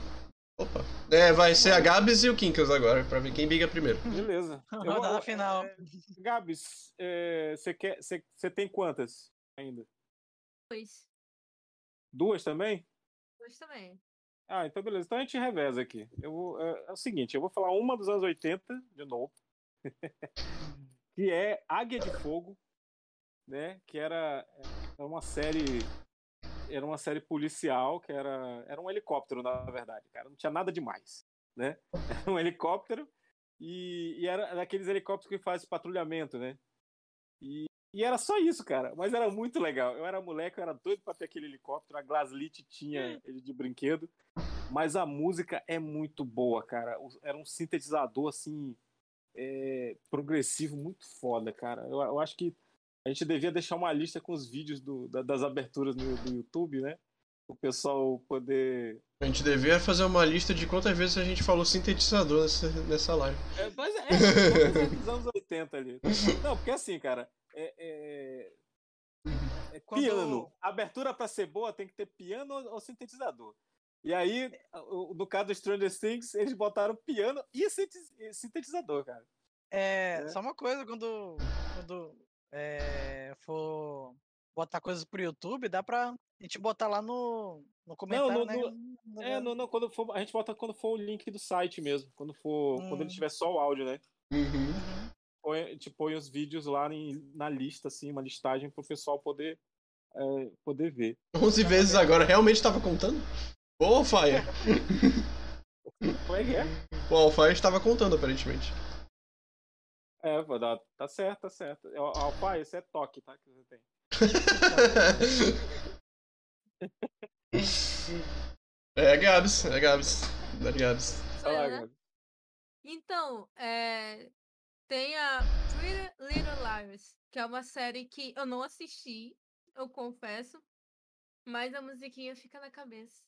Opa. É, vai ser a Gabs e o Kinkas agora, pra ver quem biga primeiro. Beleza. Eu vou- Rodada final. é, Gabs, é, você quer, você você tem quantas ainda? Dois. Duas também? Dois também. Ah, então beleza. Então a gente reveza aqui. Eu vou, é, é o seguinte, eu vou falar uma dos anos 80, de novo. que é Águia de Fogo, né? Que era, era uma série. Era uma série policial, que era. Era um helicóptero, na verdade, cara. Não tinha nada demais. Né? Era um helicóptero e, e era daqueles helicópteros que faz patrulhamento, né? E, e era só isso, cara. Mas era muito legal. Eu era moleque, eu era doido pra ter aquele helicóptero. A Glaslit tinha ele de brinquedo. Mas a música é muito boa, cara. Era um sintetizador, assim, é, progressivo, muito foda, cara. Eu, eu acho que a gente devia deixar uma lista com os vídeos do- da- das aberturas no, do YouTube, né? O pessoal poder. A gente devia fazer uma lista de quantas vezes a gente falou sintetizador nessa, nessa live. É, mas é, é, dos anos 80 ali. Não, porque assim, cara, é, é- é Quando- piano. A abertura pra ser boa tem que ter piano ou, sintetizador. E aí, no caso do Stranger Things, eles botaram piano e e sintetizador, cara. É, É. só uma coisa, quando, quando é, for botar coisas pro YouTube, dá pra gente botar lá no, no comentário, no- né? no- É, não, não, quando for, a gente bota quando for o link do site mesmo. Quando for. Quando ele Hum. tiver só o áudio, né? Uhum. Uhum. Põe, a gente põe os vídeos lá em- na lista, assim, uma listagem pro pessoal poder, é, poder ver. 11 vezes agora, realmente tava contando? Ô, Alfaia. Como é que é? O Alfaia estava contando, aparentemente. É, vou dar- tá certo, tá certo. Ó, ó, pai, esse é toque, tá? Que você tem. é Gabs, é Gabs. Da Gabs. Sou Vai lá, eu, né? Gabi. Então, é, tem a Pretty Little Liars, que é uma série que eu não assisti, eu confesso, mas a musiquinha fica na cabeça.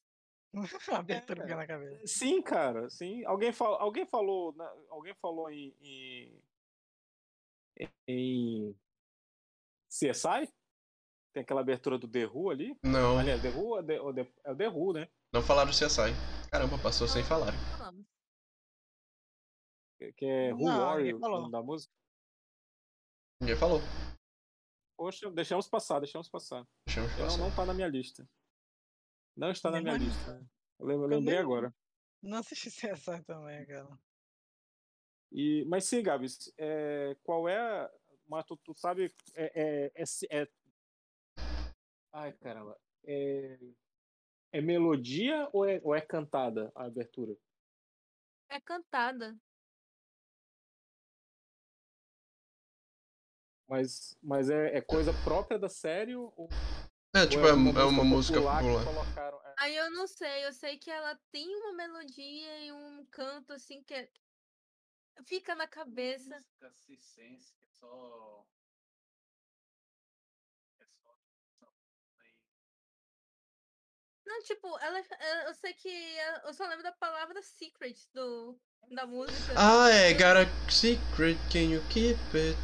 A abertura É. fica na cabeça. Sim, cara, sim. Alguém, fal, alguém falou. na- Alguém falou em, em. Em CSI? Tem aquela abertura do The Who ali? Não, Aliás, The Who é The, é The- é o The Who, né? não falaram CSI. Caramba, passou sem falar. Que- Que é Who Não, Warrior, o falou. nome da música. Ninguém falou. Poxa, deixamos passar, deixamos passar. Deixamos Não, passar. não tá na minha lista. Não está na minha mais- lista. Eu lem- eu Eu lembrei agora. Não assisti CSI também, cara. E, mas sim, Gabs, é, qual é. a- Mas tu, tu sabe. É, é, é, é- Ai, caramba. É, é melodia ou é, ou é cantada a abertura? É cantada. Mas, mas é, é coisa própria da série ou, É, tipo, é, é uma música popular que popular. colocaram? Aí eu não sei, eu sei que ela tem uma melodia e um canto assim que é- fica na cabeça. Música circense, é só. É só. Não, tipo, ela, é- eu sei que é- eu só lembro da palavra secret do, da música. Ah, é, got a secret, can you keep it?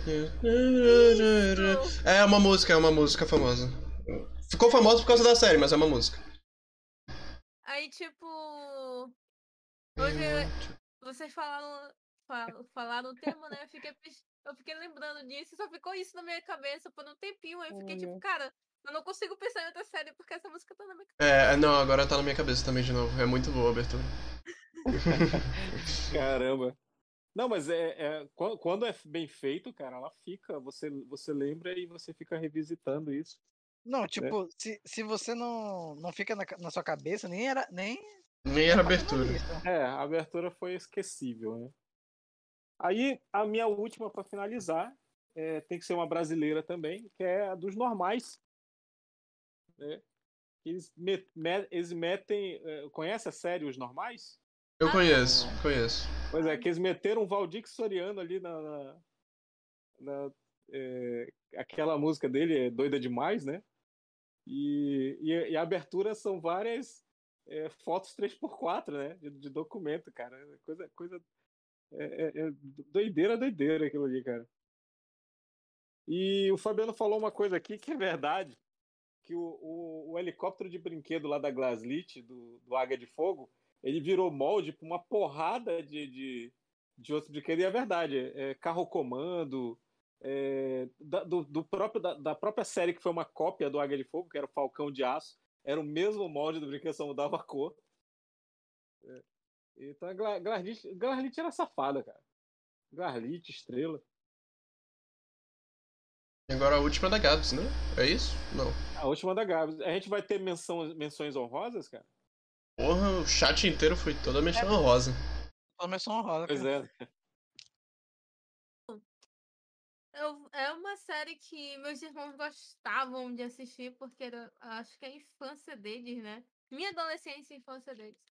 Isso! É uma música, é uma música famosa. Ficou famosa por causa da série, mas é uma música. Aí, tipo. Hoje vocês falaram, fa- falaram o termo, né? Eu fiquei, eu fiquei lembrando disso e só ficou isso na minha cabeça por um tempinho. Aí eu fiquei tipo, cara, Eu não consigo pensar em outra série porque essa música tá na minha É, não, agora tá na minha cabeça também de novo. É muito boa a abertura. Caramba. Não, mas é, é- quan- quando é bem feito, cara, ela fica. Você, você lembra e você fica revisitando isso. Não, tipo, se, se você não, não fica na, na sua cabeça, nem era. Nem Nem era abertura. É, a abertura foi esquecível, né? Aí, a minha última para finalizar é, tem que ser uma brasileira também, que é a dos normais. Né? Eles, met- me- eles metem. é, Conhece a série Os Normais? Eu conheço, conheço. Pois é, que eles meteram o Valdir Soriano ali na. na- na, é, aquela música dele é Doida Demais, né? E, e, e a abertura são várias é, fotos 3x4, né? De, de documento, cara. Coisa. coisa é, é- é doideira, doideira aquilo ali, cara. E o Fabiano falou uma coisa aqui que é verdade. Que o, o, o helicóptero de brinquedo lá da Glaslit, do, do Águia de Fogo, ele virou molde para uma porrada de, de, de outros brinquedos. E é verdade, é carro comando, é, da, do, do próprio, da, da própria série que foi uma cópia do Águia de Fogo, que era o Falcão de Aço, era o mesmo molde do brinquedo, só mudava a cor. É. Então a Gla- Glaslit, Glaslit era safada, cara. Glaslit, estrela. E agora a última da Gabs, né? É isso? Não. A última da Gabs. A gente vai ter menção, menções honrosas, cara? Porra, o chat inteiro foi toda menção honrosa. Só menção honrosa. Pois cara. é. Eu, é uma série que meus irmãos gostavam de assistir, porque era, acho que é a infância deles, né? Minha adolescência e infância deles.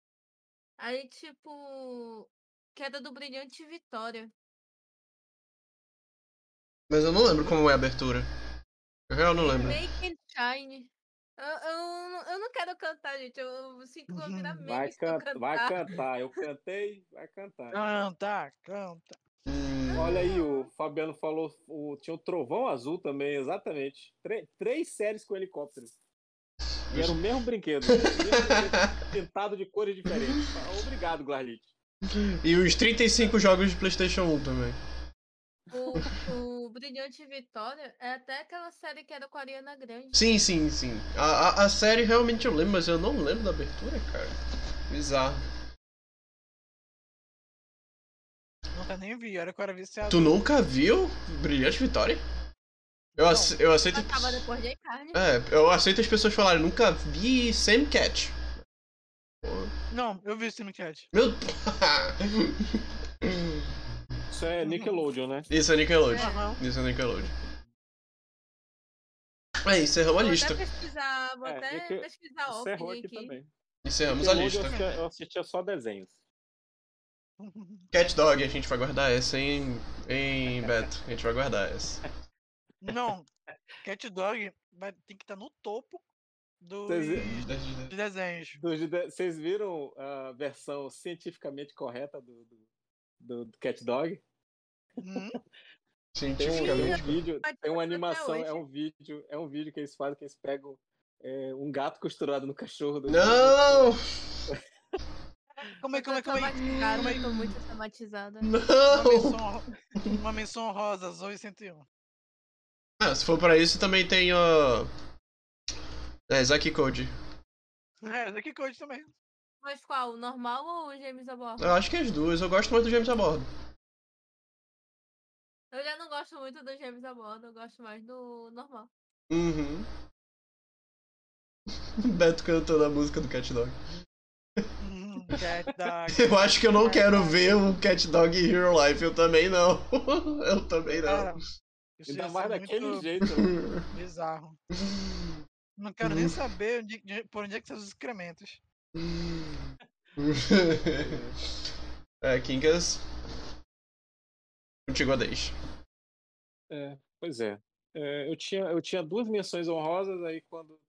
Aí, tipo, Queda do Brilhante Vitória. Mas eu não lembro como é a abertura. Eu real não lembro. Make and Shine. Eu, eu, não- eu não quero cantar, gente. Eu, eu sinto que vou virar meme Vai, can... vai cantar. cantar. Eu cantei, vai cantar. Canta, canta. Hum, Olha aí, o Fabiano falou, o, tinha o Trovão Azul também, exatamente. Tre- três séries com helicóptero. E era o mesmo brinquedo. o mesmo brinquedo pintado de cores diferentes. Obrigado, Glarlit. E os 35 jogos de PlayStation 1 também. O, o Brilhante Vitória é até aquela série que era com a Ariana Grande. Sim, sim, sim. A, a, a série realmente eu lembro, mas eu não lembro da abertura, cara. Bizarro. Nunca nem vi, era que eu era viciado. Tu nunca viu Brilhante Vitória? Eu, ace- eu aceito. Acaba depois de carne. É, eu aceito as pessoas falarem, nunca vi Sam Cat. Não, eu vi Steam Cat. Meu. Isso é Nickelodeon, né? Isso é Nickelodeon. Aham. Isso é Nickelodeon. É, encerramos a Vou lista. até pesquisar, vou É, até Nickel- pesquisar a Encerrou opening aqui aqui. também. Encerramos a lista. Eu assistia, eu assistia só desenhos. Cat Dog, a gente vai guardar essa em, em Beto. A gente vai guardar essa. Não, Cat Dog vai, tem que estar no topo dos de desenhos. Vocês viram a versão cientificamente correta do, do, do Cat Dog? Hum, Tem um, Cientificamente. vídeo, tem uma animação, é um vídeo, é um vídeo que eles fazem que eles pegam é, um gato costurado no cachorro do Não! Como é, como é, como é? Como é? eu tô muito traumatizada. Uma Não! menção, honro- uma menção rosa, Zoe 101. Ah, se for pra isso, também tem o. É, Zack Code. É, daqui Code também. Mas qual? O normal ou o James a bordo? Eu acho que as duas. Eu gosto muito do James a bordo. Eu já não gosto muito do James a bordo, eu gosto mais do normal. Uhum. Beto cantando a música do Cat Dog. Hum, Cat Dog. Eu acho que eu não quero ver o Cat Dog em Real Life. Eu também não. Eu também Cara, não. Isso Ainda mais daquele muito jeito. né? bizarro. Não quero nem saber onde, de- por onde é que são os excrementos. é, Kinkas. Contigo a deixa. É, pois é. É, eu, tinha, eu tinha duas menções honrosas, aí quando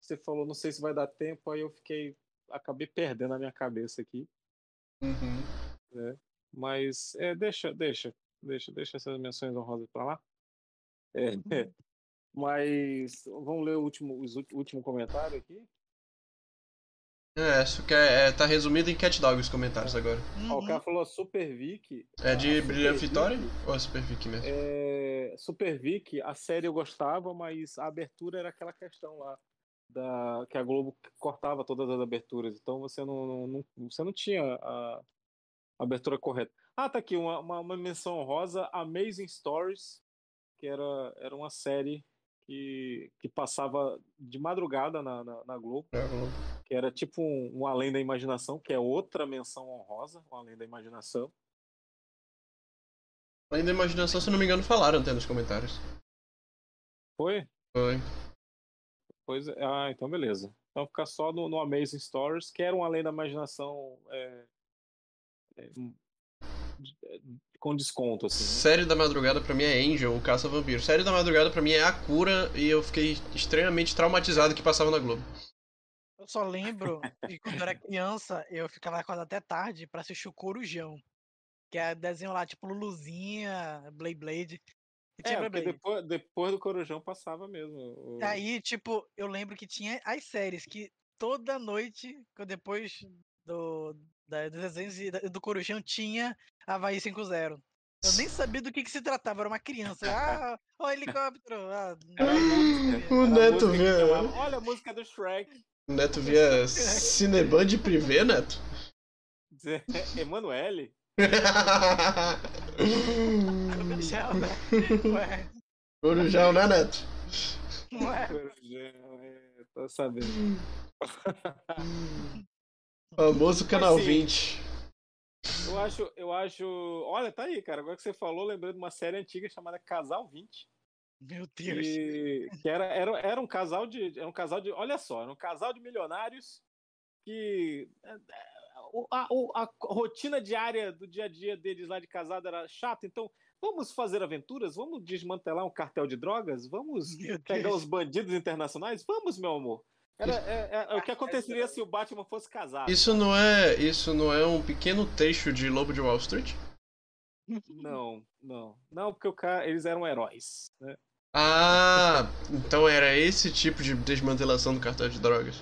você falou, não sei se vai dar tempo, aí eu fiquei. Acabei perdendo a minha cabeça aqui. Uhum. Mas é, deixa, deixa, deixa, deixa essas menções honrosas pra lá. É, mas vamos ler o último, o último comentário aqui. É, isso que é, é- tá resumido em Cat Dog os comentários agora. Ó, o Uhum. cara falou Super Vic. É de Brilhante Vitória ou é Super Vic mesmo? É, Super Vic, a série eu gostava, mas a abertura era aquela questão lá da que a Globo cortava todas as aberturas, então você não, não- não- você não tinha a, a abertura correta. Ah, tá aqui uma, uma, uma menção honrosa, Amazing Stories, que era, era uma série que, que passava de madrugada na, na, na Globo, vamos- que era tipo um, um Além da Imaginação, que é outra menção honrosa, um Além da Imaginação. Além da imaginação, se não me engano, falaram até nos comentários. Foi? Foi. Pois é. Ah, então beleza. Então fica só no, no Amazing Stories, que era um além da imaginação é, é, com desconto, assim. né? Série da madrugada pra mim é Angel, o Caça Vampiro. Série da madrugada pra mim é A Cura e eu fiquei extremamente traumatizado que passava na Globo. Eu só lembro que quando eu era criança, eu ficava acordado até tarde pra assistir o Corujão. Que é desenho lá, tipo Luluzinha, Blade Blade. E É, depois, depois do Corujão passava mesmo. o- E aí, tipo, eu lembro que tinha as séries que toda noite, depois do, da, dos desenhos da- do Corujão, tinha Havaí 5-0. Eu nem sabia do que, que se tratava, era uma criança. Ah, ó, helicóptero. Ah, O a Neto via- chamava, Olha a música do Shrek. O Neto via Cineband Privé, Neto? Dizer, Emanuele. Corujão, né? Ué, Corujão, né, Neto? ué. Corujão, é, tô sabendo. Famoso Canal sim. 20. Eu acho, eu acho. Olha, tá aí, cara. Agora que você falou, lembrei de uma série antiga chamada Casal 20. Meu Deus. que, que era, era, era um casal de era um casal de olha só era um casal de milionários que é, é, a, o- a rotina diária do dia a dia deles lá de casado era chata então vamos fazer aventuras vamos desmantelar um cartel de drogas vamos pegar os bandidos internacionais vamos meu amor era é, é- é o que aconteceria se o Batman fosse casado Isso não é. Isso não é um pequeno trecho de Lobo de Wall Street? não não não porque o cara eles eram heróis né? Ah, então era esse tipo de desmantelação do cartel de drogas.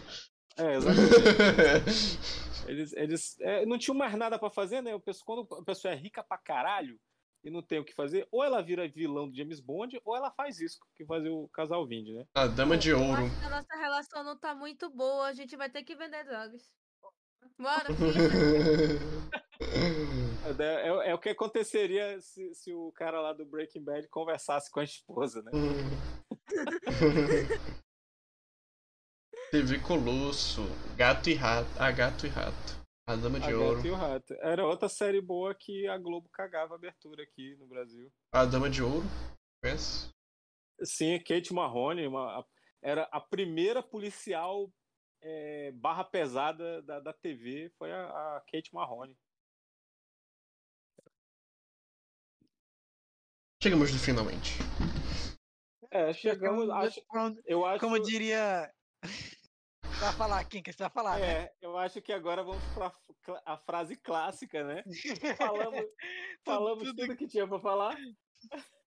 é exatamente Eles, eles é, não tinham mais nada pra fazer, né? O pessoal- quando a pessoa é rica pra caralho e não tem o que fazer, ou ela vira vilão do James Bond, ou ela faz isso, que fazia o casal Vind, né? A Dama de Ouro. a nossa relação não tá muito boa, a gente vai ter que vender drogas. Bora, É, é- é o que aconteceria se, se o cara lá do Breaking Bad conversasse com a esposa, né? TV Colosso, Gato e Rato. Ah, Gato e Rato. A Dama de A Ouro. Gata e o Rato. Era outra série boa que a Globo cagava a abertura aqui no Brasil. A Dama de Ouro. Conhece? Sim, Kate Marrone uma- a- era a primeira policial é, barra pesada da, da TV, foi a, a Kate Marrone. Chegamos no finalmente. É, chegamos, Como- acho, eu acho, Como diria. Vai falar, quem que você vai falar? né? é, eu acho que agora vamos para a frase clássica, né? Falamos, falamos tudo tudo que tinha para falar.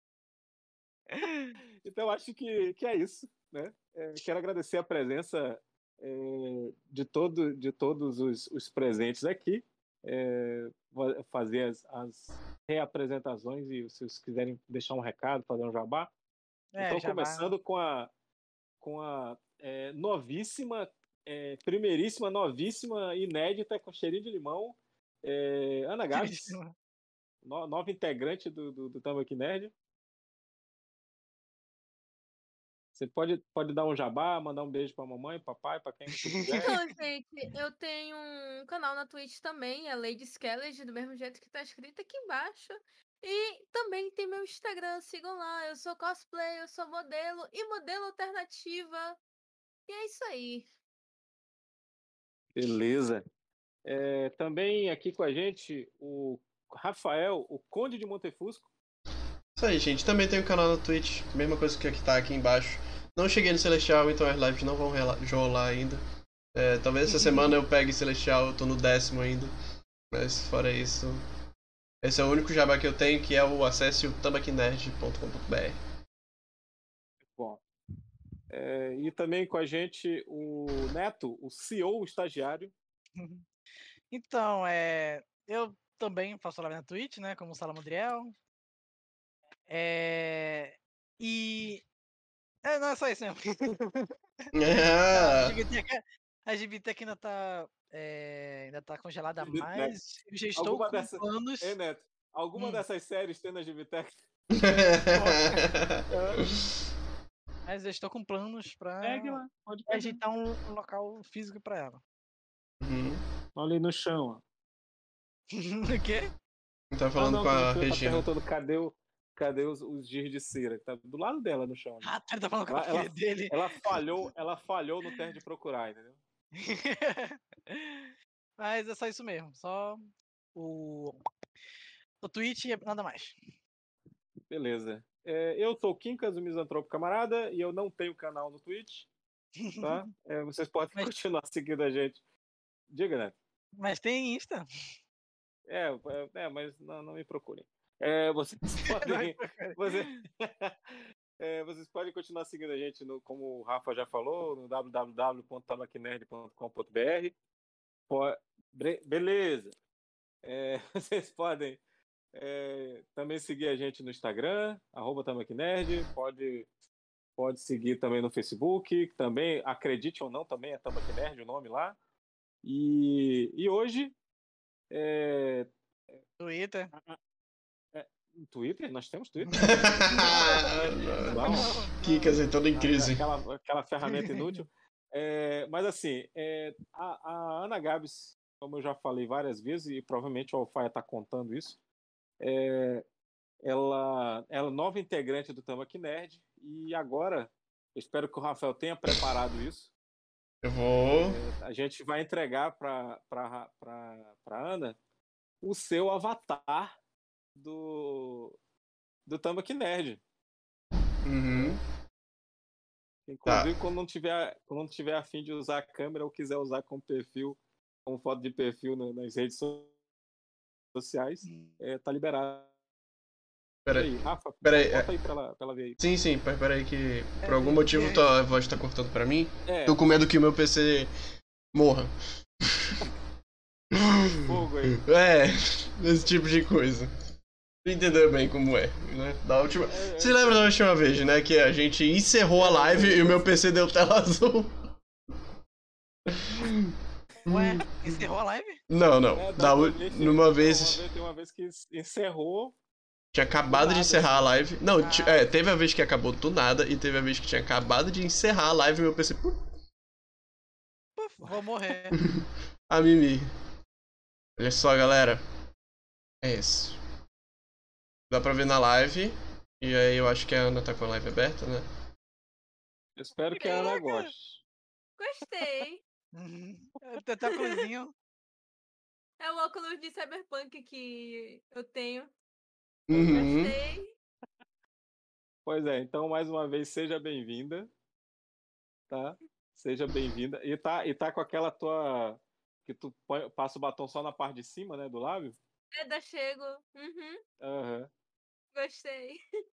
Então acho que, que é isso, né? É, quero agradecer a presença é, de, todo, de todos os, os presentes aqui. É, fazer as, as reapresentações e se vocês quiserem deixar um recado, fazer um jabá. É, então, começando com a, com a é, novíssima, é, primeiríssima, novíssima, inédita, com cheirinho de limão, é, Ana Gabs, no- nova integrante do, do, do Tambaqui Nerd. Você pode, pode dar um jabá, mandar um beijo pra mamãe, papai, pra quem você quiser. Então, gente, eu tenho um canal na Twitch também, é Lady Skelled, do mesmo jeito que tá escrito aqui embaixo. E também tem meu Instagram, sigam lá. Eu sou cosplay, eu sou modelo e modelo alternativa. E é isso aí. Beleza. É, também aqui com a gente o Rafael, o Conde de Montefusco. Isso aí, gente. Também tem o canal na Twitch. Mesma coisa que aqui tá aqui embaixo. Não cheguei no Celestial, então as lives não vão rolar ainda. É, talvez essa semana eu pegue Celestial, eu tô no décimo ainda. Mas fora isso. Esse é o único jabá que eu tenho, que é o acesse o tambaquinerd.com.br. É, e também com a gente o Neto, o CEO o estagiário. Então, é, eu também faço live na Twitch, né? Como o Salamandriel. É, e. É, não é só isso mesmo. A GBT, a GBT ainda tá. é, ainda tá congelada, Né? mas eu já estou Alguma com dessa- planos. Ei, Neto, alguma Hum. dessas séries tem na Givitec? Mas eu estou com planos pra Pegue lá, pode pegar. ajeitar um, um local físico pra ela. Uhum. Olha aí no chão, ó. o quê? Tá falando Ah, não, com a Tá Regina. perguntando cadê, o, cadê os, os giz de cera? que Tá do lado dela no chão. né? Ah, tá, ele tá falando com a Ela- dele. Ela falhou, ela falhou no teste de procurar, entendeu? Mas é só isso mesmo. Só o. O Twitch e nada mais. Beleza. É, eu sou o Quincas, o Misantropo Camarada, e eu não tenho canal no Twitch, tá? É, vocês podem Mas- continuar seguindo a gente. Diga, né? Mas tem Insta. É, é, é, mas não, não me procurem. É, vocês podem. é, vocês podem continuar seguindo a gente, no, como o Rafa já falou, no www.tabaquinerd.com.br. Beleza. É, vocês podem é, também seguir a gente no Instagram, arroba. Pode, pode seguir também no Facebook. Também, acredite ou não, também é Tabaquinerd o nome lá. E, e hoje, é, Twitter. no Twitter, nós temos Twitter. Kikas entrando em crise. Aquela, aquela ferramenta inútil. É, mas assim, é, a, a Ana Gabs, como eu já falei várias vezes, e provavelmente o Alfaia está contando isso, é, ela, ela é nova integrante do Tamaki Nerd, e agora, eu espero que o Rafael tenha preparado isso. Eu vou. É, a gente vai entregar para Ana o seu avatar do, do Tambaqui Nerd. Uhum. Inclusive, quando não tiver, quando não tiver a fim de usar a câmera ou quiser usar como perfil, como foto de perfil na- nas redes so- sociais, é, tá liberado. Pera aí, Rafa, pera aí, bota aí pra ela, pra ela ver aí. Sim, sim, mas peraí que por É, algum motivo porque- tua voz tá cortando pra mim. É, Tô com medo que o meu PC morra. fogo aí. É, esse tipo de coisa. Tu entendeu bem como é, né? Da última. É, é, Você lembra da última vez, né? Que a gente encerrou a live e o meu PC deu tela azul. Ué, encerrou a live? Não, não. é, Da, u- vez- numa vez. Uma vez, tem uma vez que encerrou. Tinha acabado de encerrar a live. Não, Ah. é, teve a vez que acabou do nada e teve a vez que tinha acabado de encerrar a live e meu PC. pum, Puf, vou morrer. A Mimi. Olha só, galera. É isso. Dá pra ver na live. E aí eu acho que a Ana tá com a live aberta, né? Eu espero que a Ana goste. Gostei. Uhum. Até coisinho. É o óculos de cyberpunk que eu tenho. Uhum. Gostei. Pois é, então mais uma vez seja bem-vinda. Tá? Seja bem-vinda. E tá, e tá com aquela tua. Que tu põe- passa o batom só na parte de cima, né? Do lábio. É da Chego. Uhum. Aham. Gostei.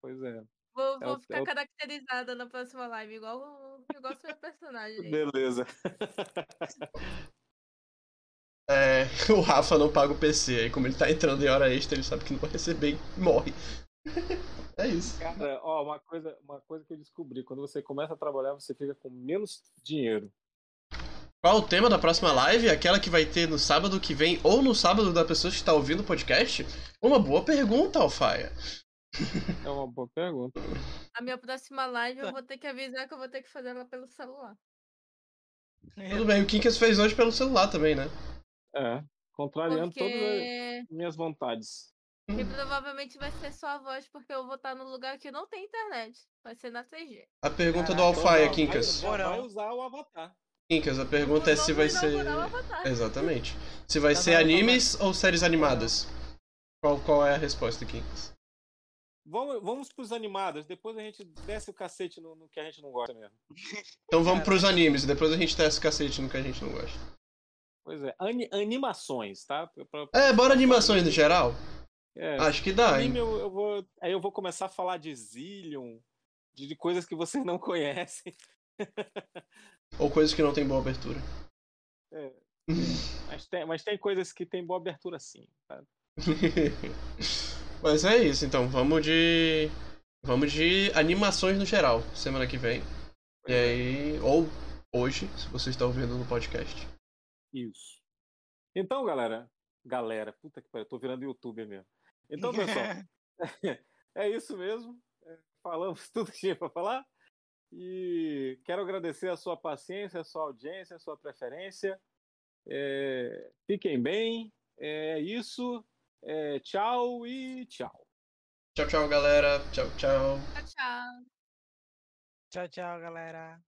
Pois é. Vou, É vou o- ficar é o- caracterizada na próxima live, igual, o- igual seu personagem. gente. Beleza. É, o Rafa não paga o PC. Aí como ele tá entrando em hora extra, ele sabe que não vai receber e morre. É isso. Cara, ó, uma coisa, uma coisa que eu descobri, quando você começa a trabalhar, você fica com menos dinheiro. Qual o tema da próxima live? Aquela que vai ter no sábado que vem ou no sábado da pessoa que está ouvindo o podcast? Uma boa pergunta, Alfaia. É uma boa pergunta. A minha próxima live Tá. eu vou ter que avisar que eu vou ter que fazer ela pelo celular. Tudo bem, o Kinkas fez hoje pelo celular também, né? É. Contrariando todas Porque as minhas vontades. e provavelmente vai ser só a voz, porque eu vou estar num lugar que não tem internet. Vai ser na 3G. A pergunta do Caraca, Alfaia, Então, Kinkas. Vai, vai usar o avatar. Kinkas, a pergunta é se vai ser. inaugurar o Avatar. Exatamente. Se vai Tá ser bom, tá animes ou séries animadas? Qual, qual é a resposta, Kinkas? Vamos, vamos pros animados, depois a gente desce o cacete no, no que a gente não gosta mesmo. Então vamos pros animes, depois a gente testa o cacete no que a gente não gosta. Pois é, ani- animações, tá? Pra- pra- É, bora animações no geral? É, Acho que dá, anime eu, eu vou, aí eu vou começar a falar de Zillion, de, de coisas que vocês não conhecem. Ou coisas que não tem boa abertura. É, mas, tem, mas tem coisas que tem boa abertura sim. Tá? Mas é isso, então. Vamos de. Vamos de animações no geral, semana que vem. E aí. Ou hoje, se você está ouvindo no podcast. Isso. Então, galera. Galera, puta que pariu, tô virando youtuber mesmo. Então, pessoal, é isso mesmo. É, falamos tudo que tinha pra falar. E quero agradecer a sua paciência, a sua audiência, a sua preferência. É, fiquem bem. É isso. É, tchau e tchau. Tchau, tchau, galera. Tchau, tchau. Tchau, tchau. Tchau, tchau, galera.